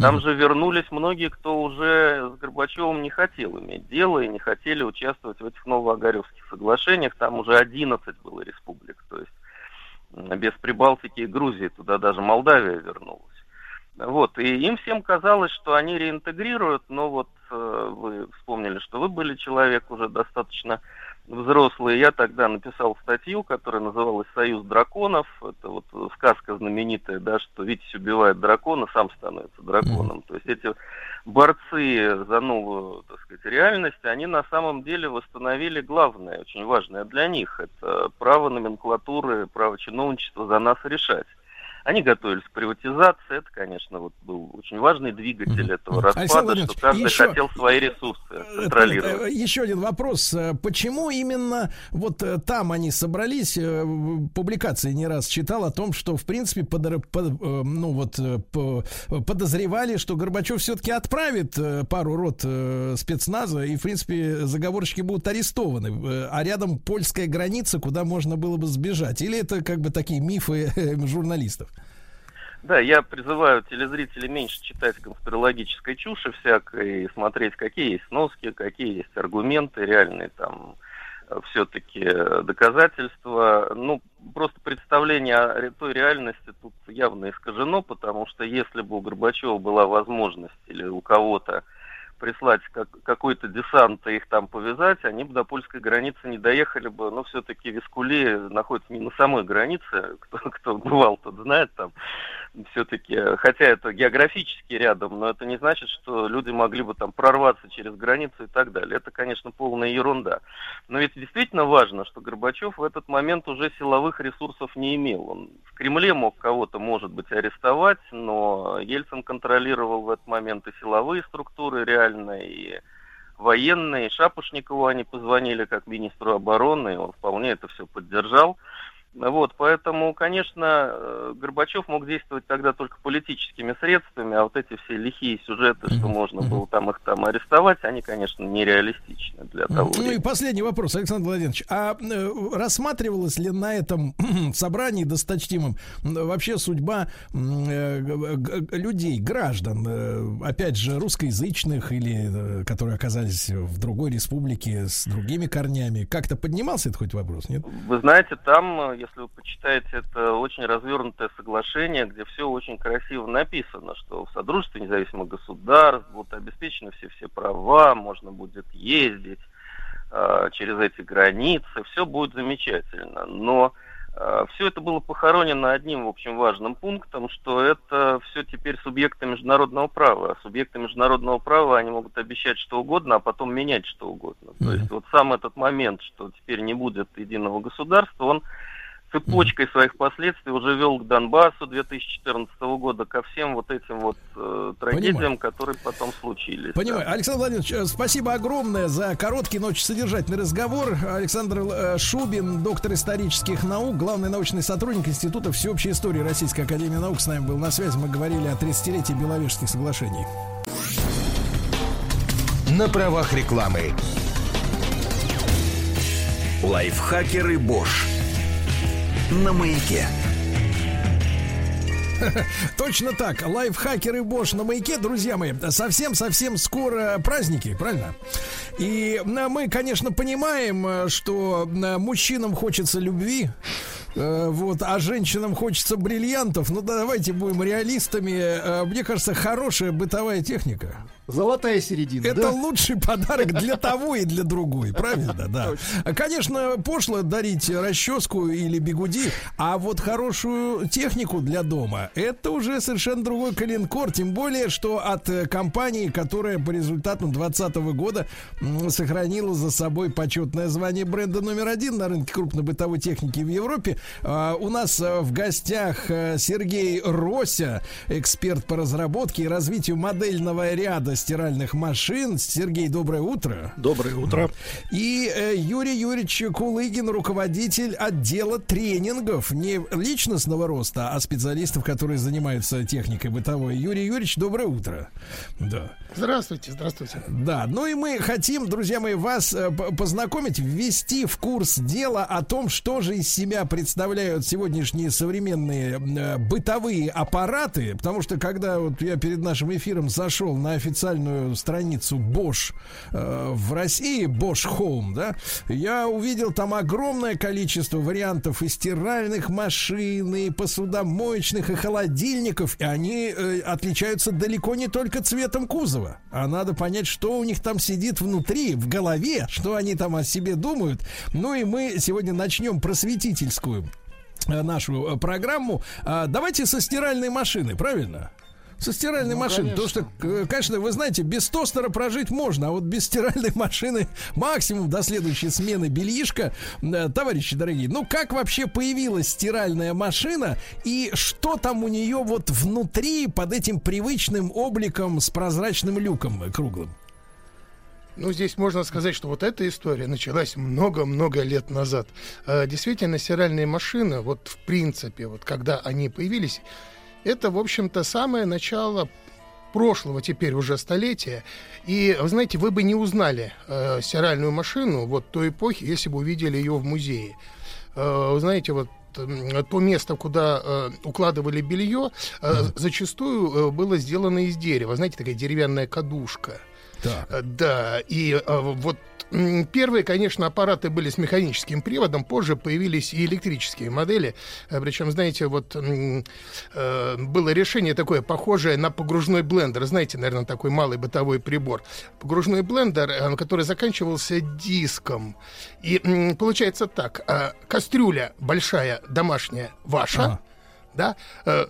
Там же вернулись многие, кто уже с Горбачевым не хотел иметь дело и не хотели участвовать в этих новоогаревских соглашениях. Там уже 11 было республик, то есть без Прибалтики и Грузии, туда даже Молдавия вернулась. Вот, и им всем казалось, что они реинтегрируют, но вот э, вы вспомнили, что вы были человек уже достаточно взрослый. Я тогда написал статью, которая называлась «Союз драконов». Это вот сказка знаменитая, да, что Витязь убивает дракона, сам становится драконом. То есть эти борцы за новую, так сказать, реальность, они на самом деле восстановили главное, очень важное для них. Это право номенклатуры, право чиновничества за нас решать. Они готовились к приватизации, это, конечно, вот был очень важный двигатель Мгм. этого распада, Александр что каждый еще- хотел свои ресурсы Это, контролировать. э, Еще один вопрос. Э, Почему именно вот э, там они собрались? Э, Публикации не раз читал о том, что, в принципе, под- э, ну, вот, э, по- подозревали, что Горбачев все-таки отправит э, пару рот э, спецназа, и, в принципе, заговорщики будут арестованы. Э, А рядом польская граница, куда можно было бы сбежать. Или это как бы такие мифы э, журналистов? Да, я призываю телезрителей меньше читать конспирологической чуши всякой, и смотреть, какие есть сноски, какие есть аргументы, реальные там все-таки доказательства. Ну, просто представление о той реальности тут явно искажено, потому что если бы у Горбачева была возможность или у кого-то прислать как- какой-то десант и их там повязать, они бы до польской границы не доехали бы. Но все-таки Вискули находится не на самой границе, кто, кто бывал, тот знает там. Все-таки, хотя это географически рядом, но это не значит, что люди могли бы там прорваться через границу и так далее. Это, конечно, полная ерунда. Но ведь действительно важно, что Горбачев в этот момент уже силовых ресурсов не имел. Он в Кремле мог кого-то, может быть, арестовать, но Ельцин контролировал в этот момент и силовые структуры реально, и военные. Шапошникову они позвонили как министру обороны, и он вполне это все поддержал. Вот, поэтому, конечно, э, Горбачев мог действовать тогда только политическими средствами, а вот эти все лихие сюжеты, что можно было там их там арестовать, они, конечно, нереалистичны для того Ну и последний вопрос, Александр Владимирович. А э, рассматривалась ли на этом собрании досточтимом м, вообще судьба э, людей, граждан, опять же, русскоязычных или которые оказались в другой республике с другими корнями? Как-то поднимался этот хоть вопрос, нет? Вы знаете, там, если вы почитаете, это очень развернутое соглашение, где все очень красиво написано, что в Содружестве независимых государств будут обеспечены все-все права, можно будет ездить э, через эти границы, все будет замечательно. Но все это было похоронено одним, в общем, важным пунктом, что это все теперь субъекты международного права. А субъекты международного права, они могут обещать что угодно, а потом менять что угодно. То есть вот сам этот момент, что теперь не будет единого государства, он цепочкой своих последствий уже вел к Донбассу 2014 года, ко всем вот этим вот э, трагедиям, Понимаю. которые потом случились. Понимаю. Александр Владимирович, э, спасибо огромное за короткий, но очень содержательный разговор. Александр э, Шубин, доктор исторических наук, главный научный сотрудник Института всеобщей истории Российской Академии Наук, с нами был на связи. Мы говорили о 30-летии Беловежских соглашений. На правах рекламы. Лайфхакеры Бош. На маяке. Точно так. Лайфхакеры Бош на маяке, друзья мои. Совсем-совсем скоро праздники, правильно? И мы, конечно, понимаем, э, что мужчинам хочется любви, э, вот, а женщинам хочется бриллиантов. Ну, давайте будем реалистами. Э, Мне кажется, хорошая бытовая техника. Золотая середина, Это да? лучший подарок для того и для другой, правильно, да. Конечно, пошло дарить расческу или бигуди, а вот хорошую технику для дома это уже совершенно другой коленкор, тем более, что от э, компании, которая по результатам 2020 года сохранила за собой почетное звание бренда номер один на рынке крупной бытовой техники в Европе. А, У нас э, в гостях э, Сергей Рося, эксперт по разработке и развитию модельного ряда стиральных машин. Сергей, доброе утро. Доброе утро. И э, Юрий Юрьевич Кулыгин, руководитель отдела тренингов не личностного роста, а специалистов, которые занимаются техникой бытовой. Юрий Юрьевич, доброе утро. Да. Здравствуйте, здравствуйте. Да, ну и мы хотим, друзья мои, вас э, познакомить, ввести в курс дела о том, что же из себя представляют сегодняшние современные э, бытовые аппараты, потому что когда вот я перед нашим эфиром зашел на официальную страницу Bosch э, в России, Bosch Home, да, я увидел там огромное количество вариантов и стиральных машин, и посудомоечных, и холодильников, и они э, отличаются далеко не только цветом кузова, а надо понять, что у них там сидит внутри, в голове, что они там о себе думают. Ну и мы сегодня начнем просветительскую э, нашу программу. А, Давайте со стиральной машины, правильно? Со стиральной машины. Потому что, э, конечно, вы знаете, без тостера прожить можно, а вот без стиральной машины максимум до следующей смены бельишка. Э, Товарищи дорогие, ну как вообще появилась стиральная машина и что там у нее вот внутри под этим привычным обликом с прозрачным люком круглым? Ну, здесь можно сказать, что вот эта история началась много-много лет назад. Э, Действительно, стиральные машины, вот в принципе, вот когда они появились, это, в общем-то, самое начало прошлого теперь уже столетия. И, вы знаете, вы бы не узнали э, стиральную машину вот той эпохи, если бы увидели ее в музее. Э, вы знаете, вот то место, куда э, укладывали белье, э, зачастую э, было сделано из дерева. Знаете, такая деревянная кадушка. Так. Э, Да, и э, вот первые, конечно, аппараты были с механическим приводом, позже появились и электрические модели. Э, Причем, знаете, вот э, было решение такое, похожее на погружной блендер. Знаете, наверное, такой малый бытовой прибор. Погружной блендер, э, который заканчивался диском. И м, получается так, э, кастрюля большая, домашняя, ваша, Ага. да, э,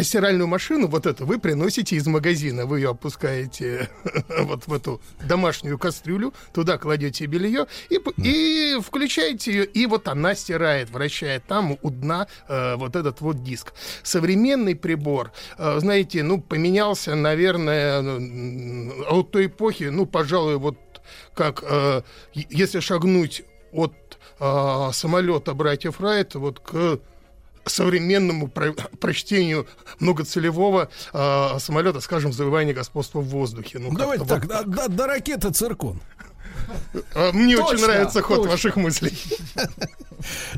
а стиральную машину, вот эту, вы приносите из магазина. Вы ее опускаете вот в эту домашнюю кастрюлю, туда кладете белье и, и включаете ее, и вот она стирает, вращает там у дна э, вот этот вот диск. Современный прибор, э, знаете, ну, поменялся, наверное, м, от той эпохи, ну, пожалуй, вот как э, если шагнуть от э, самолета братьев Райт вот к современному про- прочтению многоцелевого э, самолета, скажем, завоевания господства в воздухе. Ну, как-то Давайте вот так, до, до- до ракеты циркон. А, Мне Точно, очень нравится ход точно. ваших мыслей.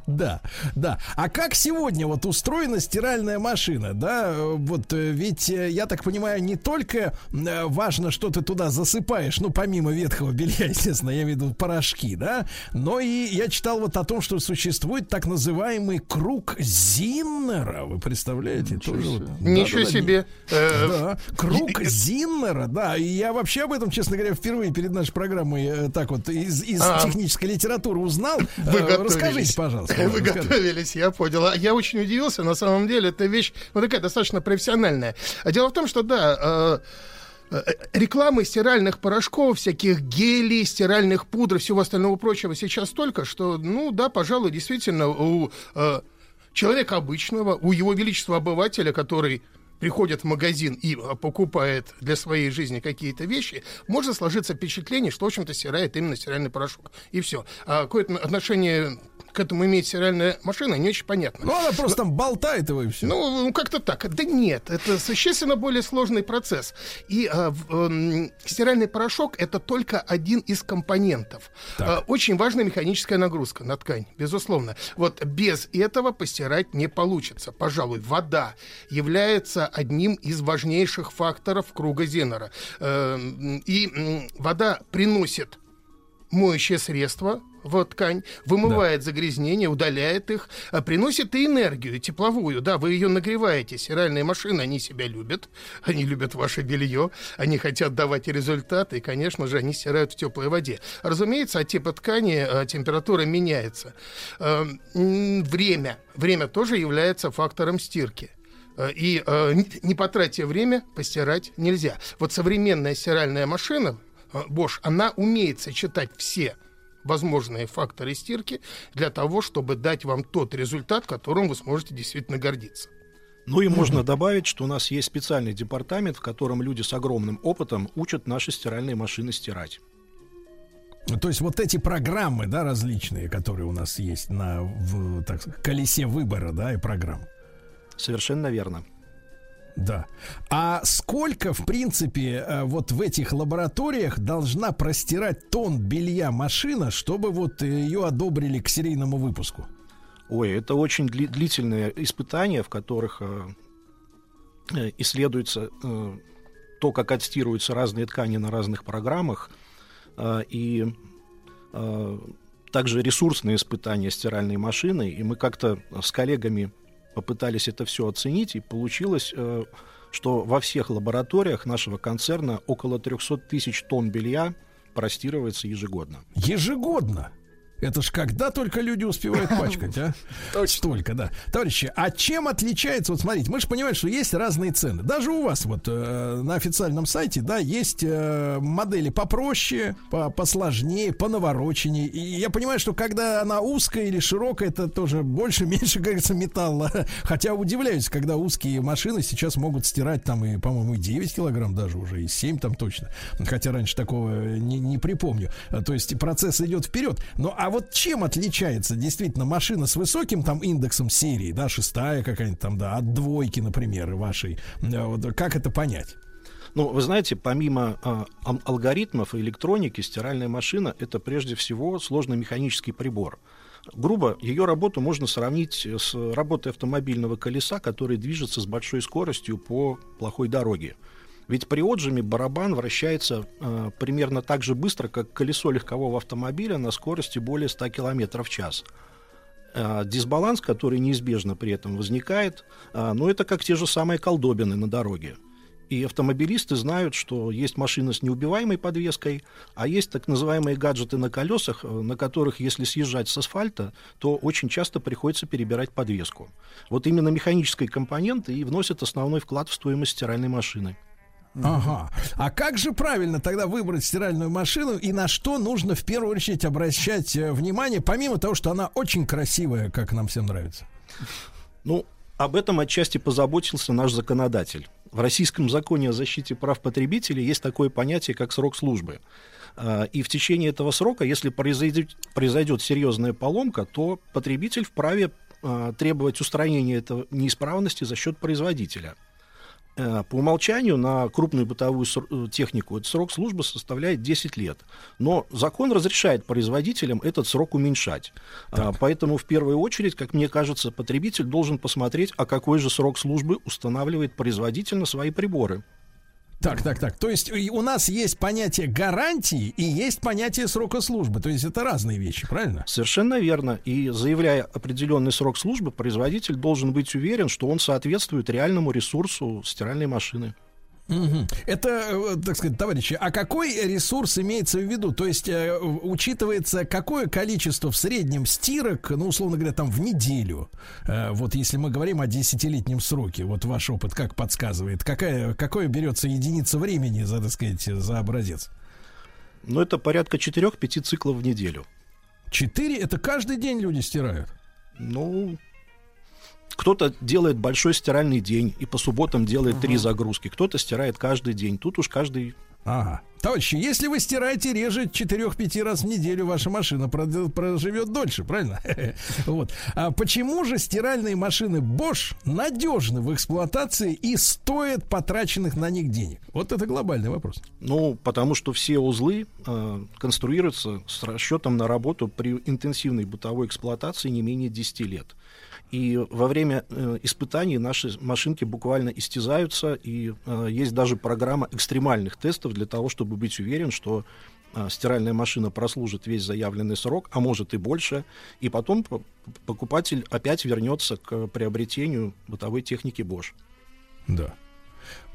Да, да. А как сегодня вот устроена стиральная машина, да? Вот э, ведь, э, я так понимаю, не только э, важно, что ты туда засыпаешь, ну, помимо ветхого белья, естественно, я имею в виду порошки, да? Но и я читал вот о том, что существует так называемый круг Зиннера. Вы представляете? Тоже вот- Ничего Да-да-да, себе. Да, круг Зиннера, да. И я вообще об этом, честно говоря, впервые перед нашей программой э, так вот из, из А. технической литературы узнал. Вы Э. Расскажите, пожалуйста. Вы расскажите. готовились, я понял. А Я очень удивился, на самом деле, эта вещь, ну, такая достаточно профессиональная. А Дело в том, что, да, э, э, рекламы стиральных порошков, всяких гелей, стиральных пудр, всего остального прочего сейчас столько, что, ну, да, пожалуй, действительно, у человека обычного, у его величества обывателя, который приходит в магазин и а, покупает для своей жизни какие-то вещи, может сложиться впечатление, что, в общем-то, стирает именно стиральный порошок. И все. А какое-то отношение к этому имеет стиральная машина, не очень понятно. Ну, она просто там болтает его и все. Ну, ну, как-то так. Да нет, это существенно более сложный процесс. И в- эм, стиральный порошок это только один из компонентов. А, очень важная механическая нагрузка на ткань, безусловно. Вот без этого постирать не получится. Пожалуй, вода является одним из важнейших факторов круга Зенера. Эм, И м, вода приносит моющее средство в ткань, вымывает загрязнения, удаляет их, а приносит и энергию тепловую. Да, вы ее нагреваете. Стиральные машины, они себя любят, они любят ваше белье, они хотят давать результаты, и, конечно же, они стирают в теплой воде. Разумеется, от типа ткани а, температура меняется. А, Время. Время тоже является фактором стирки. И э, не- потратя время, постирать нельзя. Вот современная стиральная машина Bosch, она умеет сочетать все возможные факторы стирки для того, чтобы дать вам тот результат, которым вы сможете действительно гордиться. Ну и можно добавить, что у нас есть специальный департамент, в котором люди с огромным опытом учат наши стиральные машины стирать. То есть вот эти программы, да, различные, которые у нас есть на в, так колесе выбора, да, и программ. Совершенно верно. Да. А сколько, в принципе, э, вот в этих лабораториях должна простирать тон белья машина, чтобы вот ее одобрили к серийному выпуску? Ой, это очень дли- длительные испытания, в которых э, э, исследуется э, то, как отстирываются разные ткани на разных программах, э, и э, также ресурсные испытания стиральной машины. И мы как-то с коллегами попытались это все оценить, и получилось, э, что во всех лабораториях нашего концерна около 300 тысяч тонн белья простирывается ежегодно. Ежегодно. Это ж когда только люди успевают пачкать, а? Столько, да. Товарищи, а чем отличается, вот смотрите, мы же понимаем, что есть разные цены. Даже у вас вот э, на официальном сайте, да, есть э, модели попроще, по посложнее, понавороченнее. И я понимаю, что когда она узкая или широкая, это тоже больше-меньше, как говорится, металла. Хотя удивляюсь, когда узкие машины сейчас могут стирать там и, по-моему, и 9 килограмм даже уже, и 7 там точно. Хотя раньше такого не, не припомню. То есть процесс идет вперед. Но а вот чем отличается действительно машина с высоким там индексом серии, да, шестая какая-нибудь там, да, от двойки, например, вашей. Вот Как это понять? Ну, вы знаете, помимо ал- алгоритмов и электроники, стиральная машина это прежде всего сложный механический прибор. Грубо, ее работу можно сравнить с работой автомобильного колеса, который движется с большой скоростью по плохой дороге. Ведь при отжиме барабан вращается э, примерно так же быстро, как колесо легкового автомобиля на скорости более 100 км в час. Э, дисбаланс, который неизбежно при этом возникает, э, ну, это как те же самые колдобины на дороге. И автомобилисты знают, что есть машина с неубиваемой подвеской, а есть так называемые гаджеты на колесах, э, на которых, если съезжать с асфальта, то очень часто приходится перебирать подвеску. Вот именно механические компоненты и вносят основной вклад в стоимость стиральной машины. Ага. А как же правильно тогда выбрать стиральную машину и на что нужно в первую очередь обращать э, внимание, помимо того, что она очень красивая, как нам всем нравится? Ну, об этом отчасти позаботился наш законодатель. В российском законе о защите прав потребителей есть такое понятие, как срок службы. А, И в течение этого срока, если произойдет, произойдет серьезная поломка, то потребитель вправе а, требовать устранения этой неисправности за счет производителя. Э, По умолчанию на крупную бытовую э, технику этот срок службы составляет 10 лет. Но закон разрешает производителям этот срок уменьшать. А, Поэтому в первую очередь, как мне кажется, потребитель должен посмотреть, а какой же срок службы устанавливает производитель на свои приборы. Так, так, так. То есть у нас есть понятие гарантии и есть понятие срока службы. То есть это разные вещи, правильно? Совершенно верно. И заявляя определенный срок службы, производитель должен быть уверен, что он соответствует реальному ресурсу стиральной машины. Это, э, так сказать, товарищи, а какой ресурс имеется в виду? То есть э, учитывается какое количество в среднем стирок, ну, условно говоря, там в неделю? Э, вот если мы говорим о десятилетнем сроке, вот ваш опыт как подсказывает, какая, какое берется единица времени, за, так сказать, за образец? Но это порядка 4-5 циклов в неделю. Четыре, это каждый день люди стирают. Ну, кто-то делает большой стиральный день и по субботам делает три загрузки. Кто-то стирает каждый день. Тут уж каждый... Ага. Товарищи, если вы стираете реже 4-5 раз в неделю, ваша машина проживет дольше, правильно? Вот. А почему же стиральные машины Bosch надежны в эксплуатации и стоят потраченных на них денег? Вот это глобальный вопрос. Ну, потому что все узлы э, конструируются с расчетом на работу при интенсивной бытовой эксплуатации не менее 10 лет. И во время э, испытаний наши машинки буквально истязаются, и э, есть даже программа экстремальных тестов для того, чтобы быть уверен, что э, стиральная машина прослужит весь заявленный срок, а может и больше, и потом покупатель опять вернется к приобретению бытовой техники Bosch. Да.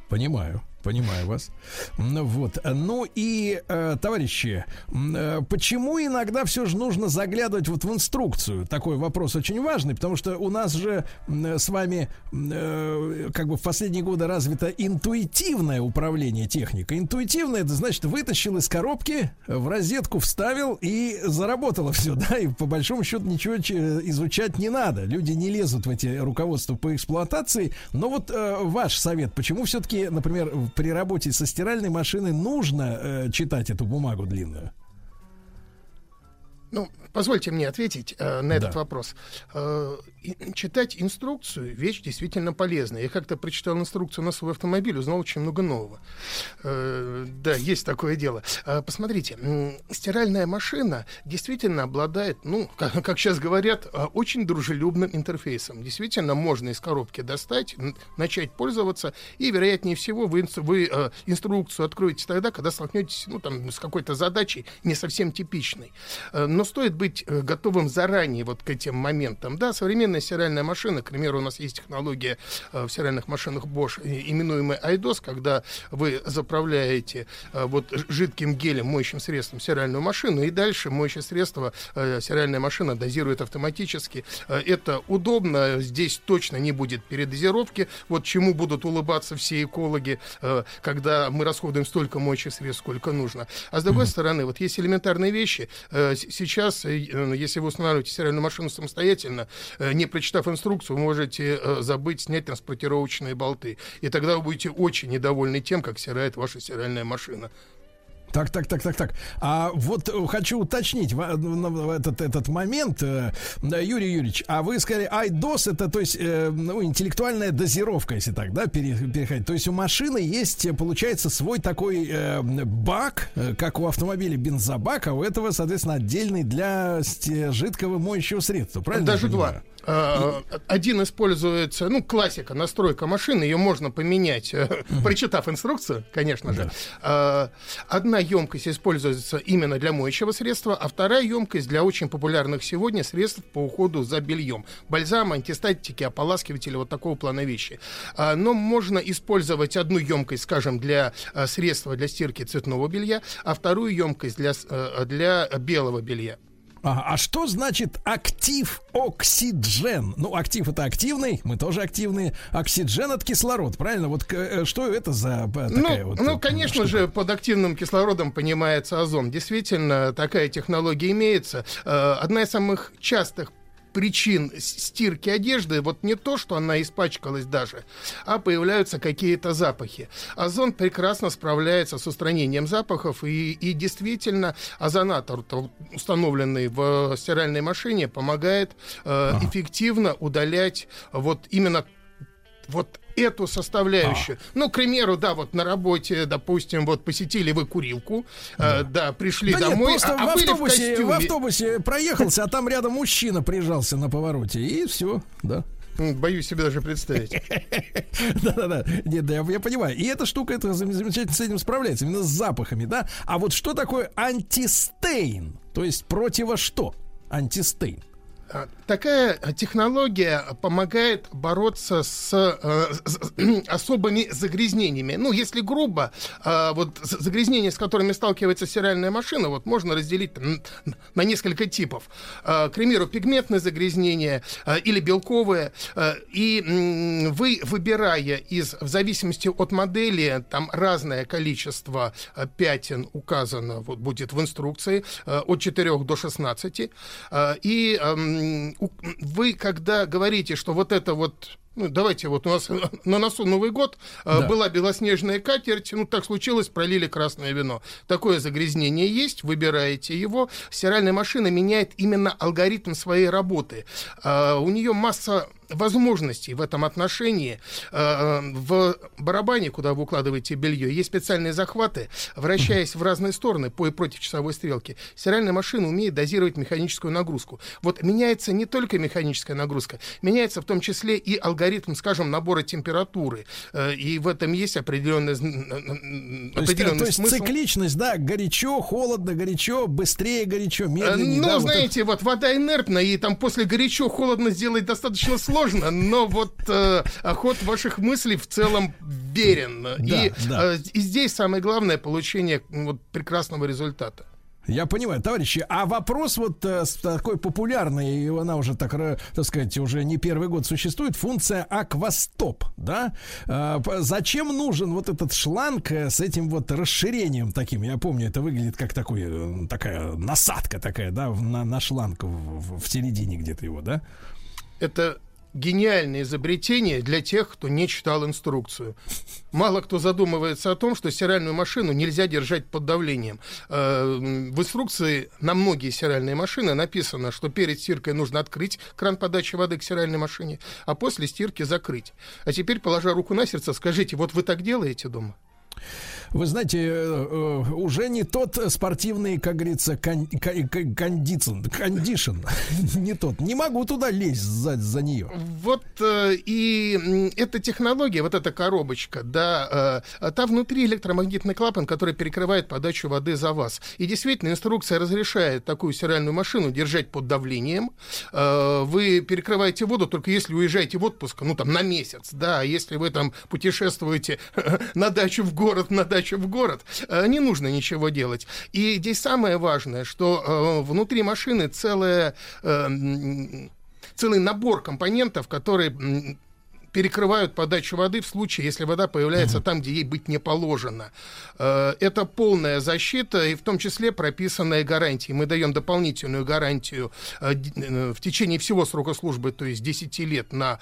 Понимаю, понимаю вас. Вот. Ну и, э, товарищи, э, почему иногда все же нужно заглядывать вот в инструкцию? Такой вопрос очень важный, потому что у нас же м, с вами э, как бы в последние годы развито интуитивное управление техникой. Интуитивное, это значит, вытащил из коробки, в розетку вставил и заработало все, да, и по большому счету ничего че- изучать не надо. Люди не лезут в эти руководства по эксплуатации. Но вот э, ваш совет, почему все-таки, например, при работе со стиральной машиной нужно э, читать эту бумагу длинную? Ну, позвольте мне ответить э, на этот Да. вопрос. Э, читать инструкцию вещь действительно полезная. Я как-то прочитал инструкцию на свой автомобиль, узнал очень много нового. Э, да, есть такое дело. Э, посмотрите, м, стиральная машина действительно обладает, ну, как, как сейчас говорят, э, очень дружелюбным интерфейсом. Действительно, можно из коробки достать, начать пользоваться, и, вероятнее всего, вы, вы э, инструкцию откроете тогда, когда столкнетесь ну, там, с какой-то задачей не совсем типичной. Э, Но стоит быть э, готовым заранее вот к этим моментам. Да, современная стиральная машина, к примеру, у нас есть технология э, в стиральных машинах Bosch, именуемая IDOS, когда вы заправляете э, вот жидким гелем, моющим средством стиральную машину, и дальше моющее средство стиральная машина дозирует автоматически. Это удобно, здесь точно не будет передозировки. Вот чему будут улыбаться все экологи, когда мы расходуем столько моющих средств, сколько нужно. А с другой стороны, вот есть элементарные вещи. Сейчас, если вы устанавливаете стиральную машину самостоятельно, э, не прочитав инструкцию, вы можете э, забыть снять транспортировочные болты. И тогда вы будете очень недовольны тем, как стирает ваша стиральная машина. Так, так, так, так, так. А вот э, хочу уточнить в- в этот, этот момент, э, Юрий Юрьевич, а вы сказали, IDOS это, то есть, э, ну, интеллектуальная дозировка, если так, да, пере- переходить. То есть у машины есть, получается, свой такой бак, как у автомобиля бензобак, а у этого, соответственно, отдельный для жидкого моющего средства, правильно? Даже два. А, Один используется, ну, классика, настройка машины, ее можно поменять, э, прочитав инструкцию, конечно же. А, Одна емкость используется именно для моющего средства, а вторая емкость для очень популярных сегодня средств по уходу за бельем. Бальзам, антистатики, ополаскиватели, вот такого плана вещи. Но можно использовать одну емкость, скажем, для средства для стирки цветного белья, а вторую емкость для, э, для белого белья. Ага, а что значит актив оксиджен? Ну, актив это активный, мы тоже активные. Оксиджен это кислород, правильно? Вот э, что это за э, такая ну, вот? ну, э, конечно штука? же, под активным кислородом понимается озон. Действительно, такая технология имеется. Одна из самых частых причин стирки одежды вот не то, что она испачкалась даже, а появляются какие-то запахи. Озон прекрасно справляется с устранением запахов, и, и действительно озонатор, то- установленный в стиральной машине, помогает э, эффективно удалять вот именно вот эту составляющую. Ну, к примеру, да, вот на работе, допустим, вот посетили вы курилку, э, да, пришли Да нет, домой, просто а, а в, были в автобусе, в костюме. автобусе проехался, а там рядом мужчина прижался на повороте, и все, да. Боюсь себе даже представить. Да-да-да. Нет, да, я, я понимаю. И эта штука, это зам- замечательно с этим справляется, именно с запахами, да. А вот что такое антистейн? То есть противо что? Антистейн. А, Такая технология помогает бороться с, э, с- особыми загрязнениями. Ну, если грубо, э, вот загрязнения, с которыми сталкивается стиральная машина, вот можно разделить там н- на несколько типов. Э, К примеру, пигментные загрязнения или белковые. И вы, выбирая из, в зависимости от модели, там разное количество пятен указано, вот будет в инструкции, от 4 до 16. Э, И вы, когда говорите, что вот это вот ну, давайте, вот у нас на носу Новый год э, Да. была белоснежная катерть, ну, так случилось, пролили красное вино. Такое загрязнение есть, выбираете его. Стиральная машина меняет именно алгоритм своей работы. Э, у нее масса возможностей в этом отношении. Э, В барабане, куда вы укладываете белье, есть специальные захваты, вращаясь в разные стороны по и против часовой стрелки. Стиральная машина умеет дозировать механическую нагрузку. Вот меняется не только механическая нагрузка, меняется в том числе и алгоритм, скажем, набора температуры. Э, И в этом есть определенный, То есть, э, определенный то есть смысл. цикличность, да, горячо, холодно, горячо, быстрее, горячо, Э, медленнее. Ну, да, вот это- знаете, вот вода инертна, и там после горячо холодно сделать достаточно сложно, но вот э, ход ваших мыслей в целом верен. и, да. э, и здесь самое главное получение вот, прекрасного результата. Я понимаю, товарищи, а вопрос вот э, такой популярный, и она уже так, ра- так сказать, уже не первый год существует, функция аквастоп, да? Э, зачем нужен вот этот шланг э, с этим вот расширением таким? Я помню, это выглядит как такой, э, такая насадка такая, да, на, на шланг в- в середине где-то его, да? Это гениальное изобретение для тех, кто не читал инструкцию. Мало кто задумывается о том, что стиральную машину нельзя держать под давлением. Э, В инструкции на многие стиральные машины написано, что перед стиркой нужно открыть кран подачи воды к стиральной машине, а после стирки закрыть. А теперь, положа руку на сердце, скажите, вот вы так делаете дома? Вы знаете, э, э, уже не тот спортивный, как говорится, кон- кондишн, не тот. Не могу туда лезть за, за нее. Вот э, и эта технология, вот эта коробочка, да, там внутри электромагнитный клапан, который перекрывает подачу воды за вас. И действительно, инструкция разрешает такую стиральную машину держать под давлением. Вы перекрываете воду только если уезжаете в отпуск, ну там на месяц, да, а если вы там путешествуете на дачу в город, на дачу в город, э, не нужно ничего делать. И здесь самое важное, что э, внутри машины целая э, целый набор компонентов, которые перекрывают подачу воды в случае, если вода появляется там, где ей быть не положено. Это полная защита, и в том числе прописанная гарантия. Мы даем дополнительную гарантию в течение всего срока службы, то есть 10 лет на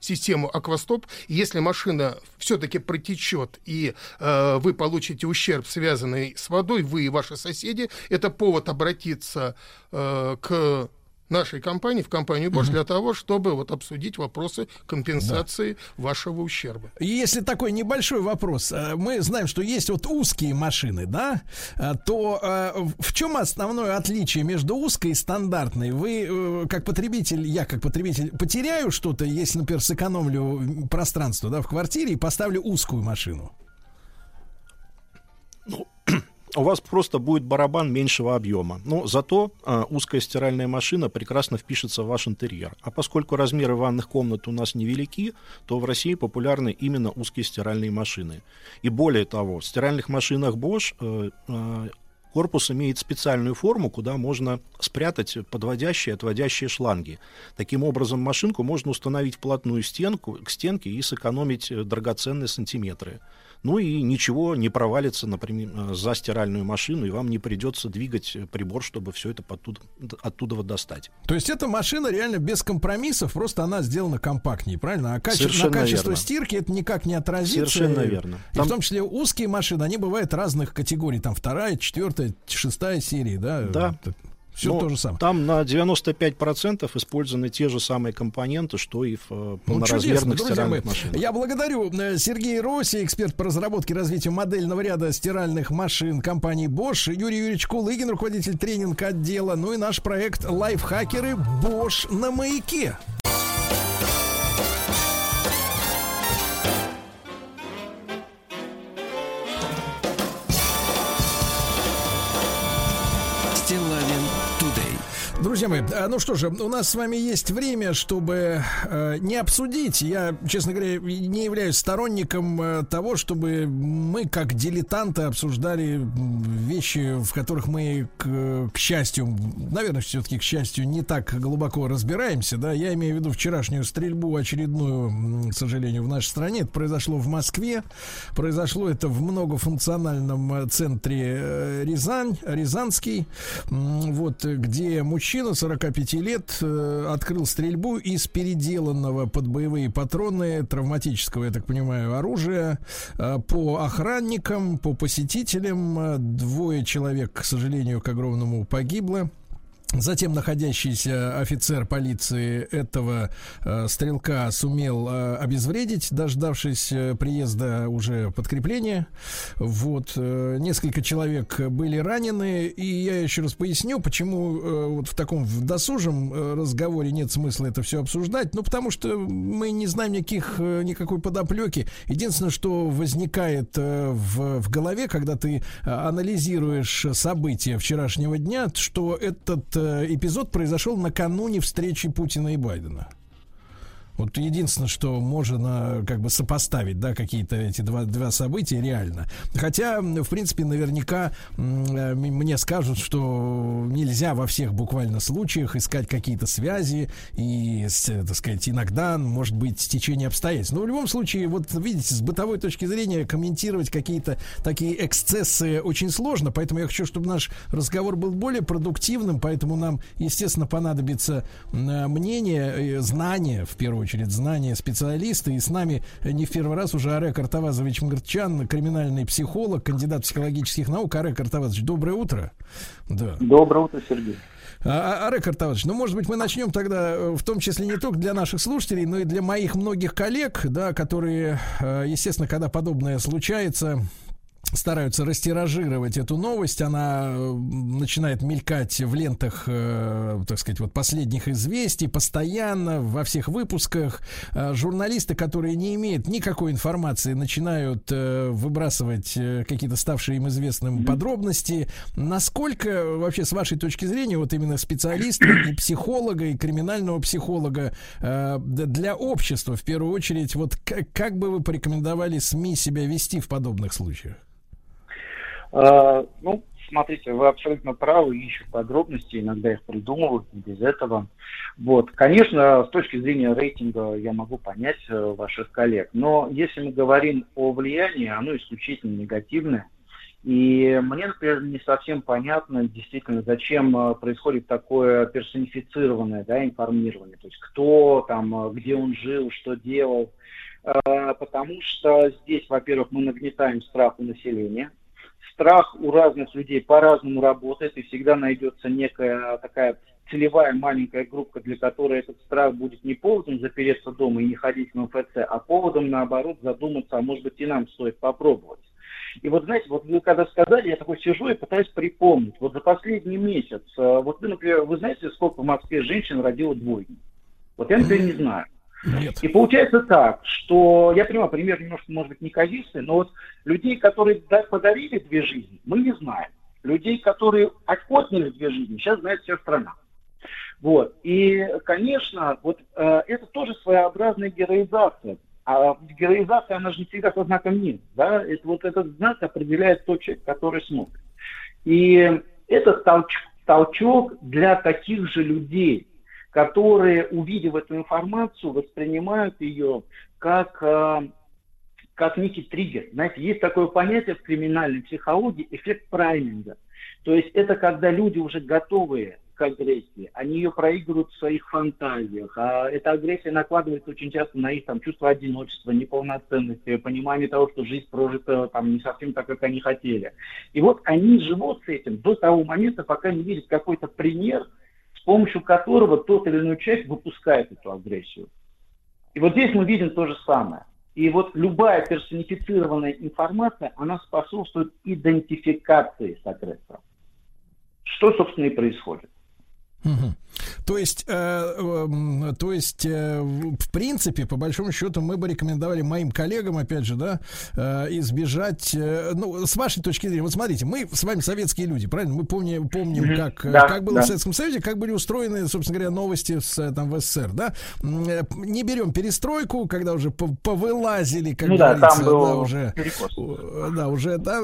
систему аквастоп. Если машина все-таки протечет и э, вы получите ущерб, связанный с водой, вы и ваши соседи, это повод обратиться э, к нашей компании, в компанию Bosch, для того, чтобы вот обсудить вопросы компенсации вашего ущерба. И Если такой небольшой вопрос, э, мы знаем, что есть вот узкие машины, да, э, то э, в чем основное отличие между узкой и стандартной? Вы как потребитель, я как потребитель потеряю что-то, если, например, сэкономлю пространство, да, в квартире и поставлю узкую машину? У вас просто будет барабан меньшего объема. Но зато а, узкая стиральная машина прекрасно впишется в ваш интерьер. А поскольку размеры ванных комнат у нас невелики, то в России популярны именно узкие стиральные машины. И более того, в стиральных машинах Bosch э, э, корпус имеет специальную форму, куда можно спрятать подводящие и отводящие шланги. Таким образом, машинку можно установить вплотную стенку, к стенке и сэкономить э, драгоценные сантиметры. Ну и ничего не провалится, например, э, за стиральную машину, и вам не придется двигать э, прибор, чтобы все это оттуда, оттуда вот достать. То есть эта машина реально без компромиссов, просто она сделана компактнее, правильно? А каче- на качество верно. стирки это никак не отразится. Совершенно верно. И Там- в том числе узкие машины, они бывают разных категорий. Там вторая, четвертая, шестая серии, да? Да. Все Но то же самое. Там на 95% использованы те же самые компоненты, что и в э, Ну, полноразмерных мои. стиральных машинах. Я благодарю э, Сергея Роси, эксперт по разработке и развитию модельного ряда стиральных машин компании Bosch, Юрий Юрьевич Кулыгин, руководитель тренинг отдела, ну и наш проект «Лайфхакеры Bosch на маяке». Друзья мои, а, ну что же, у нас с вами есть время, чтобы э, не обсудить. Я, честно говоря, не являюсь сторонником э, того, чтобы мы, как дилетанты, обсуждали вещи, в которых мы, к, к счастью, наверное, все-таки, к счастью, не так глубоко разбираемся. Да, я имею в виду вчерашнюю стрельбу очередную, к сожалению, в нашей стране. Это произошло в Москве. Произошло это в многофункциональном э, центре э, Рязань, Рязанский, вот, где мужчина 45 лет э, открыл стрельбу из переделанного под боевые патроны травматического, я так понимаю, оружия э, по охранникам, по посетителям. Э, Двое человек, к сожалению, к огромному погибло. Затем находящийся офицер полиции этого э, стрелка сумел э, обезвредить, дождавшись э, приезда уже подкрепления. Вот э, несколько человек были ранены, и я еще раз поясню, почему э, вот в таком в досужем э, разговоре нет смысла это все обсуждать. Ну потому что мы не знаем никаких э, никакой подоплеки. Единственное, что возникает э, в, в голове, когда ты э, анализируешь события вчерашнего дня, что этот эпизод произошел накануне встречи Путина и Байдена. Вот единственное, что можно как бы сопоставить, да, какие-то эти два, два события реально. Хотя, в принципе, наверняка э, мне скажут, что нельзя во всех буквально случаях искать какие-то связи и, э, так сказать, иногда может быть стечение обстоятельств. Но в любом случае, вот видите, с бытовой точки зрения комментировать какие-то такие эксцессы очень сложно, поэтому я хочу, чтобы наш разговор был более продуктивным, поэтому нам, естественно, понадобится э, мнение, знание, в первую очередь, знание специалиста. И с нами э, не в первый раз уже Арек Артавазович Мгртчан, криминальный психолог, кандидат психологических наук. Арек Артавазович, доброе утро. Да. Доброе утро, Сергей. А, а, Арек Артавазович, ну, может быть, мы начнем тогда, э, в том числе не только для наших слушателей, но и для моих многих коллег, да, которые, э, естественно, когда подобное случается, стараются растиражировать эту новость. Она начинает мелькать в лентах, э, так сказать, вот последних известий постоянно во всех выпусках. Э, журналисты, которые не имеют никакой информации, начинают э, выбрасывать э, какие-то ставшие им известным подробности. Насколько вообще, с вашей точки зрения, вот именно специалиста и психолога, и криминального психолога э, для общества, в первую очередь, вот к- как бы вы порекомендовали СМИ себя вести в подобных случаях? А, ну, смотрите, вы абсолютно правы, ищут подробности, иногда их придумывают, не без этого. Вот, конечно, с точки зрения рейтинга я могу понять э, ваших коллег, но если мы говорим о влиянии, оно исключительно негативное. И мне, например, не совсем понятно действительно, зачем э, происходит такое персонифицированное да, информирование. То есть кто там, э, где он жил, что делал. Э, Потому что здесь, во-первых, мы нагнетаем страх у населения. Страх у разных людей по-разному работает, и всегда найдется некая такая целевая маленькая группа, для которой этот страх будет не поводом запереться дома и не ходить в МФЦ, а поводом, наоборот, задуматься, а может быть и нам стоит попробовать. И вот, знаете, вот вы когда сказали, я такой сижу и пытаюсь припомнить. Вот за последний месяц, э, вот вы, например, вы знаете, сколько в Москве женщин родило двойни? Вот я, например, не знаю. Нет. И получается так, что, я понимаю, пример немножко, может быть, неказистый, но вот людей, которые да- подарили две жизни, мы не знаем. Людей, которые отняли две жизни, сейчас знает вся страна. Вот. И, конечно, вот э, это тоже своеобразная героизация. А героизация, она же не всегда со знаком минус. Да? Это, вот этот знак определяет тот человек, который смотрит. И это толч- толчок для таких же людей, которые, увидев эту информацию, воспринимают ее как, э, как некий триггер. Знаете, есть такое понятие в криминальной психологии эффект прайминга. То есть это когда люди уже готовые к агрессии, они ее проигрывают в своих фантазиях, а эта агрессия накладывается очень часто на их там, чувство одиночества, неполноценности, понимание того, что жизнь прожита там, не совсем так, как они хотели. И вот они живут с этим до того момента, пока не видят какой-то пример, помощью которого тот или иной человек выпускает эту агрессию. И вот здесь мы видим то же самое. И вот любая персонифицированная информация, она способствует идентификации с агрессором. Что, собственно, и происходит. Мгм. То есть, э, эм, то есть, э, в принципе, по большому счету, мы бы рекомендовали моим коллегам, опять же, да, э, избежать, э, ну, с вашей точки зрения, вот смотрите, мы с вами советские люди, правильно? Мы помним, помним, Мгм. как, э, Да, как было да. в Советском Союзе, как были устроены, собственно говоря, новости с, э, там, в СССР, да? Э, Не берем перестройку, когда уже по- повылазили, как ну да, говорится, там был да, уже перекос. Э, Да, уже, да,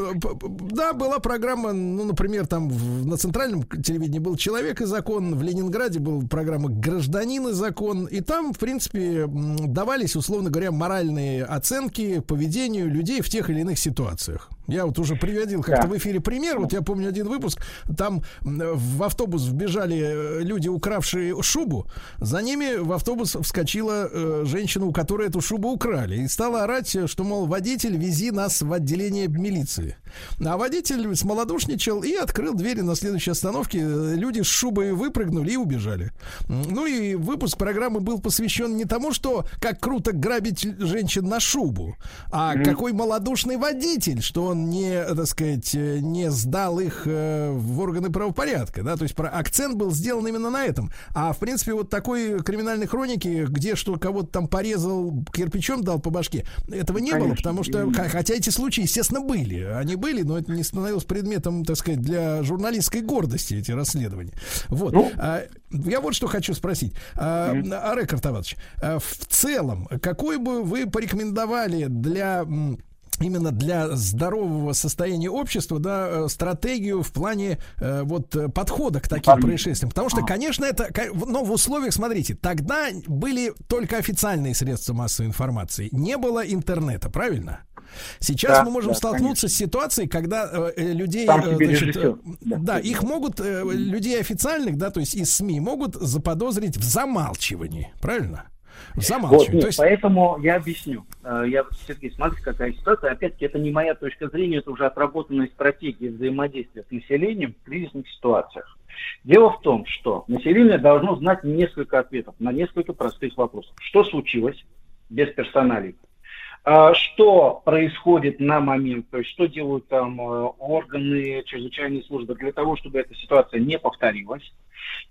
да, была программа, ну, например, там в- на центральном телевидении был «Человек и закон», в Ленинграде была программа «Гражданин и закон», и там, в принципе, давались, условно говоря, моральные оценки поведению людей в тех или иных ситуациях. Я вот уже приводил как-то Да. в эфире пример, вот я помню один выпуск, там в автобус вбежали э, люди, укравшие шубу, за ними в автобус вскочила э, женщина, у которой эту шубу украли, и стала орать, э, что, мол, водитель, вези нас в отделение милиции. А водитель смолодушничал и открыл двери на следующей остановке. Э, Люди с шубой выпрыгнули и убежали. Ну и выпуск программы был посвящен не тому, что как круто грабить женщин на шубу, а какой малодушный водитель, что он не, так сказать, э, не сдал их э, в органы правопорядка, да, то есть про акцент был сделан именно на этом. А в принципе вот такой криминальной хроники, где что кого-то там порезал, кирпичом дал по башке, этого не было, Конечно. потому что, хотя эти случаи, естественно, были, они были, но это не становилось предметом, так сказать, для журналистской гордости эти расследования. Вот. Ну. А, я вот что хочу спросить. А, Арек Артаватович, а, в целом, какой бы вы порекомендовали для именно для здорового состояния общества, да, э, стратегию в плане э, вот э, подхода к таким происшествиям. Потому что, конечно, это, но в условиях, смотрите, тогда были только официальные средства массовой информации, не было интернета, правильно? Сейчас Да, мы можем да, столкнуться с ситуацией, когда э, э, людей, э, значит, э, да, их могут э, людей официальных, да, то есть из СМИ могут заподозрить в замалчивании, правильно? В Вот, нет, то есть, поэтому я объясню. Э, Я, Сергей, смотрите, какая ситуация. Опять-таки, это не моя точка зрения, это уже отработанная стратегия взаимодействия с населением в кризисных ситуациях. Дело в том, что население должно знать несколько ответов на несколько простых вопросов. Что случилось без персоналей? А, Что происходит на момент, то есть что делают там э, органы, чрезвычайные службы для того, чтобы эта ситуация не повторилась,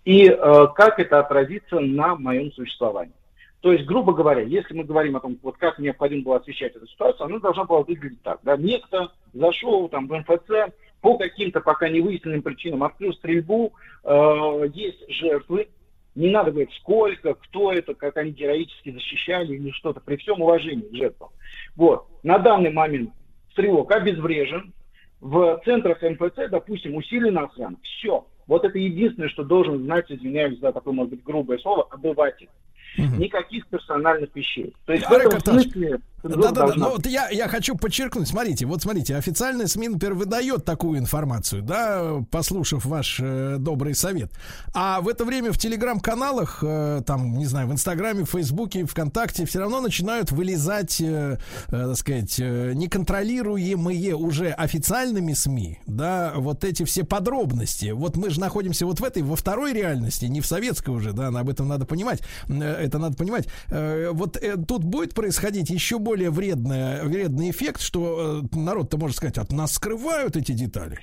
и э, как это отразится на моем существовании. То есть, грубо говоря, если мы говорим о том, вот как необходимо было освещать эту ситуацию, она должна была выглядеть так. Да? Некто зашел там, в МФЦ, по каким-то пока не выясненным причинам открыл стрельбу, э, есть жертвы, не надо говорить, сколько, кто это, как они героически защищали или что-то, при всем уважении к жертвам. Вот. На данный момент стрелок обезврежен, в центрах МФЦ, допустим, усилена охрана. Все. Вот это единственное, что должен знать, извиняюсь за такое, может быть, грубое слово, обыватель. Никаких персональных вещей. То есть в Олег этом Карташ, смысле Да, да, да. должна Но вот я, я хочу подчеркнуть, смотрите, вот смотрите, официальная СМИ, например, выдает такую информацию, да, послушав ваш э, добрый совет. А в это время в телеграм-каналах, э, там, не знаю, в Инстаграме, в Фейсбуке, ВКонтакте все равно начинают вылезать, э, э, так сказать, э, неконтролируемые уже официальными СМИ, да, вот эти все подробности. Вот мы же находимся вот в этой, во второй реальности, не в советской уже, да, об этом надо понимать, Э, это надо понимать. Э, Вот э, тут будет происходить еще более вредное, вредный эффект, что э, народ-то может сказать, от нас скрывают эти детали.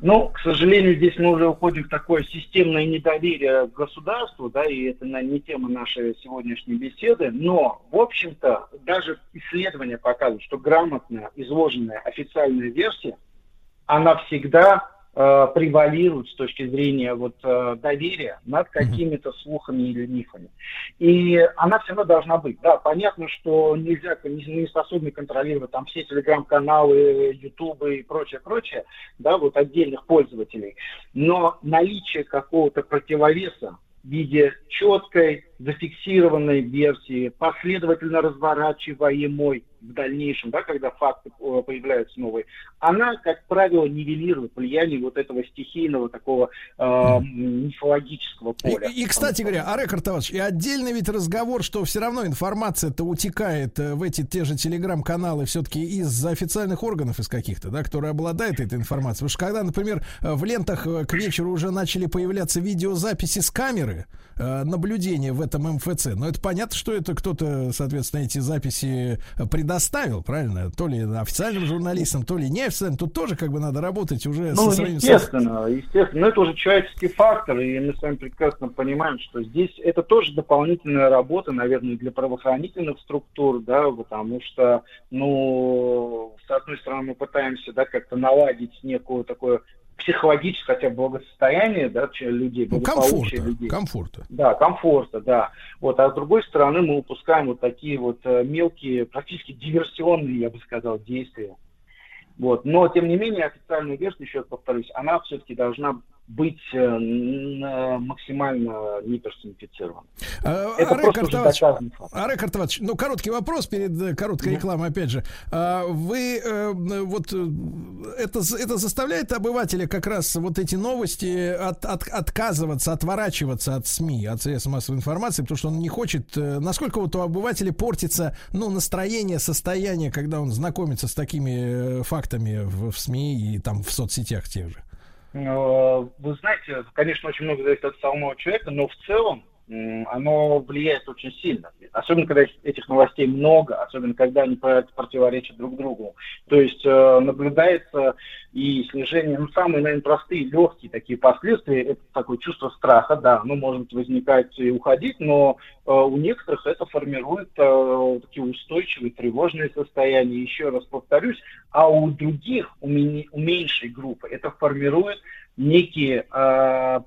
Ну, к сожалению, здесь мы уже уходим в такое системное недоверие к государству, да, и это не тема нашей сегодняшней беседы, но, в общем-то, даже исследования показывают, что грамотно изложенная официальная версия, она всегда э, превалирует с точки зрения вот, э, доверия над какими-то слухами или мифами. И она все равно должна быть. Да, понятно, что нельзя, не, не способны контролировать там все телеграм-каналы, ютубы и прочее, прочее, да, вот отдельных пользователей. Но наличие какого-то противовеса в виде четкой, зафиксированной версии, последовательно разворачиваемой в дальнейшем, да, когда факты э, появляются новые, она, как правило, нивелирует влияние вот этого стихийного такого э, мифологического И, поля. и, кстати говоря, Арек Артавович, и отдельный ведь разговор, что все равно информация-то утекает э, в эти те же телеграм-каналы все-таки из официальных органов из каких-то, да, которые обладают этой информацией. Потому что когда, например, э, в лентах к вечеру уже начали появляться видеозаписи с камеры э, наблюдения в этом МФЦ, но это понятно, что это кто-то, соответственно, эти записи предоставил, правильно? То ли официальным журналистам, то ли неофициальным. Тут тоже как бы надо работать уже Ну, со своими... естественно, естественно. Но это уже человеческий фактор, и мы с вами прекрасно понимаем, что здесь это тоже дополнительная работа, наверное, для правоохранительных структур, да, потому что, ну, с одной стороны, мы пытаемся, да, как-то наладить некую такое психологическое хотя бы благосостояние, да, людей, Ну, комфорта, людей. комфорта. Да, комфорта, да. Вот, а с другой стороны, мы упускаем вот такие вот э, мелкие, практически диверсионные, я бы сказал, действия. Вот. Но, тем не менее, официальная версия, еще раз повторюсь, она все-таки должна быть э, максимально не персонифицирована. А, Это Арек просто. Арек Артавович, ну, короткий вопрос перед э, короткой рекламой, опять же. А, Вы э, вот это, это заставляет обывателя как раз вот эти новости от, от- отказываться, отворачиваться от СМИ, от средств массовой информации, потому что он не хочет... Насколько вот у обывателя портится, ну, настроение, состояние, когда он знакомится с такими фактами в, в СМИ и там в соцсетях тех же? Э, Вы знаете, конечно, очень много зависит от самого человека, но в целом оно влияет очень сильно. Особенно, когда этих новостей много, особенно, когда они про- противоречат друг другу. То есть э, наблюдается и снижение, ну, самые, наверное, простые, легкие такие последствия, это такое чувство страха, да, оно может возникать и уходить, но э, у некоторых это формирует э, такие устойчивые тревожные состояния. Еще раз повторюсь, а у других, у, мини- у меньшей группы, это формирует некие э,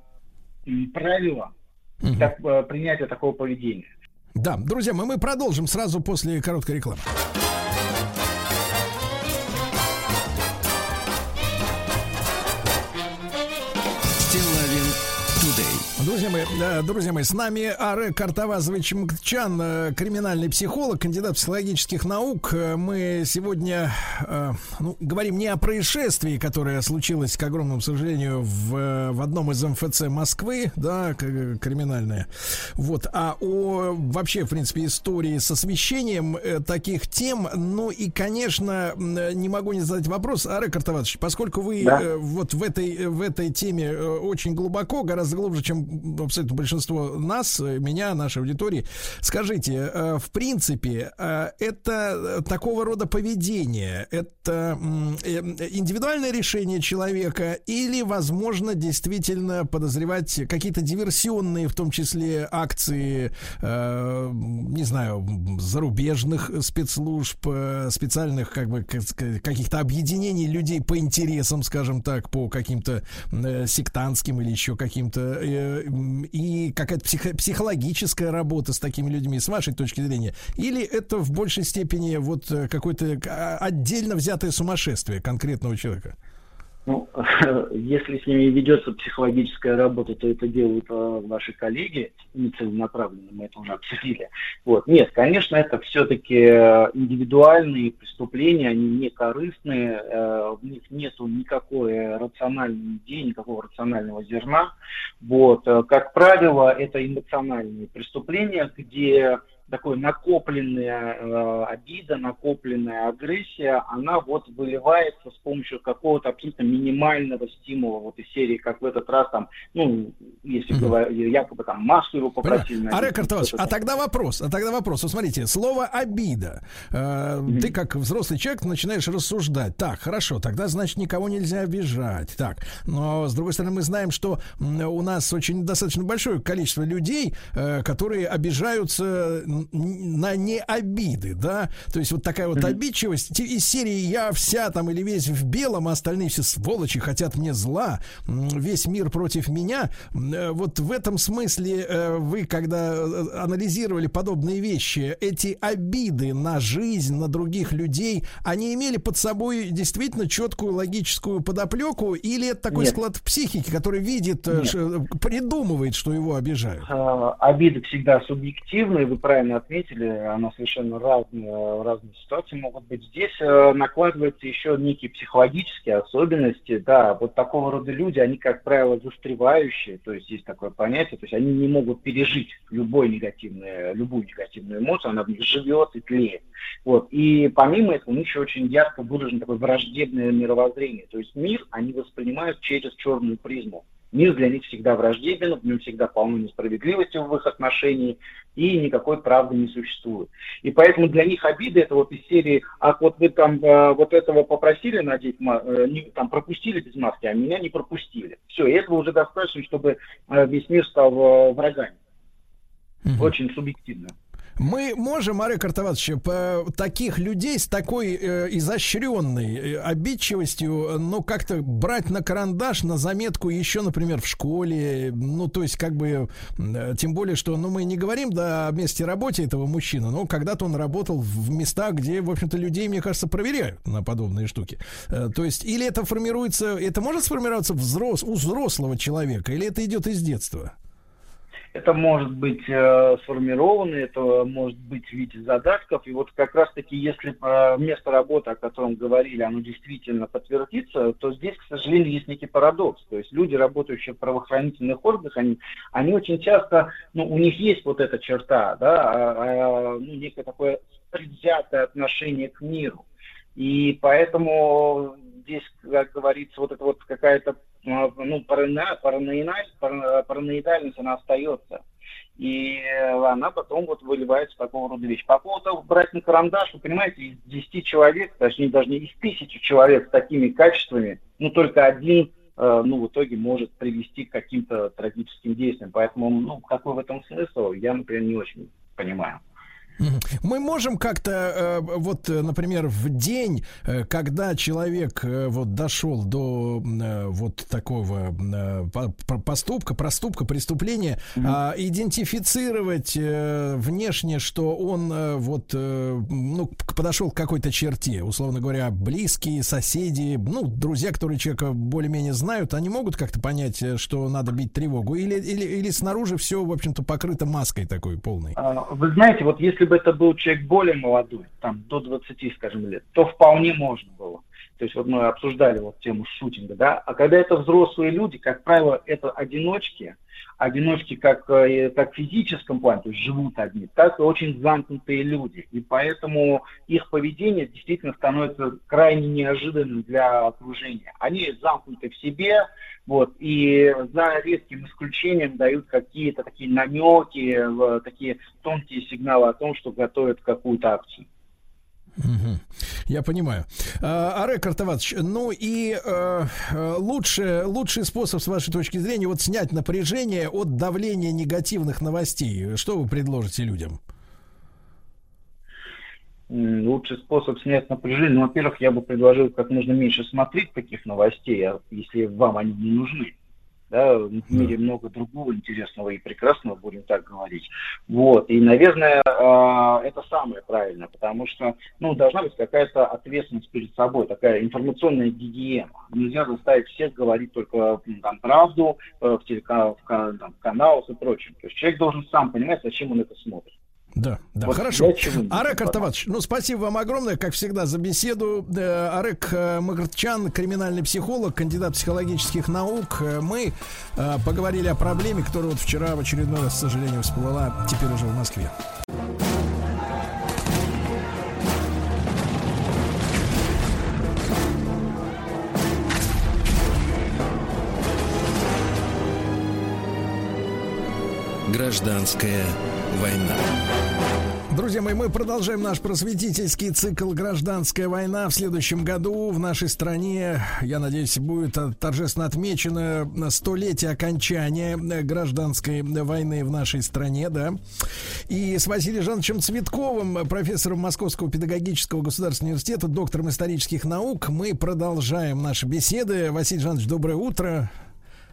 правила так, э, принятия такого поведения. Да, друзья мои, мы продолжим сразу после короткой рекламы. Друзья мои, э, друзья мои, с нами Аре Картавазович Мкчан, э, криминальный психолог, кандидат психологических наук. Э, Мы сегодня ну, говорим не о происшествии, которое случилось, к огромному сожалению, в, в одном из МФЦ Москвы, да, криминальное, вот, а о вообще, в принципе, истории с освещением таких тем. Ну и, конечно, не могу не задать вопрос, Аре Картавазович, поскольку вы Да. вот в этой, в этой теме очень глубоко, гораздо глубже, чем абсолютно большинство нас, э, меня, нашей аудитории. Скажите, э, в принципе, э, это такого рода поведение, это индивидуальное решение человека или, возможно, действительно подозревать какие-то диверсионные, в том числе, акции, не знаю, зарубежных спецслужб, специальных как бы каких-то объединений людей по интересам, скажем так, по каким-то сектантским или еще каким-то и какая-то психо- психологическая работа с такими людьми, с вашей точки зрения, или это в большей степени вот э, какое-то а, отдельно взятое сумасшествие конкретного человека? Ну, если с ними ведется психологическая работа, то это делают э, ваши коллеги нецеленаправленно, мы это уже обсудили. Вот. Нет, конечно, это все-таки индивидуальные преступления, они не корыстные, э, в них нету никакой рациональной идеи, никакого рационального зерна. Вот. Э, Как правило, это эмоциональные преступления, где такой накопленная э, обида, накопленная агрессия, она вот выливается с помощью какого-то абсолютно минимального стимула, вот из серии, как в этот раз там, ну, если Мгм. говоря, якобы там маску его попросили. Понятно. Артавович, что-то а тогда вопрос, а тогда вопрос. Вот смотрите, слово обида. Э, Ты как взрослый человек начинаешь рассуждать. Так, хорошо, тогда значит никого нельзя обижать. Так, но с другой стороны мы знаем, что у нас очень достаточно большое количество людей, э, которые обижаются н- на не обиды, да. То есть вот такая вот обидчивость из серии я вся там или весь в белом, а остальные все сволочи хотят мне зла, весь мир против меня. Э, Вот в этом смысле э, вы, когда э, анализировали подобные вещи, эти обиды на жизнь, на других людей, они имели под собой действительно четкую логическую подоплеку, или это такой Нет. склад психики, который видит, Нет. придумывает, что его обижают? Э, Обиды всегда субъективны, вы правильно отметили, она совершенно разные, разные ситуации могут быть. Здесь э, накладываются еще некие психологические особенности, да, вот такого рода люди, они, как правило, застревающие, то есть есть такое понятие, то есть они не могут пережить любой негативный, любую негативную эмоцию, она в них живет и тлеет. Вот. И помимо этого у них еще очень ярко выражено такое враждебное мировоззрение, то есть мир они воспринимают через черную призму. Мир для них всегда враждебен, в нем всегда полно несправедливости в их отношении, и никакой правды не существует. И поэтому для них обиды это вот из серии, а вот вы там э, вот этого попросили надеть, э, не- там пропустили без маски, а меня не пропустили. Все, и этого уже достаточно, чтобы э, весь мир стал врагами. Очень субъективно. Мы можем, Арек Артаватович, по таких людей с такой э, изощренной э, обидчивостью, ну, как-то брать на карандаш, на заметку еще, например, в школе, ну, то есть, как бы, э, тем более, что, ну, мы не говорим, да, о месте работе этого мужчины, но когда-то он работал в местах, где, в общем-то, людей, мне кажется, проверяют на подобные штуки. Э, то есть, или это формируется, это может сформироваться взрос, у взрослого человека, или это идет из детства? Это может быть э, сформировано, это может быть в виде задатков. И вот как раз-таки, если э, место работы, о котором говорили, оно действительно подтвердится, то здесь, к сожалению, есть некий парадокс. То есть люди, работающие в правоохранительных органах, они, они очень часто, ну, у них есть вот эта черта, да, а, а, ну, некое такое предвзятое отношение к миру. И поэтому здесь, как говорится, вот это вот какая-то ну, парано- параноидаль- пара- параноидальность, она остается. И она потом вот выливается в такого рода вещи. По поводу того, брать на карандаш, вы понимаете, из 10 человек, точнее даже не из тысячи человек с такими качествами, ну только один э, ну, в итоге может привести к каким-то трагическим действиям. Поэтому, ну, какой в этом смысл, я, например, не очень понимаю. Мы можем как-то, э, вот, э, например, в день, э, когда человек вот дошел до вот такого по- по- поступка, проступка, преступления, а, идентифицировать внешне, что он вот ну, подошел к какой-то черте, условно говоря, близкие, соседи, ну, друзья, которые человека более-менее знают, они могут как-то понять, что надо бить тревогу, или, или, или снаружи все, в общем-то, покрыто маской такой полной. А, Вы знаете, вот если бы это был человек более молодой, там, до 20, скажем, лет, то вполне можно было. То есть вот мы обсуждали вот тему шутинга, да, а когда это взрослые люди, как правило, это одиночки, одиночки как, э, как в физическом плане, то есть живут одни, так и очень замкнутые люди. И поэтому их поведение действительно становится крайне неожиданным для окружения. Они замкнуты в себе, вот, и за редким исключением дают какие-то такие намеки, такие тонкие сигналы о том, что готовят какую-то акцию. Мгм. Я понимаю. А, Арек Артаватович, ну и э, э, лучше, лучший способ, с вашей точки зрения, вот снять напряжение от давления негативных новостей. Что вы предложите людям? Лучший способ снять напряжение, ну, во-первых, я бы предложил как можно меньше смотреть таких новостей, а если вам они не нужны. Да, в мире много другого интересного и прекрасного, будем так говорить. Вот. И, наверное, а, это самое правильное, потому что ну, должна быть какая-то ответственность перед собой, такая информационная гигиена. Нельзя заставить всех говорить только там, правду э, в, телека- в там, в каналах и прочем. То есть человек должен сам понимать, зачем он это смотрит. Да, да, Вот хорошо. Арек? Артаватович, ну спасибо вам огромное, как всегда, за беседу. Э, Арек э, Магрчан, криминальный психолог, кандидат психологических наук. Э, Мы поговорили о проблеме, которая вот вчера в очередной раз, к сожалению, всплыла теперь уже в Москве. Гражданская война. Друзья мои, мы продолжаем наш просветительский цикл «Гражданская война». В следующем году в нашей стране, я надеюсь, будет торжественно отмечено столетие окончания гражданской войны в нашей стране, да. И с Василием Жановичем Цветковым, профессором Московского педагогического государственного университета, доктором исторических наук, мы продолжаем наши беседы. Василий Жанович, доброе утро.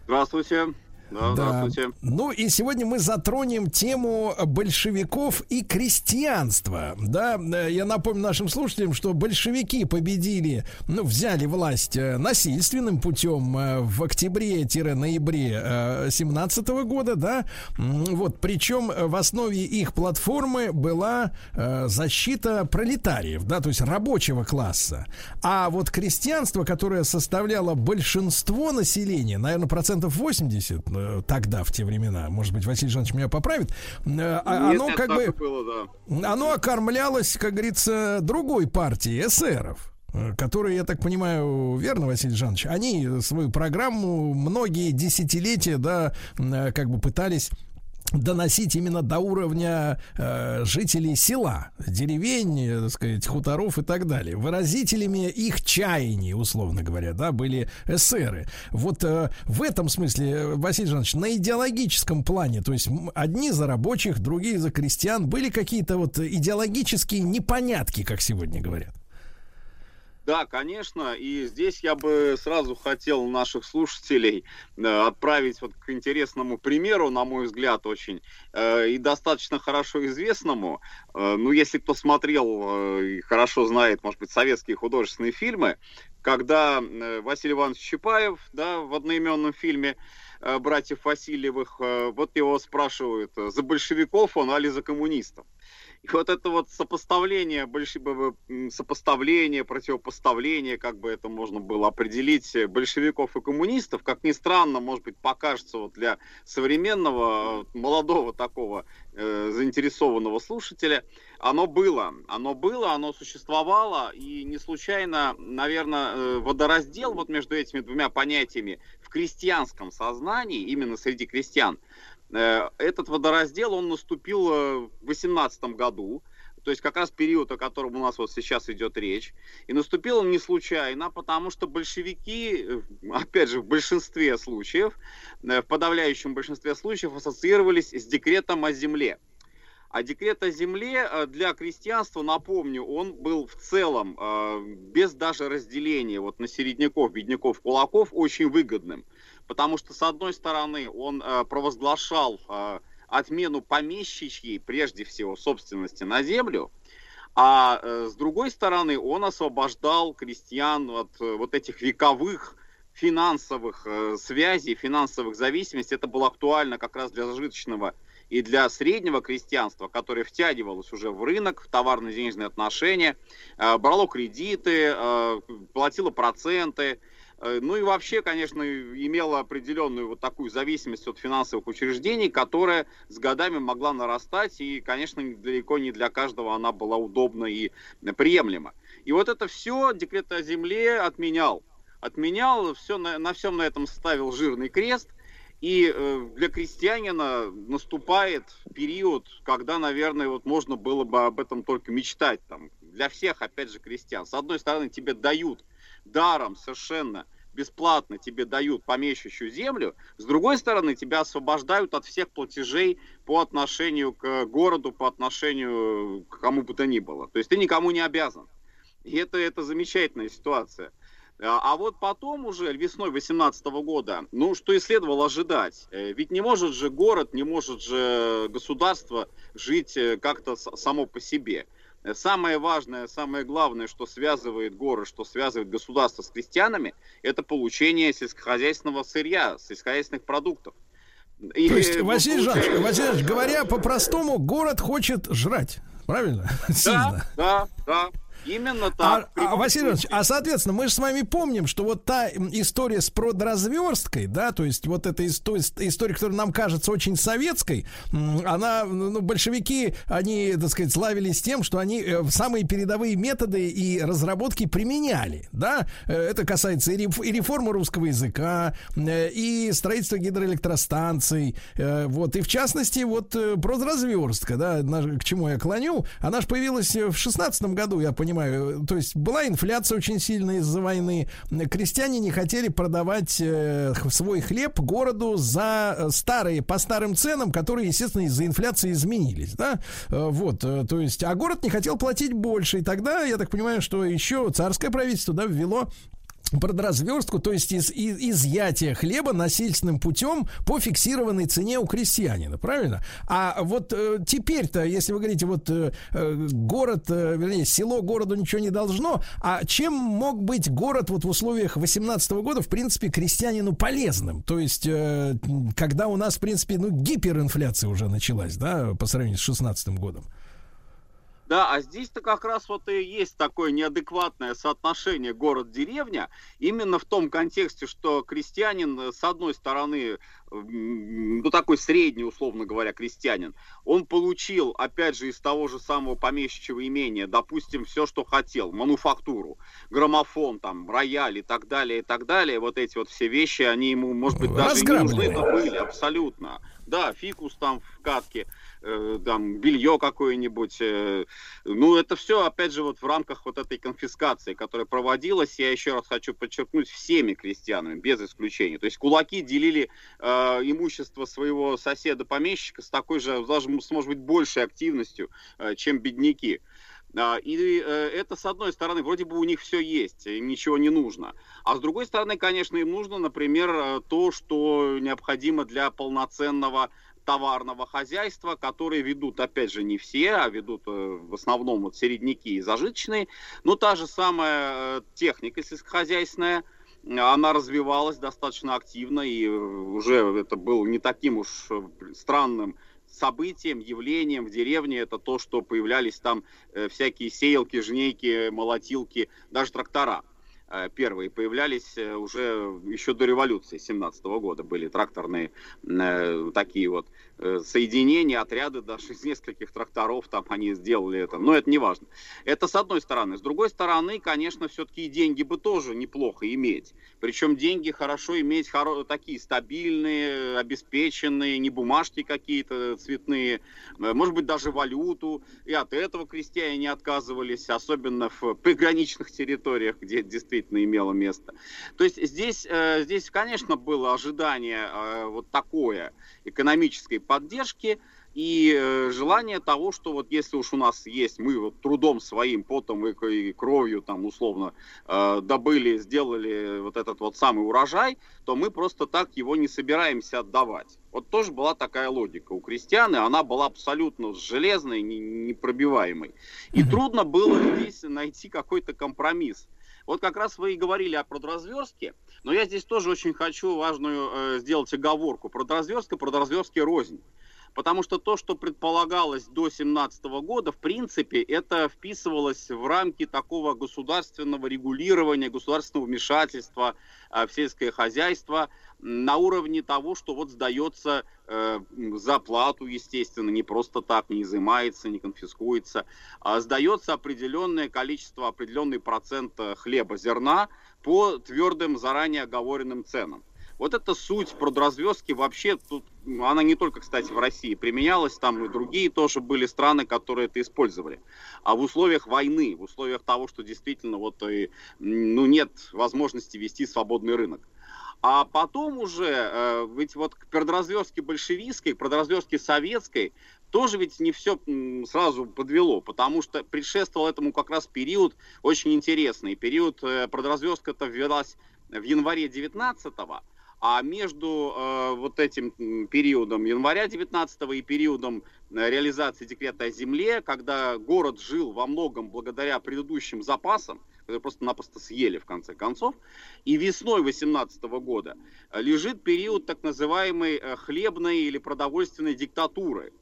Здравствуйте. Да, здравствуйте. Ну и сегодня мы затронем тему большевиков и крестьянства. Да, э, я напомню нашим слушателям, что большевики победили, ну, взяли власть э, насильственным путем э, в октябре-ноябре 17 года, да. Вот, причем в основе их платформы была защита пролетариев, да, то есть рабочего класса. А вот крестьянство, которое составляло большинство населения, наверное, процентов 80 э, тогда, в те времена, может быть, Василий Жанович меня поправит, э, а- Нет, оно как бы, было, да. оно окормлялось, как говорится, другой партией, эсеров э, которые, я так понимаю, верно, Василий Жанович, они свою программу многие десятилетия, да, э, как бы пытались доносить именно до уровня э, жителей села, деревень, э, так сказать, хуторов и так далее. Выразителями их чаяний, условно говоря, да, были эсеры. Вот э, в этом смысле, э, Василий Жанович, на идеологическом плане, то есть одни за рабочих, другие за крестьян, были какие-то вот идеологические непонятки, как сегодня говорят. Да, конечно. И здесь я бы сразу хотел наших слушателей э, отправить вот к интересному примеру, на мой взгляд, очень э, и достаточно хорошо известному. Э, ну, если кто смотрел и хорошо знает, может быть, советские художественные фильмы, когда Василий Иванович Чапаев, да, в одноименном фильме братьев Васильевых, вот его спрашивают, за большевиков он, али за коммунистов. И вот это вот сопоставление, сопоставление, противопоставление, как бы это можно было определить, э, большевиков и коммунистов, как ни странно, может быть, покажется вот для современного, молодого такого э, заинтересованного слушателя, оно было, оно было, оно существовало, и не случайно, наверное, э, водораздел вот между этими двумя понятиями в крестьянском сознании, именно среди крестьян, Этот водораздел, он наступил э, в 18 году, то есть как раз период, о котором у нас вот сейчас идет речь. И наступил он не случайно, потому что большевики, э, опять же, в большинстве случаев, э, в подавляющем большинстве случаев ассоциировались с декретом о земле. А декрет о земле э, для крестьянства, напомню, он был в целом, э, без даже разделения вот на середняков, бедняков, кулаков, очень выгодным. Потому что, с одной стороны, он э, провозглашал э, отмену помещичьей, прежде всего, собственности на землю, а э, с другой стороны, он освобождал крестьян от э, вот этих вековых финансовых э, связей, финансовых зависимостей. Это было актуально как раз для зажиточного и для среднего крестьянства, которое втягивалось уже в рынок, в товарно-денежные отношения, э, брало кредиты, э, платило проценты, ну и вообще, конечно, имело определенную вот такую зависимость от финансовых учреждений, которая с годами могла нарастать, и, конечно, далеко не для каждого она была удобна и приемлема. И вот это все декрет о земле отменял. Отменял, все на, на всем на этом ставил жирный крест. И э, для крестьянина наступает период, когда, наверное, вот можно было бы об этом только мечтать. Там, для всех, опять же, крестьян. С одной стороны, тебе дают даром совершенно бесплатно тебе дают помещичью землю, с другой стороны, тебя освобождают от всех платежей по отношению к городу, по отношению к кому бы то ни было. То есть ты никому не обязан. И это, это замечательная ситуация. А а вот потом уже, весной 2018 года, ну, что и следовало ожидать. Э, Ведь не может же город, не может же государство жить э, как-то само по себе. Самое важное, самое главное, что связывает город, что связывает государство с крестьянами, это получение сельскохозяйственного сырья, сельскохозяйственных продуктов. И, То есть, э, Василий Жанович, Василий Жанович, говоря по-простому, город хочет жрать. Правильно? Сильно. Да, да, да. Именно А, так. а, Василий Иванович, а соответственно, мы же с вами помним, что вот та история с продразверсткой, да, то есть вот эта исто- история, которая нам кажется очень советской, она, ну, большевики, они, так сказать, славились тем, что они э, самые передовые методы и разработки применяли, да, Э, это касается и реф- и реформы русского языка, э, и строительства гидроэлектростанций, вот, и в частности, вот продразверстка, да, к чему я клоню, она же появилась в шестнадцатом году, я понимаю, то есть была инфляция очень сильная из-за войны, крестьяне не хотели продавать э, свой хлеб городу за э, старые, по старым ценам, которые, естественно, из-за инфляции изменились, да, Э, вот, то есть, а город не хотел платить больше, и тогда, я так понимаю, что еще царское правительство, да, ввело продразверстку, то есть из, из- изъятие хлеба насильственным путем по фиксированной цене у крестьянина, правильно? А вот э, теперь-то, если вы говорите, вот э, э, город, э, вернее, село городу ничего не должно, а чем мог быть город вот в условиях 18 года, в принципе, крестьянину полезным? То есть, э, когда у нас, в принципе, ну, гиперинфляция уже началась, да, по сравнению с 16 годом. Да, а здесь-то как раз вот и есть такое неадекватное соотношение город-деревня, именно в том контексте, что крестьянин, э, с одной стороны, м, ну такой средний, условно говоря, крестьянин, он получил, опять же, из того же самого помещичьего имения, допустим, все, что хотел, мануфактуру, граммофон, там, рояль и так далее, и так далее, вот эти вот все вещи, они ему, может быть, даже и не нужны Разграбленные. были, абсолютно. Да, фикус там в катке, э, там белье какое-нибудь. э, ну, это все, опять же, вот в рамках вот этой конфискации, которая проводилась, я еще раз хочу подчеркнуть, всеми крестьянами, без исключения. То есть кулаки делили э, имущество своего соседа-помещика с такой же, даже, может быть, большей активностью, э, чем бедняки. А, И э, это, с одной стороны, вроде бы у них все есть, им ничего не нужно. А с другой стороны, конечно, им нужно, например, э, то, что необходимо для полноценного товарного хозяйства, которые ведут, опять же, не все, а ведут э, в основном вот середняки и зажиточные. Но та же самая э, техника сельскохозяйственная, э, она развивалась достаточно активно, и уже это было не таким уж странным событием, явлением в деревне, это то, что появлялись там всякие сеялки, жнейки, молотилки, даже трактора. Э, Первые появлялись э, уже еще до революции 17 года были тракторные э, такие вот соединения, отряды даже из нескольких тракторов там они сделали это. Но это не важно. Это с одной стороны. С другой стороны, конечно, все-таки и деньги бы тоже неплохо иметь. Причем деньги хорошо иметь хоро- такие стабильные, обеспеченные, не бумажки какие-то цветные, может быть даже валюту. И от этого крестьяне не отказывались, особенно в приграничных территориях, где это действительно имело место. То есть здесь, э, здесь конечно, было ожидание э, вот такое экономической поддержки и э, желание того, что вот если уж у нас есть, мы вот трудом своим, потом и, кровью там условно добыли, сделали вот этот вот самый урожай, то мы просто так его не собираемся отдавать. Вот тоже была такая логика у крестьян, и она была абсолютно железной, не- непробиваемой. И трудно было здесь найти какой-то компромисс. Вот как раз вы и говорили о продразверстке, но я здесь тоже очень хочу важную э, сделать оговорку. Продразверстка, продразверстки рознь. Потому что то, что предполагалось до 2017 года, в принципе, это вписывалось в рамки такого государственного регулирования, государственного вмешательства э, в сельское хозяйство на уровне того, что вот сдается э, за естественно, не просто так, не изымается, не конфискуется, а сдается определенное количество, определенный процент э, хлеба, зерна по твердым, заранее оговоренным ценам. Вот эта суть продразверстки вообще тут, м, она не только, кстати, в России применялась, там и другие тоже были страны, которые это использовали. А в условиях войны, в условиях того, что действительно вот и, ну, нет возможности вести свободный рынок. А потом уже, э, ведь вот к продразверстке большевистской, к продразверстке советской тоже ведь не все сразу подвело, потому что предшествовал этому как раз период очень интересный. Период э, продразверстка-то ввелась в январе 19-го, а между э, вот этим периодом января 19 и периодом э, реализации декрета о земле, когда город жил во многом благодаря предыдущим запасам, которые просто-напросто съели в конце концов, и весной 18 года э, лежит период так называемой э, хлебной или продовольственной диктатуры,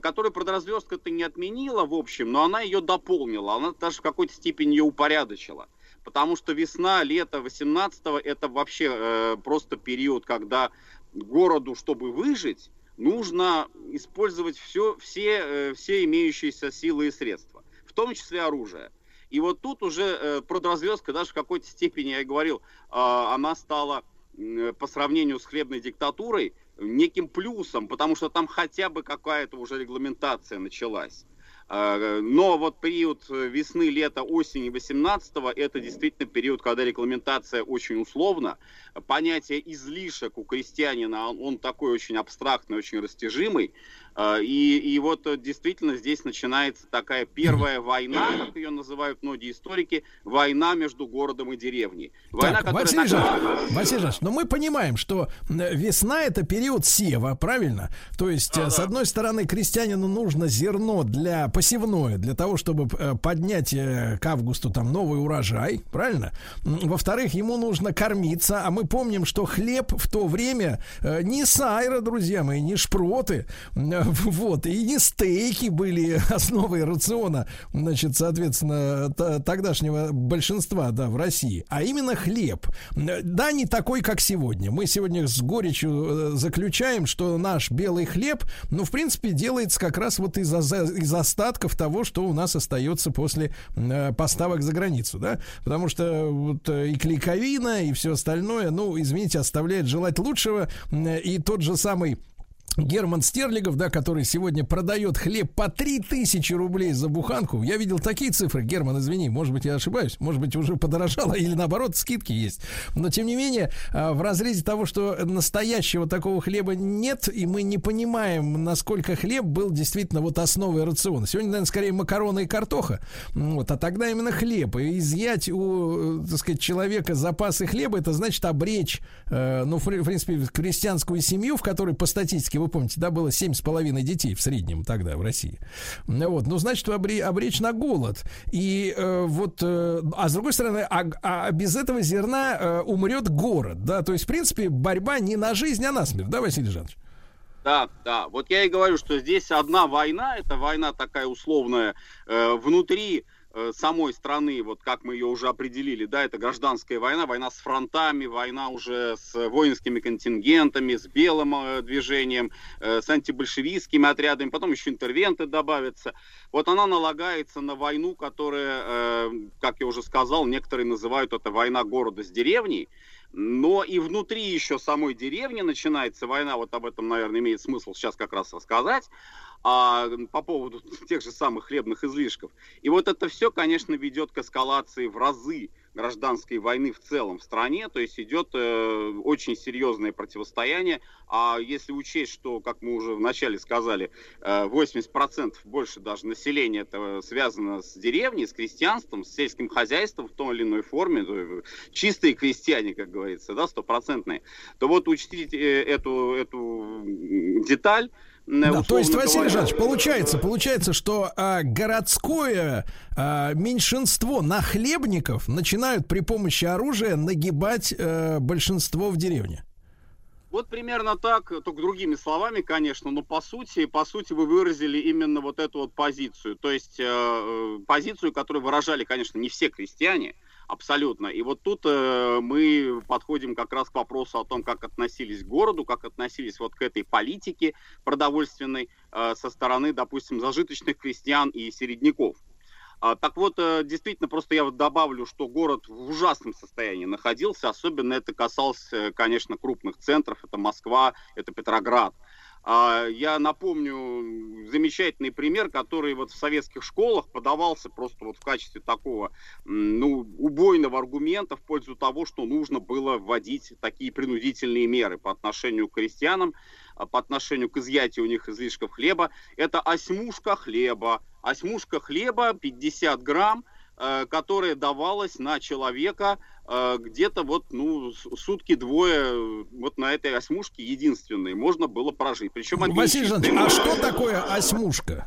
которую продразверстка-то не отменила, в общем, но она ее дополнила, она даже в какой-то степени ее упорядочила. Потому что весна, лето 18-го это вообще э, просто период, когда городу, чтобы выжить, нужно использовать все, все, э, все имеющиеся силы и средства, в том числе оружие. И вот тут уже э, продразверстка, даже в какой-то степени, я говорил, э, она стала м, по сравнению с хлебной диктатурой неким плюсом, потому что там хотя бы какая-то уже регламентация началась. Э, Но вот период весны, лета, осени 18-го это действительно период, когда регламентация очень условна. Понятие излишек у крестьянина, он, он такой очень абстрактный, очень растяжимый. Э, И, и вот э, действительно здесь начинается такая первая война, как ее называют многие историки, война между городом и деревней. Война, Так, Василий так- Василий Жанович, но мы понимаем, что весна это период сева, правильно? То есть, э, с одной стороны, крестьянину нужно зерно для посевное, для того, чтобы э, поднять к августу там новый урожай, правильно? Во-вторых, ему нужно кормиться, а мы помним, что хлеб в то время э, не сайра, друзья мои, не шпроты, э, вот, и не стейки были основой рациона, значит, соответственно, тогдашнего большинства, да, в России, а именно хлеб. Э, Да, не такой, как сегодня. Мы сегодня с горечью э, заключаем, что наш белый хлеб, ну, в принципе, делается как раз вот из, из остатков того, что у нас остается после э, поставок за границу, да, потому что вот э, и клейковина, и все остальное, ну, извините, оставляет желать лучшего, и тот же самый Герман Стерлигов, да, который сегодня продает хлеб по 3000 рублей за буханку. Я видел такие цифры. Герман, извини, может быть, я ошибаюсь. Может быть, уже подорожало или наоборот, скидки есть. Но, тем не менее, а, в разрезе того, что настоящего такого хлеба нет, и мы не понимаем, насколько хлеб был действительно вот основой рациона. Сегодня, наверное, скорее макароны и картоха. Вот, а тогда именно хлеб. И изъять у, э, так сказать, человека запасы хлеба, это значит обречь, э, ну, в принципе, крестьянскую семью, в которой по статистике, вы помните, да, было семь с половиной детей в среднем тогда в России. Вот, ну, значит, обре- обречь на голод. И э, вот, э, а с другой стороны, а, а без этого зерна э, умрет город, да, то есть, в принципе, борьба не на жизнь, а на смерть, да, Василий Жанович? Да, да. Вот я и говорю, что здесь одна война, это война такая условная, э, внутри самой страны, вот как мы ее уже определили, да, это гражданская война, война с фронтами, война уже с воинскими контингентами, с белым э, движением, э, с антибольшевистскими отрядами, потом еще интервенты добавятся. Вот она налагается на войну, которая, э, как я уже сказал, некоторые называют это война города с деревней, но и внутри еще самой деревни начинается война, вот об этом, наверное, имеет смысл сейчас как раз рассказать, а, по поводу тех же самых хлебных излишков. И вот это все, конечно, ведет к эскалации в разы гражданской войны в целом в стране, то есть идет э, очень серьезное противостояние, а если учесть, что, как мы уже вначале сказали, э, 80% больше даже населения это связано с деревней, с крестьянством, с сельским хозяйством в той или иной форме, чистые крестьяне, как говорится, да, стопроцентные, то вот учтите э, эту, эту деталь, Да, то есть, Василий. Жанович, получается, получается, что а, городское а, меньшинство нахлебников начинают при помощи оружия нагибать э, большинство в деревне. Вот примерно так, только другими словами, конечно, но по сути, по сути вы выразили именно вот эту вот позицию. То есть э, э, позицию, которую выражали, конечно, не все крестьяне, абсолютно. И вот тут э, мы подходим как раз к вопросу о том, как относились к городу, как относились вот к этой политике продовольственной э, со стороны, допустим, зажиточных крестьян и середняков. А, Так вот, э, действительно, просто я вот добавлю, что город в ужасном состоянии находился, особенно это касалось, э, конечно, крупных центров, это Москва, это Петроград. А, Я напомню замечательный пример, который вот в советских школах подавался просто вот в качестве такого ну, убойного аргумента в пользу того, что нужно было вводить такие принудительные меры по отношению к крестьянам, а, по отношению к изъятию у них излишков хлеба. Это осьмушка хлеба. Осьмушка хлеба 50 грамм, э, которая давалась на человека где-то вот, ну, сутки двое вот на этой осьмушке единственной можно было прожить. Причем Василий Жанович, а что такое осьмушка?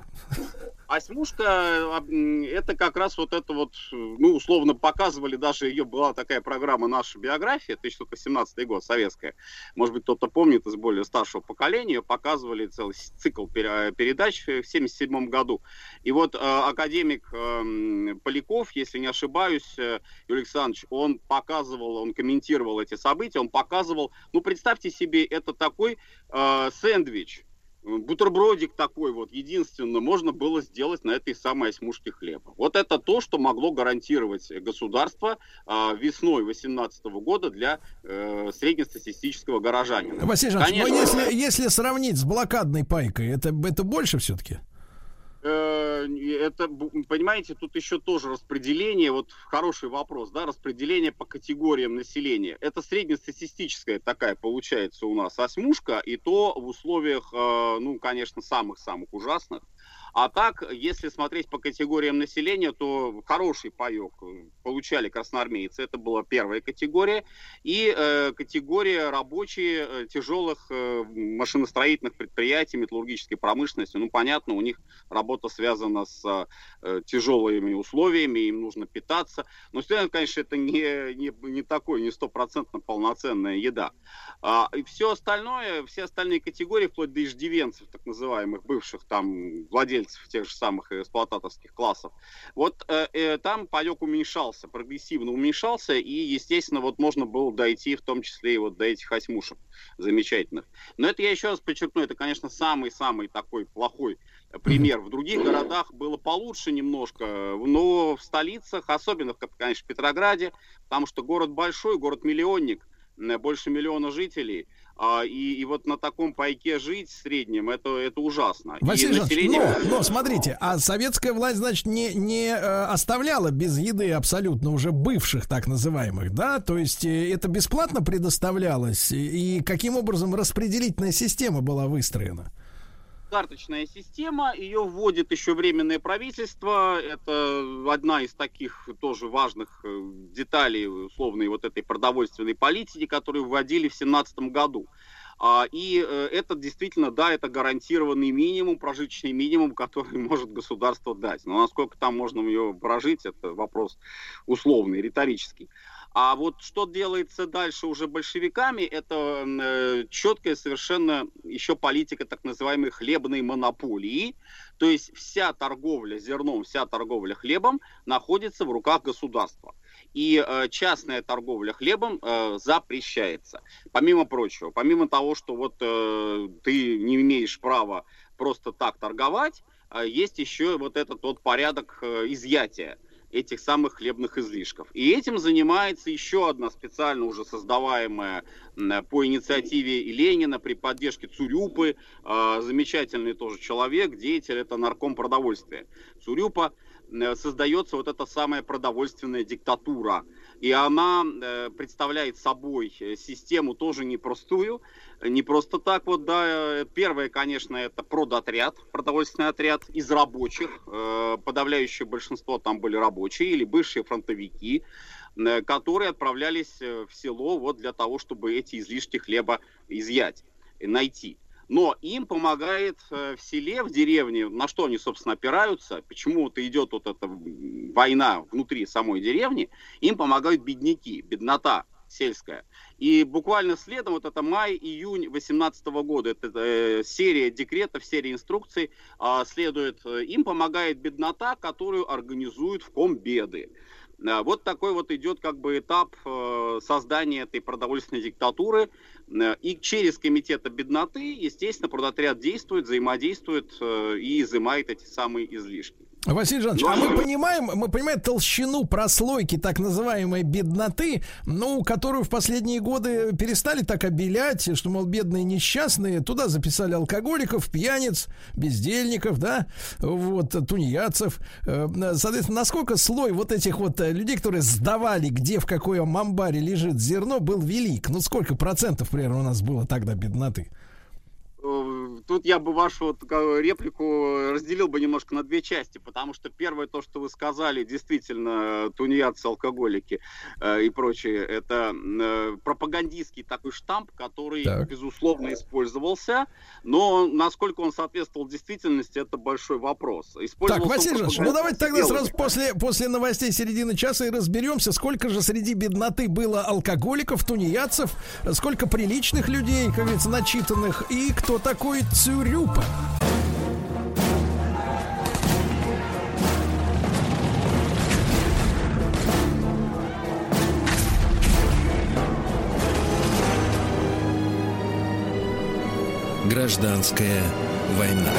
Осьмушка, это как раз вот это вот, э, ну, условно показывали, даже ее была такая программа «Наша биография», 1917 год, советская. Может быть, кто-то помнит из более старшего поколения, показывали целый цикл пере- передач в 1977 году. И вот э, академик э, Поляков, если не ошибаюсь, э, Юрий Александрович, он показывал, он комментировал эти события, он показывал, ну, представьте себе, это такой э, сэндвич, бутербродик такой вот, единственно, можно было сделать на этой самой осьмушке хлеба. Вот это то, что могло гарантировать государство а, весной 2018 года для э, среднестатистического горожанина. Василий Конечно. если, если сравнить с блокадной пайкой, это, это больше все-таки? Э, Это, понимаете, тут еще тоже распределение, вот хороший вопрос, да, распределение по категориям населения. Это среднестатистическая такая получается у нас осьмушка, и то в условиях, э, ну, конечно, самых-самых ужасных. А так, если смотреть по категориям населения, то хороший паек э, получали красноармейцы, это была первая категория, и э, категория рабочие э, тяжелых э, машиностроительных предприятий, металлургической промышленности. Ну, понятно, у них работа связана с э, тяжелыми условиями, им нужно питаться. Но, конечно, это не, не, не такой, не стопроцентно полноценная еда. А, и все остальное, все остальные категории, вплоть до иждивенцев, так называемых, бывших там владельцев тех же самых эксплуататорских классов, вот э, э, там паек уменьшался, прогрессивно уменьшался, и, естественно, вот можно было дойти в том числе и вот до этих осьмушек замечательных. Но это я еще раз подчеркну, это, конечно, самый-самый такой плохой пример. В других городах было получше немножко, но в столицах, особенно, конечно, в Петрограде, потому что город большой, город-миллионник, больше миллиона жителей, и, и вот на таком пайке жить в среднем, это, это ужасно. И Василий Жанович, население- но, но смотрите, а советская власть, значит, не, не э, оставляла без еды абсолютно уже бывших так называемых, да? То есть э, это бесплатно предоставлялось, и, и каким образом распределительная система была выстроена? Карточная система, ее вводит еще временное правительство. Это одна из таких тоже важных э, деталей условной вот этой продовольственной политики, которую вводили в 2017 году. А, И э, это действительно, да, это гарантированный минимум, прожиточный минимум, который может государство дать. Но насколько там можно ее прожить, это вопрос условный, риторический. А вот что делается дальше уже большевиками, это э, четкая совершенно еще политика так называемой хлебной монополии. То есть вся торговля зерном, вся торговля хлебом находится в руках государства. И э, частная торговля хлебом э, запрещается. Помимо прочего, помимо того, что вот э, ты не имеешь права просто так торговать, э, есть еще вот этот вот порядок э, изъятия этих самых хлебных излишков. И этим занимается еще одна специально уже создаваемая по инициативе Ленина при поддержке Цурюпы, э, замечательный тоже человек, деятель, это нарком продовольствия. Цурюпа создается вот эта самая продовольственная диктатура. И она э, представляет собой э, систему тоже непростую, не просто так вот, да. э, Первое, конечно, это продотряд, продовольственный отряд из рабочих. Подавляющее большинство там были рабочие или бывшие фронтовики, которые отправлялись в село вот для того, чтобы эти излишки хлеба изъять найти. Но им помогает э, в селе, в деревне, на что они, собственно, опираются, почему вот идет вот эта война внутри самой деревни, им помогают бедняки, беднота сельская. И буквально следом, вот это май-июнь 2018 года, это э, серия декретов, серия инструкций а, следует, э, им помогает беднота, которую организуют в комбеды. А, Вот такой вот идет как бы этап э, создания этой продовольственной диктатуры. Э, И через комитета бедноты, естественно, продотряд действует, взаимодействует э, и изымает эти самые излишки. Василий Жанович, а мы понимаем, мы понимаем толщину прослойки так называемой бедноты, ну, которую в последние годы перестали так обелять, что, мол, бедные несчастные, туда записали алкоголиков, пьяниц, бездельников, да, вот, тунеядцев. Э, Соответственно, насколько слой вот этих вот э, людей, которые сдавали, где в каком амбаре лежит зерно, был велик? Ну, сколько процентов, примерно, у нас было тогда бедноты? Э, Тут я бы вашу реплику разделил бы немножко на две части, потому что первое то, что вы сказали, действительно, тунеядцы, алкоголики э, и прочее, это э, пропагандистский такой штамп, который, Так. безусловно, использовался, но насколько он соответствовал действительности, это большой вопрос. Так, Василий Жанович, ну давайте тогда пропагандистскими сразу после, после новостей середины часа и разберемся, сколько же среди бедноты было алкоголиков, тунеядцев, сколько приличных людей, как говорится, начитанных, и кто такой Цюрюпа. Гражданская война.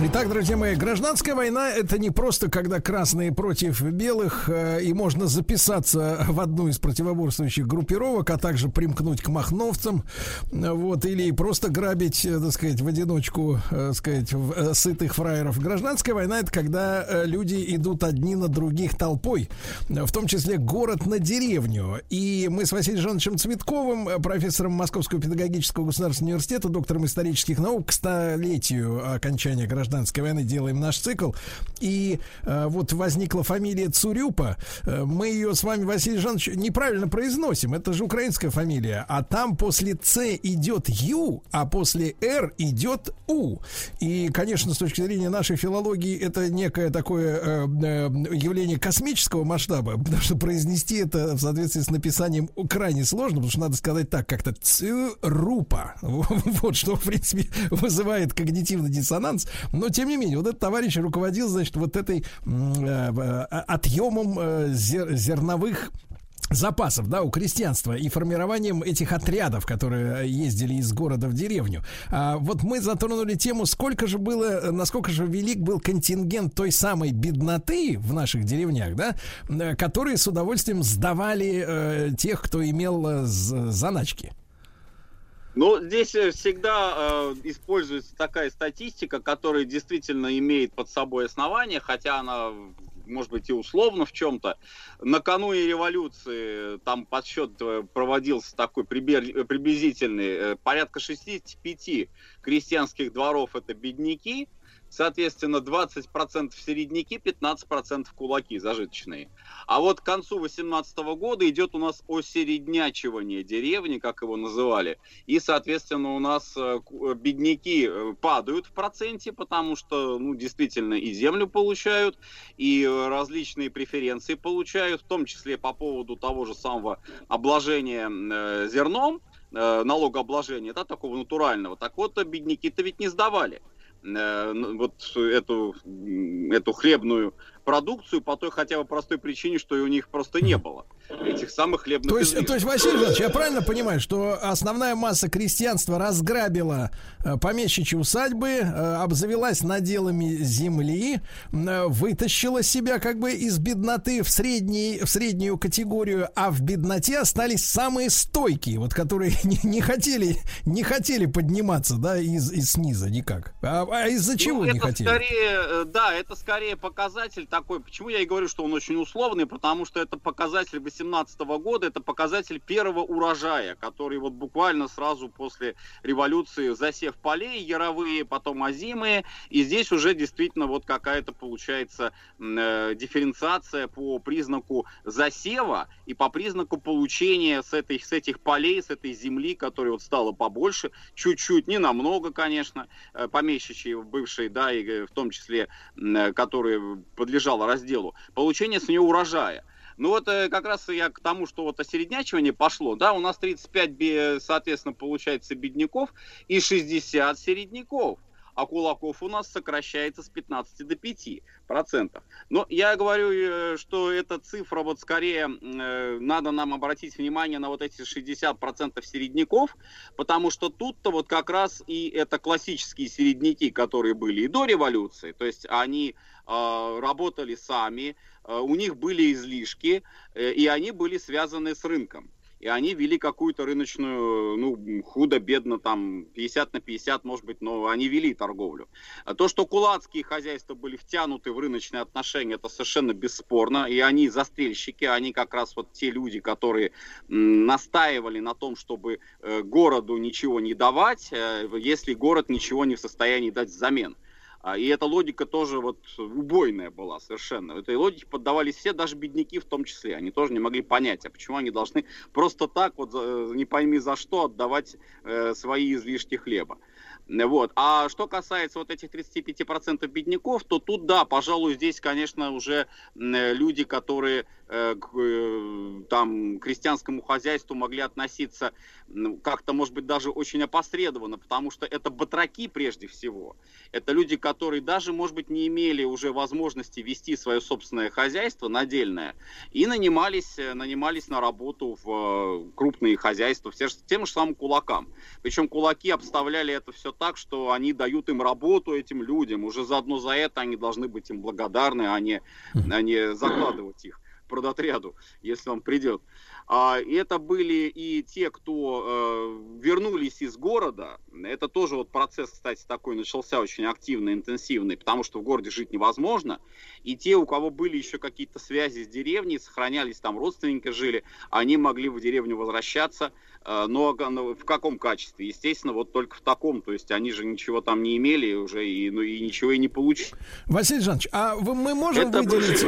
Итак, друзья мои, гражданская война это не просто когда красные против белых, э, и можно записаться в одну из противоборствующих группировок, а также примкнуть к махновцам, вот, или просто грабить, э, так сказать, в одиночку, э, сказать, в- э, сытых фраеров. Гражданская война это когда э, люди идут одни на других толпой, в том числе город на деревню. И мы с Василием Жановичем Цветковым, э, профессором Московского педагогического государственного университета, доктором исторических наук, к столетию окончания гражданской войны делаем наш цикл. И э, вот возникла фамилия Цурюпа. Э, мы ее с вами, Василий Жанович, неправильно произносим. Это же украинская фамилия. А там после Ц идет Ю, а после Р идет У. И, конечно, с точки зрения нашей филологии, это некое такое э, э, явление космического масштаба, потому что произнести это в соответствии с написанием крайне сложно, потому что надо сказать так, как-то Цюрупа. Вот что, в принципе, вызывает когнитивный диссонанс. Но, тем не менее, вот этот товарищ руководил, значит, вот этой э, э, отъемом э, зер- зерновых запасов, да, у крестьянства и формированием этих отрядов, которые ездили из города в деревню. А, вот мы затронули тему, сколько же было, э, насколько же велик был контингент той самой бедноты в наших деревнях, да, э, которые с удовольствием сдавали э, тех, кто имел э, заначки. Ну, здесь э, всегда э, используется такая статистика, которая действительно имеет под собой основание, хотя она, может быть, и условно в чем-то. Накануне революции там подсчет э, проводился такой э, приблизительный. э, порядка 65 крестьянских дворов это бедняки, соответственно, 20% середняки, 15% кулаки зажиточные. А вот к концу 18 года идет у нас осереднячивание деревни, как его называли. И, соответственно, у нас э, э, бедняки э, падают в проценте, потому что, ну, действительно, и землю получают, и различные преференции получают, в том числе по поводу того же самого обложения зерном, налогообложения, да, такого натурального. Так вот, бедняки-то ведь не сдавали вот эту, эту хлебную продукцию по той хотя бы простой причине, что и у них просто не было этих самых хлебных То есть, то есть, Василий Иванович, я правильно понимаю, что основная масса крестьянства разграбила э, помещичьи усадьбы, э, обзавелась наделами земли, э, вытащила себя как бы из бедноты в, средний, в среднюю категорию, а в бедноте остались самые стойкие, вот которые не, не хотели, не хотели подниматься, да, из, из сниза никак. А, а из-за чего Ну, не это хотели? скорее, да, это скорее показатель такой. Почему я и говорю, что он очень условный? Потому что это показатель 18 года, это показатель первого урожая, который вот буквально сразу после революции засев полей яровые, потом озимые, и здесь уже действительно вот какая-то получается э, дифференциация по признаку засева и по признаку получения с, этой, с этих полей, с этой земли, которая вот стала побольше, чуть-чуть, не намного, конечно, э, помещичьей бывшей, да, и э, в том числе, э, которая подлежала разделу, получение с нее урожая. Ну вот э, как раз я к тому, что вот осереднячивание пошло, да, у нас 35, бе- соответственно, получается бедняков и 60 середняков а кулаков у нас сокращается с 15 до 5 процентов. Но я говорю, э, что эта цифра вот скорее э, надо нам обратить внимание на вот эти 60 процентов середняков, потому что тут-то вот как раз и это классические середняки, которые были и до революции, то есть они а, работали сами, у них были излишки, э, и они были связаны с рынком. И они вели какую-то рыночную, ну, худо-бедно, там, 50 на 50, может быть, но они вели торговлю. А то, что кулацкие хозяйства были втянуты в рыночные отношения, это совершенно бесспорно. И они застрельщики, они как раз вот те люди, которые настаивали на том, чтобы э, городу ничего не давать, э, если город ничего не в состоянии дать взамен. А, И эта логика тоже вот убойная была совершенно. Этой логике поддавались все, даже бедняки в том числе. Они тоже не могли понять, а почему они должны просто так вот, за- не пойми за что, отдавать э, свои излишки хлеба. Вот. А что касается вот этих 35% бедняков, то тут, да, пожалуй, здесь, конечно, уже э, люди, которые э, к э, там, крестьянскому хозяйству могли относиться ну, как-то, может быть, даже очень опосредованно, потому что это батраки прежде всего. Это люди, которые даже, может быть, не имели уже возможности вести свое собственное хозяйство надельное и нанимались, э, нанимались на работу в э, крупные хозяйства, все тем же самым кулакам. Причем кулаки обставляли это все так, что они дают им работу этим людям. Уже заодно за это они должны быть им благодарны, а не, а не закладывать их продотряду, если он придет. А, это были и те, кто э, вернулись из города. Это тоже вот процесс, кстати, такой начался очень активный, интенсивный, потому что в городе жить невозможно. И те, у кого были еще какие-то связи с деревней, сохранялись там родственники жили, они могли в деревню возвращаться. Э, но в каком качестве? Естественно, вот только в таком. То есть они же ничего там не имели уже и, ну, и ничего и не получили. Василий Жанович, а вы- мы можем Это выделить,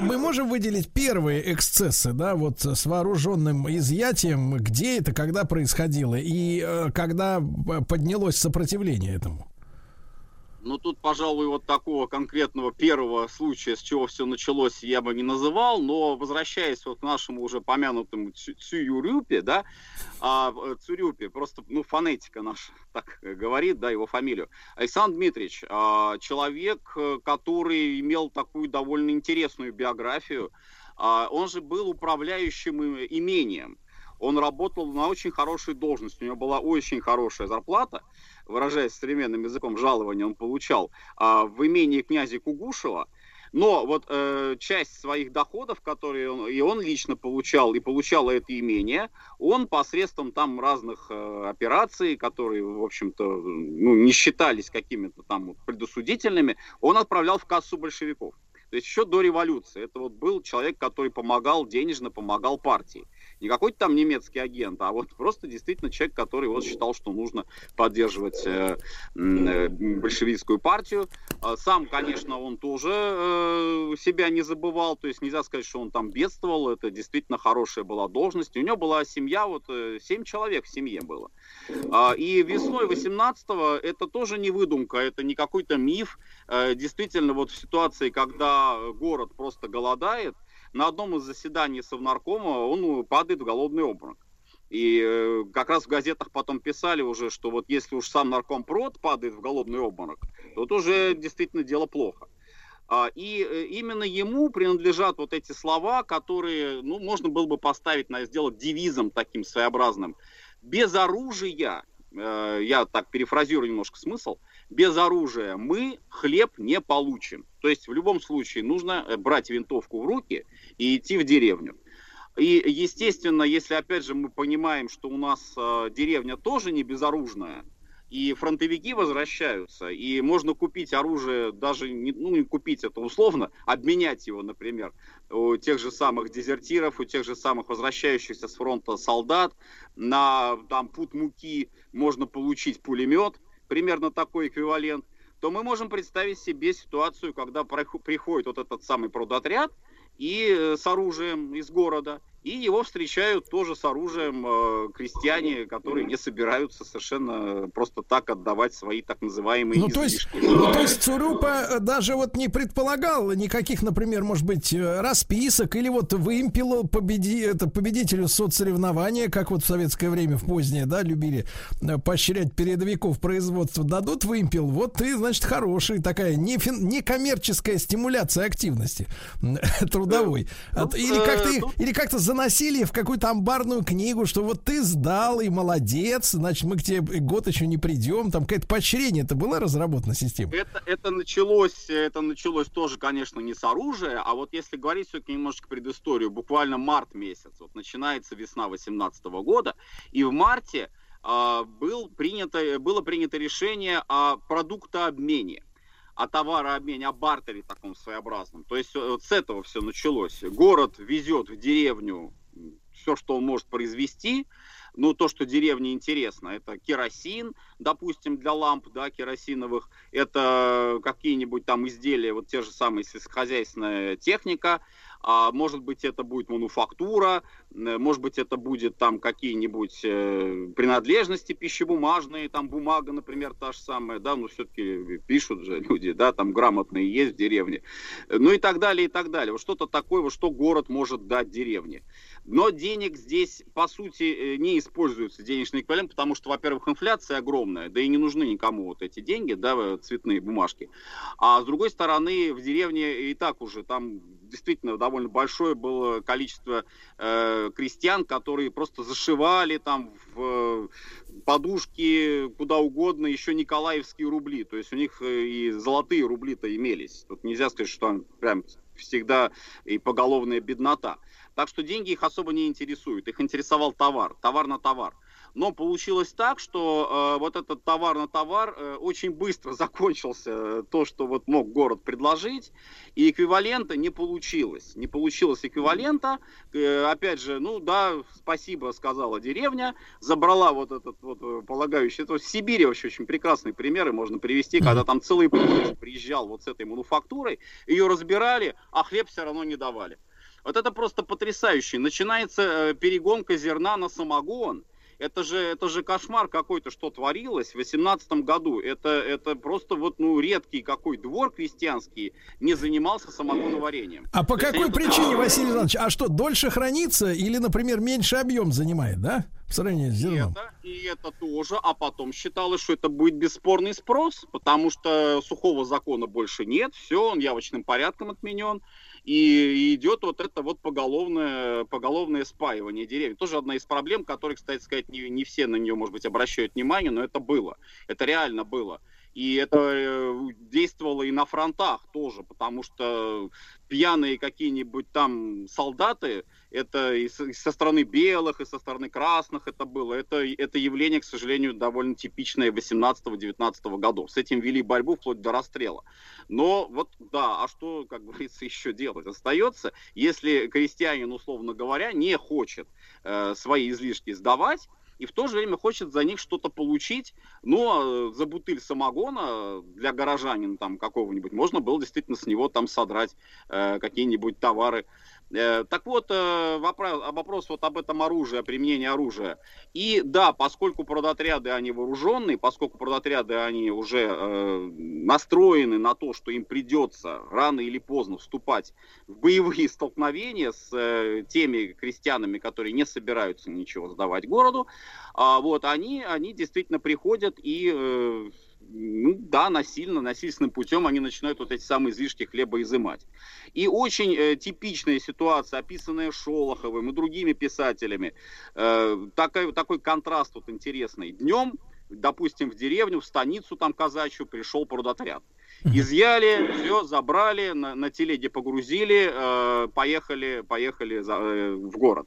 мы можем выделить первые эксцессы, да, вот с вооруженным изъятием, где это, когда происходило и э, когда э, поднялось сопротивление этому? Ну, тут, пожалуй, вот такого конкретного первого случая, с чего все началось, я бы не называл, но возвращаясь вот к нашему уже помянутому Цю- Цююрюпе, да, а, э, Цюрюпе, просто, ну, фонетика наша так э, говорит, да, его фамилию. Александр Дмитриевич, а, человек, э, который имел такую довольно интересную биографию, а, он же был управляющим имением. Он работал на очень хорошей должности, у него была очень хорошая зарплата, выражаясь современным языком, жалование он получал а, в имении князя Кугушева. Но вот э, часть своих доходов, которые он, и он лично получал, и получало это имение, он посредством там разных э, операций, которые, в общем-то, ну, не считались какими-то там вот предосудительными, он отправлял в кассу большевиков. То есть еще до революции. Это вот был человек, который помогал, денежно помогал партии. Не какой-то там немецкий агент, а вот просто действительно человек, который вот считал, что нужно поддерживать э, э, большевистскую партию. А Сам, конечно, он тоже э, себя не забывал, то есть нельзя сказать, что он там бедствовал, это действительно хорошая была должность. У него была семья, вот э, семь человек в семье было. А, И весной 18-го это тоже не выдумка, это не какой-то миф. Действительно, вот в ситуации, когда город просто голодает, на одном из заседаний Совнаркома он ну, падает в голодный обморок. И э, как раз в газетах потом писали уже, что вот если уж сам наркомпрод падает в голодный обморок, то это уже действительно дело плохо. А, И э, именно ему принадлежат вот эти слова, которые, ну, можно было бы поставить, на, сделать девизом таким своеобразным. Без оружия, э, я так перефразирую немножко смысл, без оружия мы хлеб не получим. То есть в любом случае нужно э, брать винтовку в руки и идти в деревню. И, естественно, если, опять же, мы понимаем, что у нас э, деревня тоже не безоружная, и фронтовики возвращаются, и можно купить оружие, даже не, ну, не купить это условно, обменять его, например, у тех же самых дезертиров, у тех же самых возвращающихся с фронта солдат, на там, пуд муки можно получить пулемет, примерно такой эквивалент, то мы можем представить себе ситуацию, когда приходит вот этот самый продотряд и э, с оружием из города, и его встречают тоже с оружием э, крестьяне, которые не собираются совершенно просто так отдавать свои так называемые Ну, то есть, ну, то есть Цурупа э, даже вот не предполагал никаких, например, может быть, э, расписок или вот вымпелу победи, это победителю соцсоревнования, как вот в советское время в позднее, да, любили э, поощрять передовиков производства, дадут вымпел, вот ты, значит, хороший, такая не фин- некоммерческая стимуляция активности трудовой. От- или как-то ну- или как-то заносили в какую-то амбарную книгу, что вот ты сдал и молодец, значит, мы к тебе год еще не придем. Там какое-то поощрение это была разработана система? Это, это началось, это началось тоже, конечно, не с оружия, а вот если говорить все-таки немножко предысторию, буквально март месяц, вот начинается весна 18 года, и в марте а, был принято, было принято решение о продуктообмене о товарообмене, о бартере таком своеобразном. То есть э, вот с этого все началось. Город везет в деревню все, что он может произвести, ну, то, что деревне интересно, это керосин, допустим, для ламп, да, керосиновых, это какие-нибудь там изделия, вот те же самые сельскохозяйственная техника, а может быть это будет мануфактура, э, может быть это будет там какие-нибудь э, принадлежности пищебумажные, там бумага, например, та же самая, да, ну все-таки пишут же люди, да, там грамотные есть в деревне, ну и так далее, и так далее. Вот что-то такое, вот что город может дать деревне. Но денег здесь, по сути, э, не используется денежный эквивалент, потому что, во-первых, инфляция огромная, да и не нужны никому вот эти деньги, да, цветные бумажки. А с другой стороны, в деревне и так уже там действительно довольно большое было количество э, крестьян, которые просто зашивали там в э, подушки куда угодно еще николаевские рубли. То есть у них э, и золотые рубли-то имелись. Тут нельзя сказать, что там прям всегда и поголовная беднота. Так что деньги их особо не интересуют. Их интересовал товар, товар на товар. Но получилось так, что э, вот этот товар на товар э, очень быстро закончился э, то, что вот мог город предложить, и эквивалента не получилось. Не получилось эквивалента. Э, опять же, ну да, спасибо, сказала деревня, забрала вот этот вот э, полагающий. Это в Сибири вообще очень прекрасные примеры можно привести, когда там целый приезжал вот с этой мануфактурой, ее разбирали, а хлеб все равно не давали. Вот это просто потрясающе. Начинается э, перегонка зерна на самогон. Это же, это же кошмар какой-то, что творилось в 18 году. Это, это просто вот, ну, редкий какой двор крестьянский не занимался самогоноварением. А по То какой они причине, Василий Иванович? А что, дольше хранится или, например, меньше объем занимает, да? В сравнении с И зерном. это, и это тоже, а потом считалось, что это будет бесспорный спрос, потому что сухого закона больше нет, все, он явочным порядком отменен, и, и идет вот это вот поголовное, поголовное спаивание деревьев. Тоже одна из проблем, которые, кстати сказать, не, не все на нее, может быть, обращают внимание, но это было, это реально было. И это э, действовало и на фронтах тоже, потому что пьяные какие-нибудь там солдаты, это и со, стороны белых, и со стороны красных это было. Это, это явление, к сожалению, довольно типичное 18-19 годов. С этим вели борьбу вплоть до расстрела. Но вот, да, а что, как говорится, еще делать? Остается, если крестьянин, условно говоря, не хочет э, свои излишки сдавать, и в то же время хочет за них что-то получить, но э, за бутыль самогона для горожанина там какого-нибудь можно было действительно с него там содрать э, какие-нибудь товары. Э, так вот, э, вопрос, а вопрос вот об этом оружии, о применении оружия. И да, поскольку продотряды, они вооруженные, поскольку продотряды, они уже э, настроены на то, что им придется рано или поздно вступать в боевые столкновения с э, теми крестьянами, которые не собираются ничего сдавать городу, а, вот, они, они действительно приходят и, э, ну, да, насильно, насильственным путем они начинают вот эти самые излишки хлеба изымать. И очень э, типичная ситуация, описанная Шолоховым и другими писателями, э, такой, такой контраст вот интересный. Днем, допустим, в деревню, в станицу там казачью пришел продотряд. Изъяли, все, забрали, на, на телеге погрузили, э, поехали, поехали за- э, в город.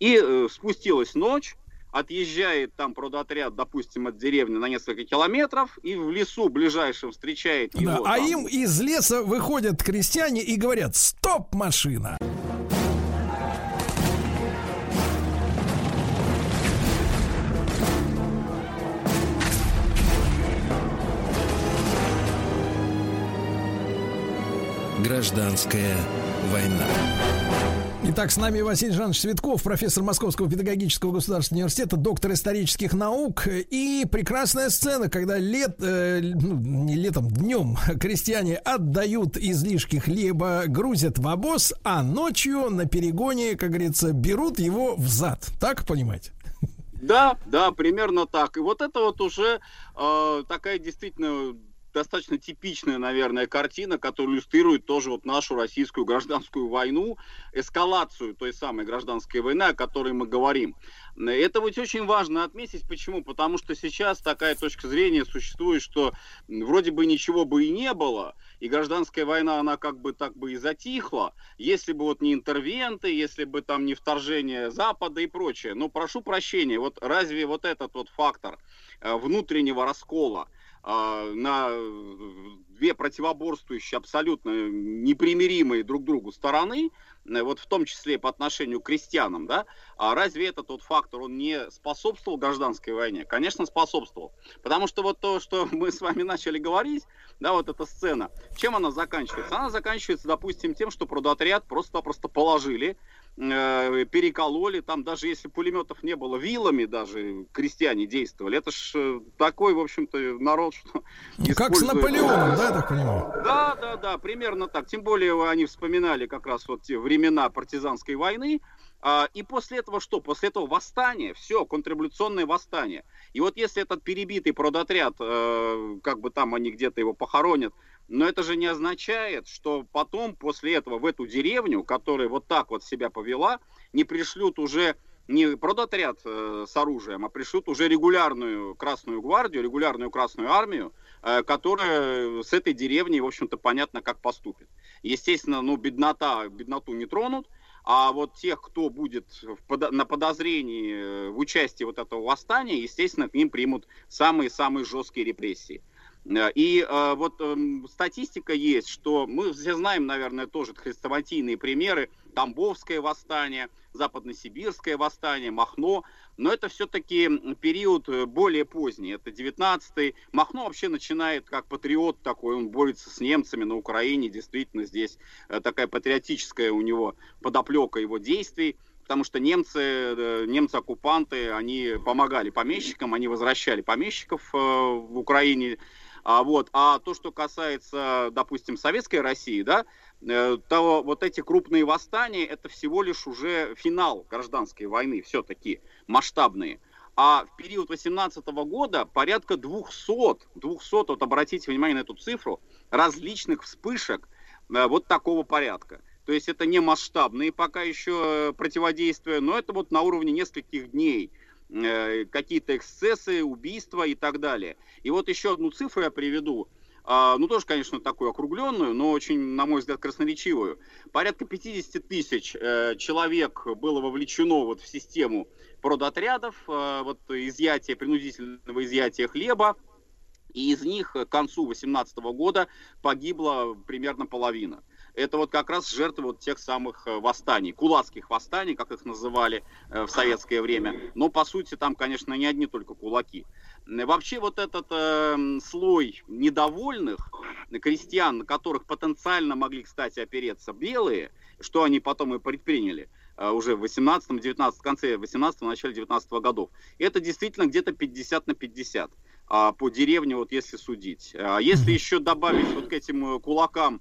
И э, спустилась ночь, отъезжает там продотряд, допустим, от деревни на несколько километров, и в лесу ближайшем встречает его. Да, а там, им из леса выходят крестьяне и говорят, стоп, машина. Гражданская война. Итак, с нами Василий Жанович Светков, профессор Московского педагогического государственного университета, доктор исторических наук. И прекрасная сцена, когда лет, э, ну, не летом, днем крестьяне отдают излишки хлеба, грузят в обоз, а ночью на перегоне, как говорится, берут его в зад. Так понимаете? Да, да, примерно так. И вот это вот уже э, такая действительно достаточно типичная, наверное, картина, которая иллюстрирует тоже вот нашу российскую гражданскую войну, эскалацию той самой гражданской войны, о которой мы говорим. Это вот очень важно отметить. Почему? Потому что сейчас такая точка зрения существует, что вроде бы ничего бы и не было, и гражданская война, она как бы так бы и затихла, если бы вот не интервенты, если бы там не вторжение Запада и прочее. Но прошу прощения, вот разве вот этот вот фактор э, внутреннего раскола, на две противоборствующие, абсолютно непримиримые друг другу стороны, э, вот в том числе по отношению к крестьянам, да, а разве этот тот фактор, он не способствовал гражданской войне? Конечно, способствовал. Потому что вот то, что мы с вами начали говорить, да, вот эта сцена, чем она заканчивается? Она заканчивается, допустим, тем, что продотряд просто-просто положили, э, перекололи, там даже если пулеметов не было, вилами даже крестьяне действовали. Это ж э, такой, в общем-то, народ, что... Ну, как с Наполеоном, да, я так понимаю? да, да, да, примерно так. Тем более они вспоминали как раз вот те времена партизанской войны. А, И после этого что? После этого восстание, все, контрреволюционное восстание. И вот если этот перебитый продотряд, э, как бы там они где-то его похоронят, но это же не означает, что потом, после этого, в эту деревню, которая вот так вот себя повела, не пришлют уже не продотряд э, с оружием, а пришлют уже регулярную Красную Гвардию, регулярную Красную Армию, э, которая с этой деревней, в общем-то, понятно, как поступит. Естественно, ну, беднота, бедноту не тронут, а вот тех, кто будет в подо- на подозрении э, в участии вот этого восстания, естественно, к ним примут самые-самые жесткие репрессии. Э, И э, вот эм, статистика есть, что мы все знаем, наверное, тоже хрестоматийные примеры. Тамбовское восстание, Западносибирское восстание, Махно. Но это все-таки период э, более поздний. Это 19-й. Махно вообще начинает как патриот такой. Он борется с немцами на Украине. Действительно, здесь э, такая патриотическая у него подоплека его действий потому что немцы, э, немцы-оккупанты, они помогали помещикам, они возвращали помещиков в Украине. А, вот. а то, что касается, допустим, советской России, да, э, то вот эти крупные восстания, это всего лишь уже финал гражданской войны, все-таки масштабные. А в период 18 года порядка 200, 200, вот обратите внимание на эту цифру, различных вспышек э, вот такого порядка. То есть это не масштабные пока еще э, противодействия, но это вот на уровне нескольких дней. Э, Какие-то эксцессы, убийства и так далее. И вот еще одну цифру я приведу. А, Ну, тоже, конечно, такую округленную, но очень, на мой взгляд, красноречивую. Порядка 50 тысяч э, человек было вовлечено вот в систему продотрядов, э, вот изъятие, принудительного изъятия хлеба, и из них к концу 2018 года погибла примерно половина. Это вот как раз жертвы вот тех самых э, восстаний, кулацких восстаний, как их называли э, в советское время. Но по сути там, конечно, не одни только кулаки. Вообще вот этот э, слой недовольных крестьян, на которых потенциально могли, кстати, опереться белые, что они потом и предприняли, э, уже в 18-19, конце 18 начале 19 годов. Это действительно где-то 50 на 50 а, по деревне, вот если судить. А Если еще добавить вот к этим кулакам,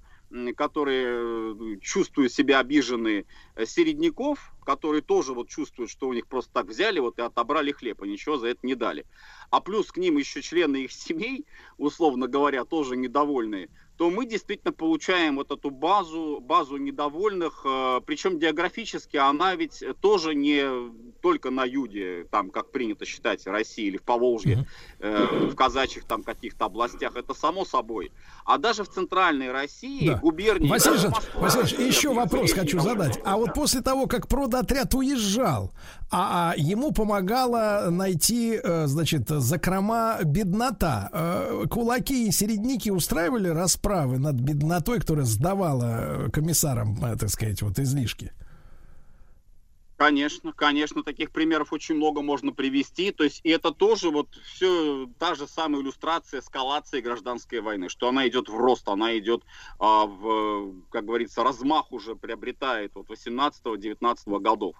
которые э, чувствуют себя обиженные, э, середняков, которые тоже вот чувствуют, что у них просто так взяли вот и отобрали хлеб, и ничего за это не дали. А плюс к ним еще члены их семей, условно говоря, тоже недовольные, то мы действительно получаем вот эту базу, базу недовольных, э, причем географически она ведь тоже не только на юге, там, как принято считать, России или в Поволжье, э, в казачьих там каких-то областях, это само собой. А даже в центральной России, Да. губернии... Василий Жанович, Москва, Василий еще вопрос хочу задать. А вот после того, как продотряд уезжал, а, а ему помогала найти, э, значит, закрома беднота. Э, Кулаки и середняки устраивали расправы над беднотой, которая сдавала э, комиссарам, э, так сказать, вот излишки. Конечно, конечно, таких примеров очень много можно привести. То есть, и это тоже вот все та же самая иллюстрация эскалации гражданской войны, что она идет в рост, она идет а, в, как говорится, размах уже приобретает от 18-19 годов.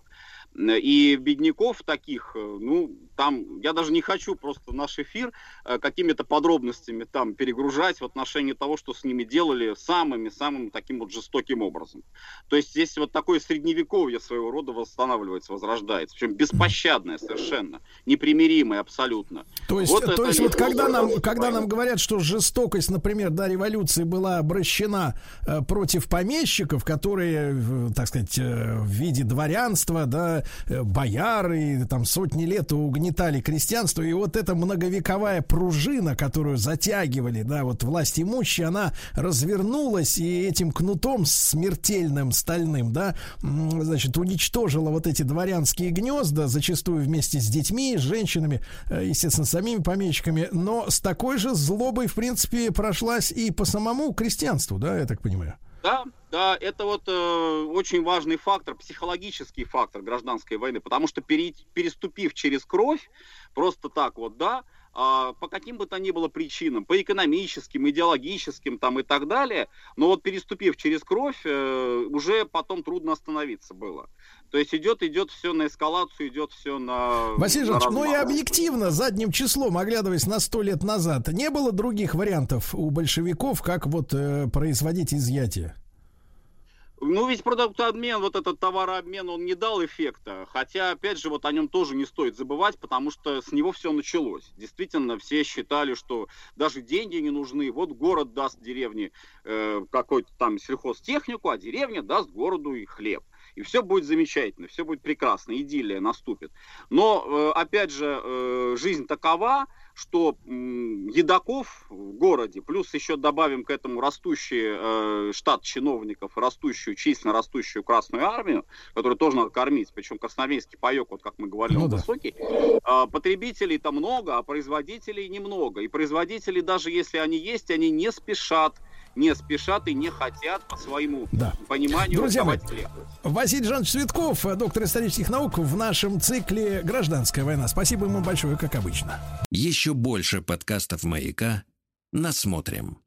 И бедняков таких, э, ну, там, я даже не хочу просто наш эфир э, какими-то подробностями там перегружать в отношении того, что с ними делали самыми-самым таким вот жестоким образом. То есть здесь вот такое средневековье своего рода восстанавливается, возрождается. Причем беспощадное совершенно, непримиримое абсолютно. То есть, Вот то есть вот когда нам, когда нам говорят, что жестокость, например, до революции была обращена э, против помещиков, которые, э, так сказать, э, в виде дворянства, да, э, бояры, там сотни лет угнетали крестьянство, и вот эта многовековая пружина, которую затягивали, да, вот власть имущие, она развернулась и этим кнутом смертельным стальным, да, значит, уничтожила вот эти дворянские гнезда, зачастую вместе с детьми, с женщинами, э, естественно, самими помещиками, но с такой же злобой, в принципе, прошлась и по самому крестьянству, да, я так понимаю. Да, да, это вот э, очень важный фактор, психологический фактор гражданской войны, потому что пере- переступив через кровь, просто так вот, да, а, по каким бы то ни было причинам, по экономическим, идеологическим там и так далее, но вот переступив через кровь, э, уже потом трудно остановиться было. То есть идет, идет все на эскалацию, идет все на... Василий Жанович, ну и объективно, задним числом, оглядываясь на сто лет назад, не было других вариантов у большевиков, как вот э, производить изъятие? Ну, ведь продуктообмен, вот этот товарообмен, он не дал эффекта. Хотя, опять же, вот о нем тоже не стоит забывать, потому что с него все началось. Действительно, все считали, что даже деньги не нужны. Вот город даст деревне э, какой-то там сельхозтехнику, а деревня даст городу и хлеб. И все будет замечательно, все будет прекрасно, идиллия наступит. Но, э, опять же, э, жизнь такова, что едоков в городе, плюс еще добавим к этому растущий э, штат чиновников, растущую, численно растущую Красную Армию, которую тоже надо кормить, причем красноармейский паек, вот как мы говорили, Ну он да. высокий, а, потребителей-то много, а производителей немного. И производители, даже если они есть, они не спешат, не спешат и не хотят по своему Да. пониманию Друзья мои. Василий Жанович Цветков, доктор исторических наук, в нашем цикле «Гражданская война». Спасибо ему большое, как обычно. Еще больше подкастов «Маяка» насмотрим.